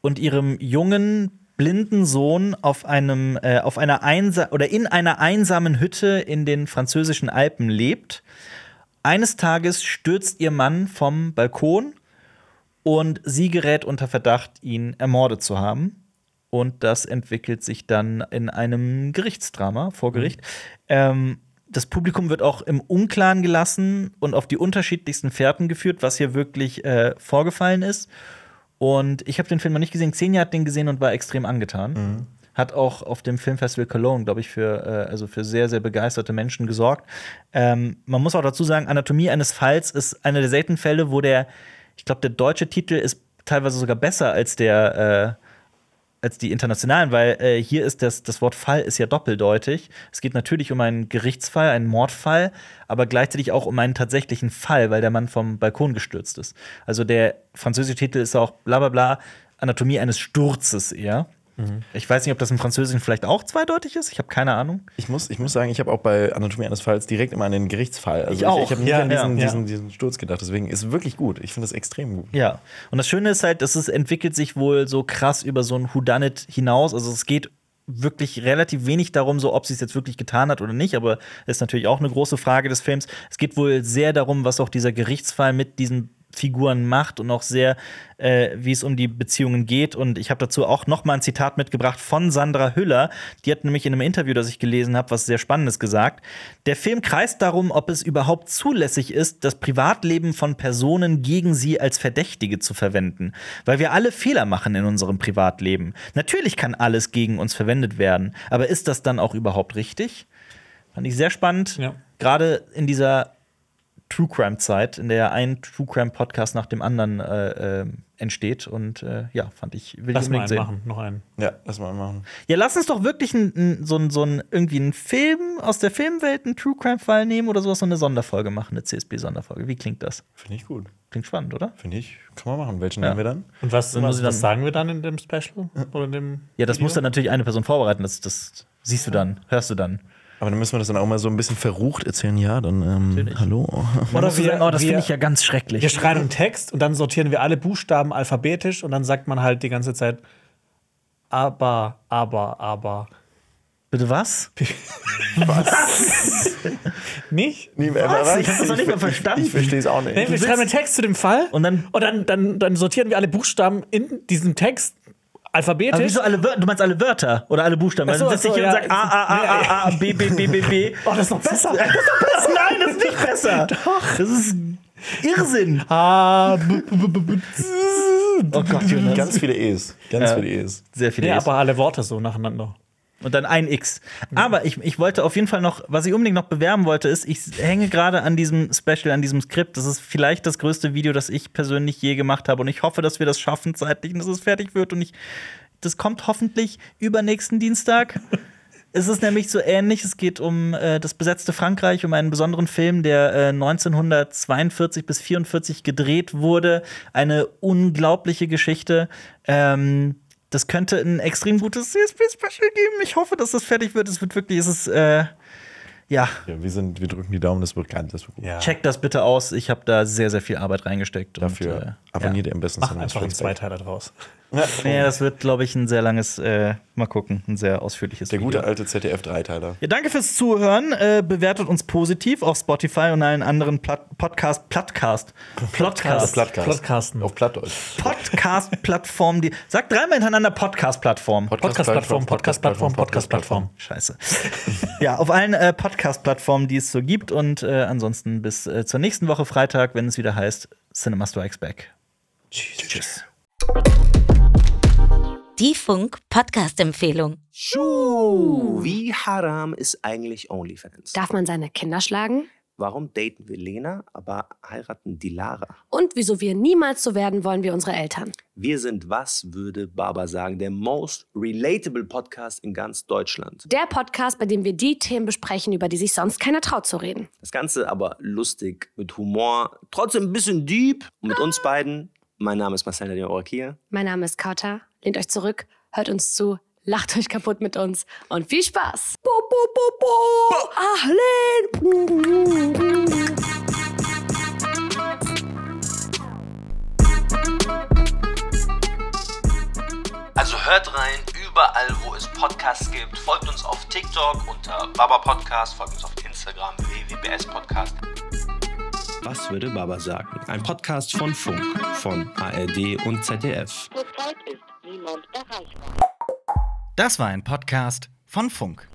und ihrem jungen blinden Sohn auf einem äh, auf einer einsa oder in einer einsamen Hütte in den französischen Alpen lebt. Eines Tages stürzt ihr Mann vom Balkon und sie gerät unter Verdacht, ihn ermordet zu haben. Und das entwickelt sich dann in einem Gerichtsdrama vor Gericht. Ähm, das Publikum wird auch im Unklaren gelassen und auf die unterschiedlichsten Fährten geführt, was hier wirklich äh, vorgefallen ist. Und ich habe den Film noch nicht gesehen. Xenia hat den gesehen und war extrem angetan. Hat auch auf dem Filmfestival Cologne, glaube ich, für, äh, also für sehr, sehr begeisterte Menschen gesorgt. Ähm, man muss auch dazu sagen, Anatomie eines Falls ist einer der seltenen Fälle, wo der, ich glaube, der deutsche Titel ist teilweise sogar besser als der äh, als die internationalen, weil äh, hier ist das, das Wort Fall ist ja doppeldeutig. Es geht natürlich um einen Gerichtsfall, einen Mordfall, aber gleichzeitig auch um einen tatsächlichen Fall, weil der Mann vom Balkon gestürzt ist. Also der französische Titel ist auch bla bla bla, Anatomie eines Sturzes eher. Ich weiß nicht, ob das im Französischen vielleicht auch zweideutig ist. Ich habe keine Ahnung. Ich muss, ich muss sagen, ich habe auch bei Anatomie eines Falls direkt immer an den Gerichtsfall. Also Ich auch. Ich, habe nicht Ja, an diesen, ja, diesen, diesen Sturz gedacht. Deswegen ist es wirklich gut. Ich finde es extrem gut. Ja. Und das Schöne ist halt, dass es entwickelt sich wohl so krass über so ein Whodunit hinaus. Also es geht wirklich relativ wenig darum, so ob sie es jetzt wirklich getan hat oder nicht, aber ist natürlich auch eine große Frage des Films. Es geht wohl sehr darum, was auch dieser Gerichtsfall mit diesen Figuren macht und auch sehr, äh, wie es um die Beziehungen geht. Und ich habe dazu auch noch mal ein Zitat mitgebracht von Sandra Hüller. Die hat nämlich in einem Interview, das ich gelesen habe, was sehr Spannendes gesagt. Der Film kreist darum, ob es überhaupt zulässig ist, das Privatleben von Personen gegen sie als Verdächtige zu verwenden. Weil wir alle Fehler machen in unserem Privatleben. Natürlich kann alles gegen uns verwendet werden. Aber ist das dann auch überhaupt richtig? Fand ich sehr spannend. Ja. Gerade in dieser True Crime Zeit, in der ein True Crime Podcast nach dem anderen äh, äh, entsteht. Und äh, ja, fand ich, will Lass ich mal unbedingt einen sehen. machen, noch einen. Ja, lass mal machen. Ja, lass uns doch wirklich ein, ein, so, ein, so ein, irgendwie einen Film aus der Filmwelt, einen True Crime Fall nehmen oder sowas, so eine Sonderfolge machen, eine CSB-Sonderfolge. Wie klingt das? Finde ich gut. Klingt spannend, oder? Finde ich, kann man machen. Welchen Ja. nehmen wir dann? Und was, was, ich dann- was sagen wir dann in dem Special? Oder in dem Ja, das Video? muss dann natürlich eine Person vorbereiten. Das, das siehst du dann, hörst du dann. Aber dann müssen wir das dann auch mal so ein bisschen verrucht erzählen. Ja, dann ähm, hallo. Oder wir- sagen, oh, das finde ich ja ganz schrecklich. Wir schreiben einen Text und dann sortieren wir alle Buchstaben alphabetisch und dann sagt man halt die ganze Zeit aber, aber, aber. Bitte was? [laughs] [laughs] Nicht? Nee, Was? Ich hab das noch nicht mal verstanden. Ich verstehe es auch nicht. Nee, wir schreiben einen Text zu dem Fall Und dann- und dann, dann, dann sortieren wir alle Buchstaben in diesem Text Aber alphabetisch. wieso alle Wörter? Du meinst alle Wörter oder alle Buchstaben? So, dann sitze ach ich so, hier und ja. sag A, A, A, A, A, B, B, B, B, B. [laughs] Oh, [laughs] das ist noch besser. Nein, das ist nicht besser. [laughs] Doch. Das ist Irrsinn. Ah, b- b- b- b- Oh Gott, Jonas. Ganz viele E's. Ganz Ja. viele E's. Sehr viele E's. aber alle Worte so nacheinander. Und dann ein X. Aber ich, ich wollte auf jeden Fall noch, was ich unbedingt noch bewerben wollte, ist, ich hänge gerade an diesem Special, an diesem Skript. Das ist vielleicht das größte Video, das ich persönlich je gemacht habe. Und ich hoffe, dass wir das schaffen zeitlich und dass es fertig wird. Und ich, das kommt hoffentlich übernächsten Dienstag. [laughs] Es ist nämlich so ähnlich. Es geht um äh, das besetzte Frankreich, um einen besonderen Film, der äh, 1942 bis 44 gedreht wurde. Eine unglaubliche Geschichte. Ähm, das könnte ein extrem gutes CSP-Special geben. Ich hoffe, dass das fertig wird. Es wird wirklich, es ist, äh, ja, Ja, wir, sind, wir drücken die Daumen, das wird ganz das wird gut. Ja. checkt das bitte aus. Ich habe da sehr, sehr viel Arbeit reingesteckt. Dafür Und, äh, abonniert ihr am besten Mach einfach einen. Zweiteiler draus. Ja, das wird, glaube ich, ein sehr langes, äh, mal gucken, ein sehr ausführliches Der Video. gute alte ZDF-Dreiteiler. Ja, danke fürs Zuhören. Äh, bewertet uns positiv auf Spotify und allen anderen Plat Podcast, Plattcast, Plattcast. Podcasten. Auf Plattdeutsch. Podcast-Plattform, die. Sagt dreimal hintereinander Podcast-Plattform. Podcast-Plattform, Podcast-Plattform, Podcast-Plattform. Scheiße. [laughs] ja, auf allen äh, Podcast-Plattformen, die es so gibt. Und äh, ansonsten bis äh, zur nächsten Woche Freitag, wenn es wieder heißt Cinema Strikes Back. Tschüss. Tschüss. Die Funk-Podcast-Empfehlung. Schuh, wie haram ist eigentlich OnlyFans? Darf man seine Kinder schlagen? Warum daten wir Lena, aber heiraten die Lara? Und wieso wir niemals so werden wollen wie unsere Eltern? Wir sind, was würde Baba sagen, der most relatable Podcast in ganz Deutschland. Der Podcast, bei dem wir die Themen besprechen, über die sich sonst keiner traut zu reden. Das Ganze aber lustig, mit Humor, trotzdem ein bisschen deep. Und mit uns beiden, mein Name ist Marcel Nadine Orakia. Mein Name ist Kauta. Lehnt euch zurück, hört uns zu, lacht euch kaputt mit uns und viel Spaß. Bo, bo, bo, bo. Ahlen. Also hört rein, überall wo es Podcasts gibt. Folgt uns auf TikTok unter Baba Podcast, folgt uns auf Instagram www.bs Podcast. Was würde Baba sagen? Ein Podcast von Funk, von ARD und ZDF. Das war ein Podcast von Funk.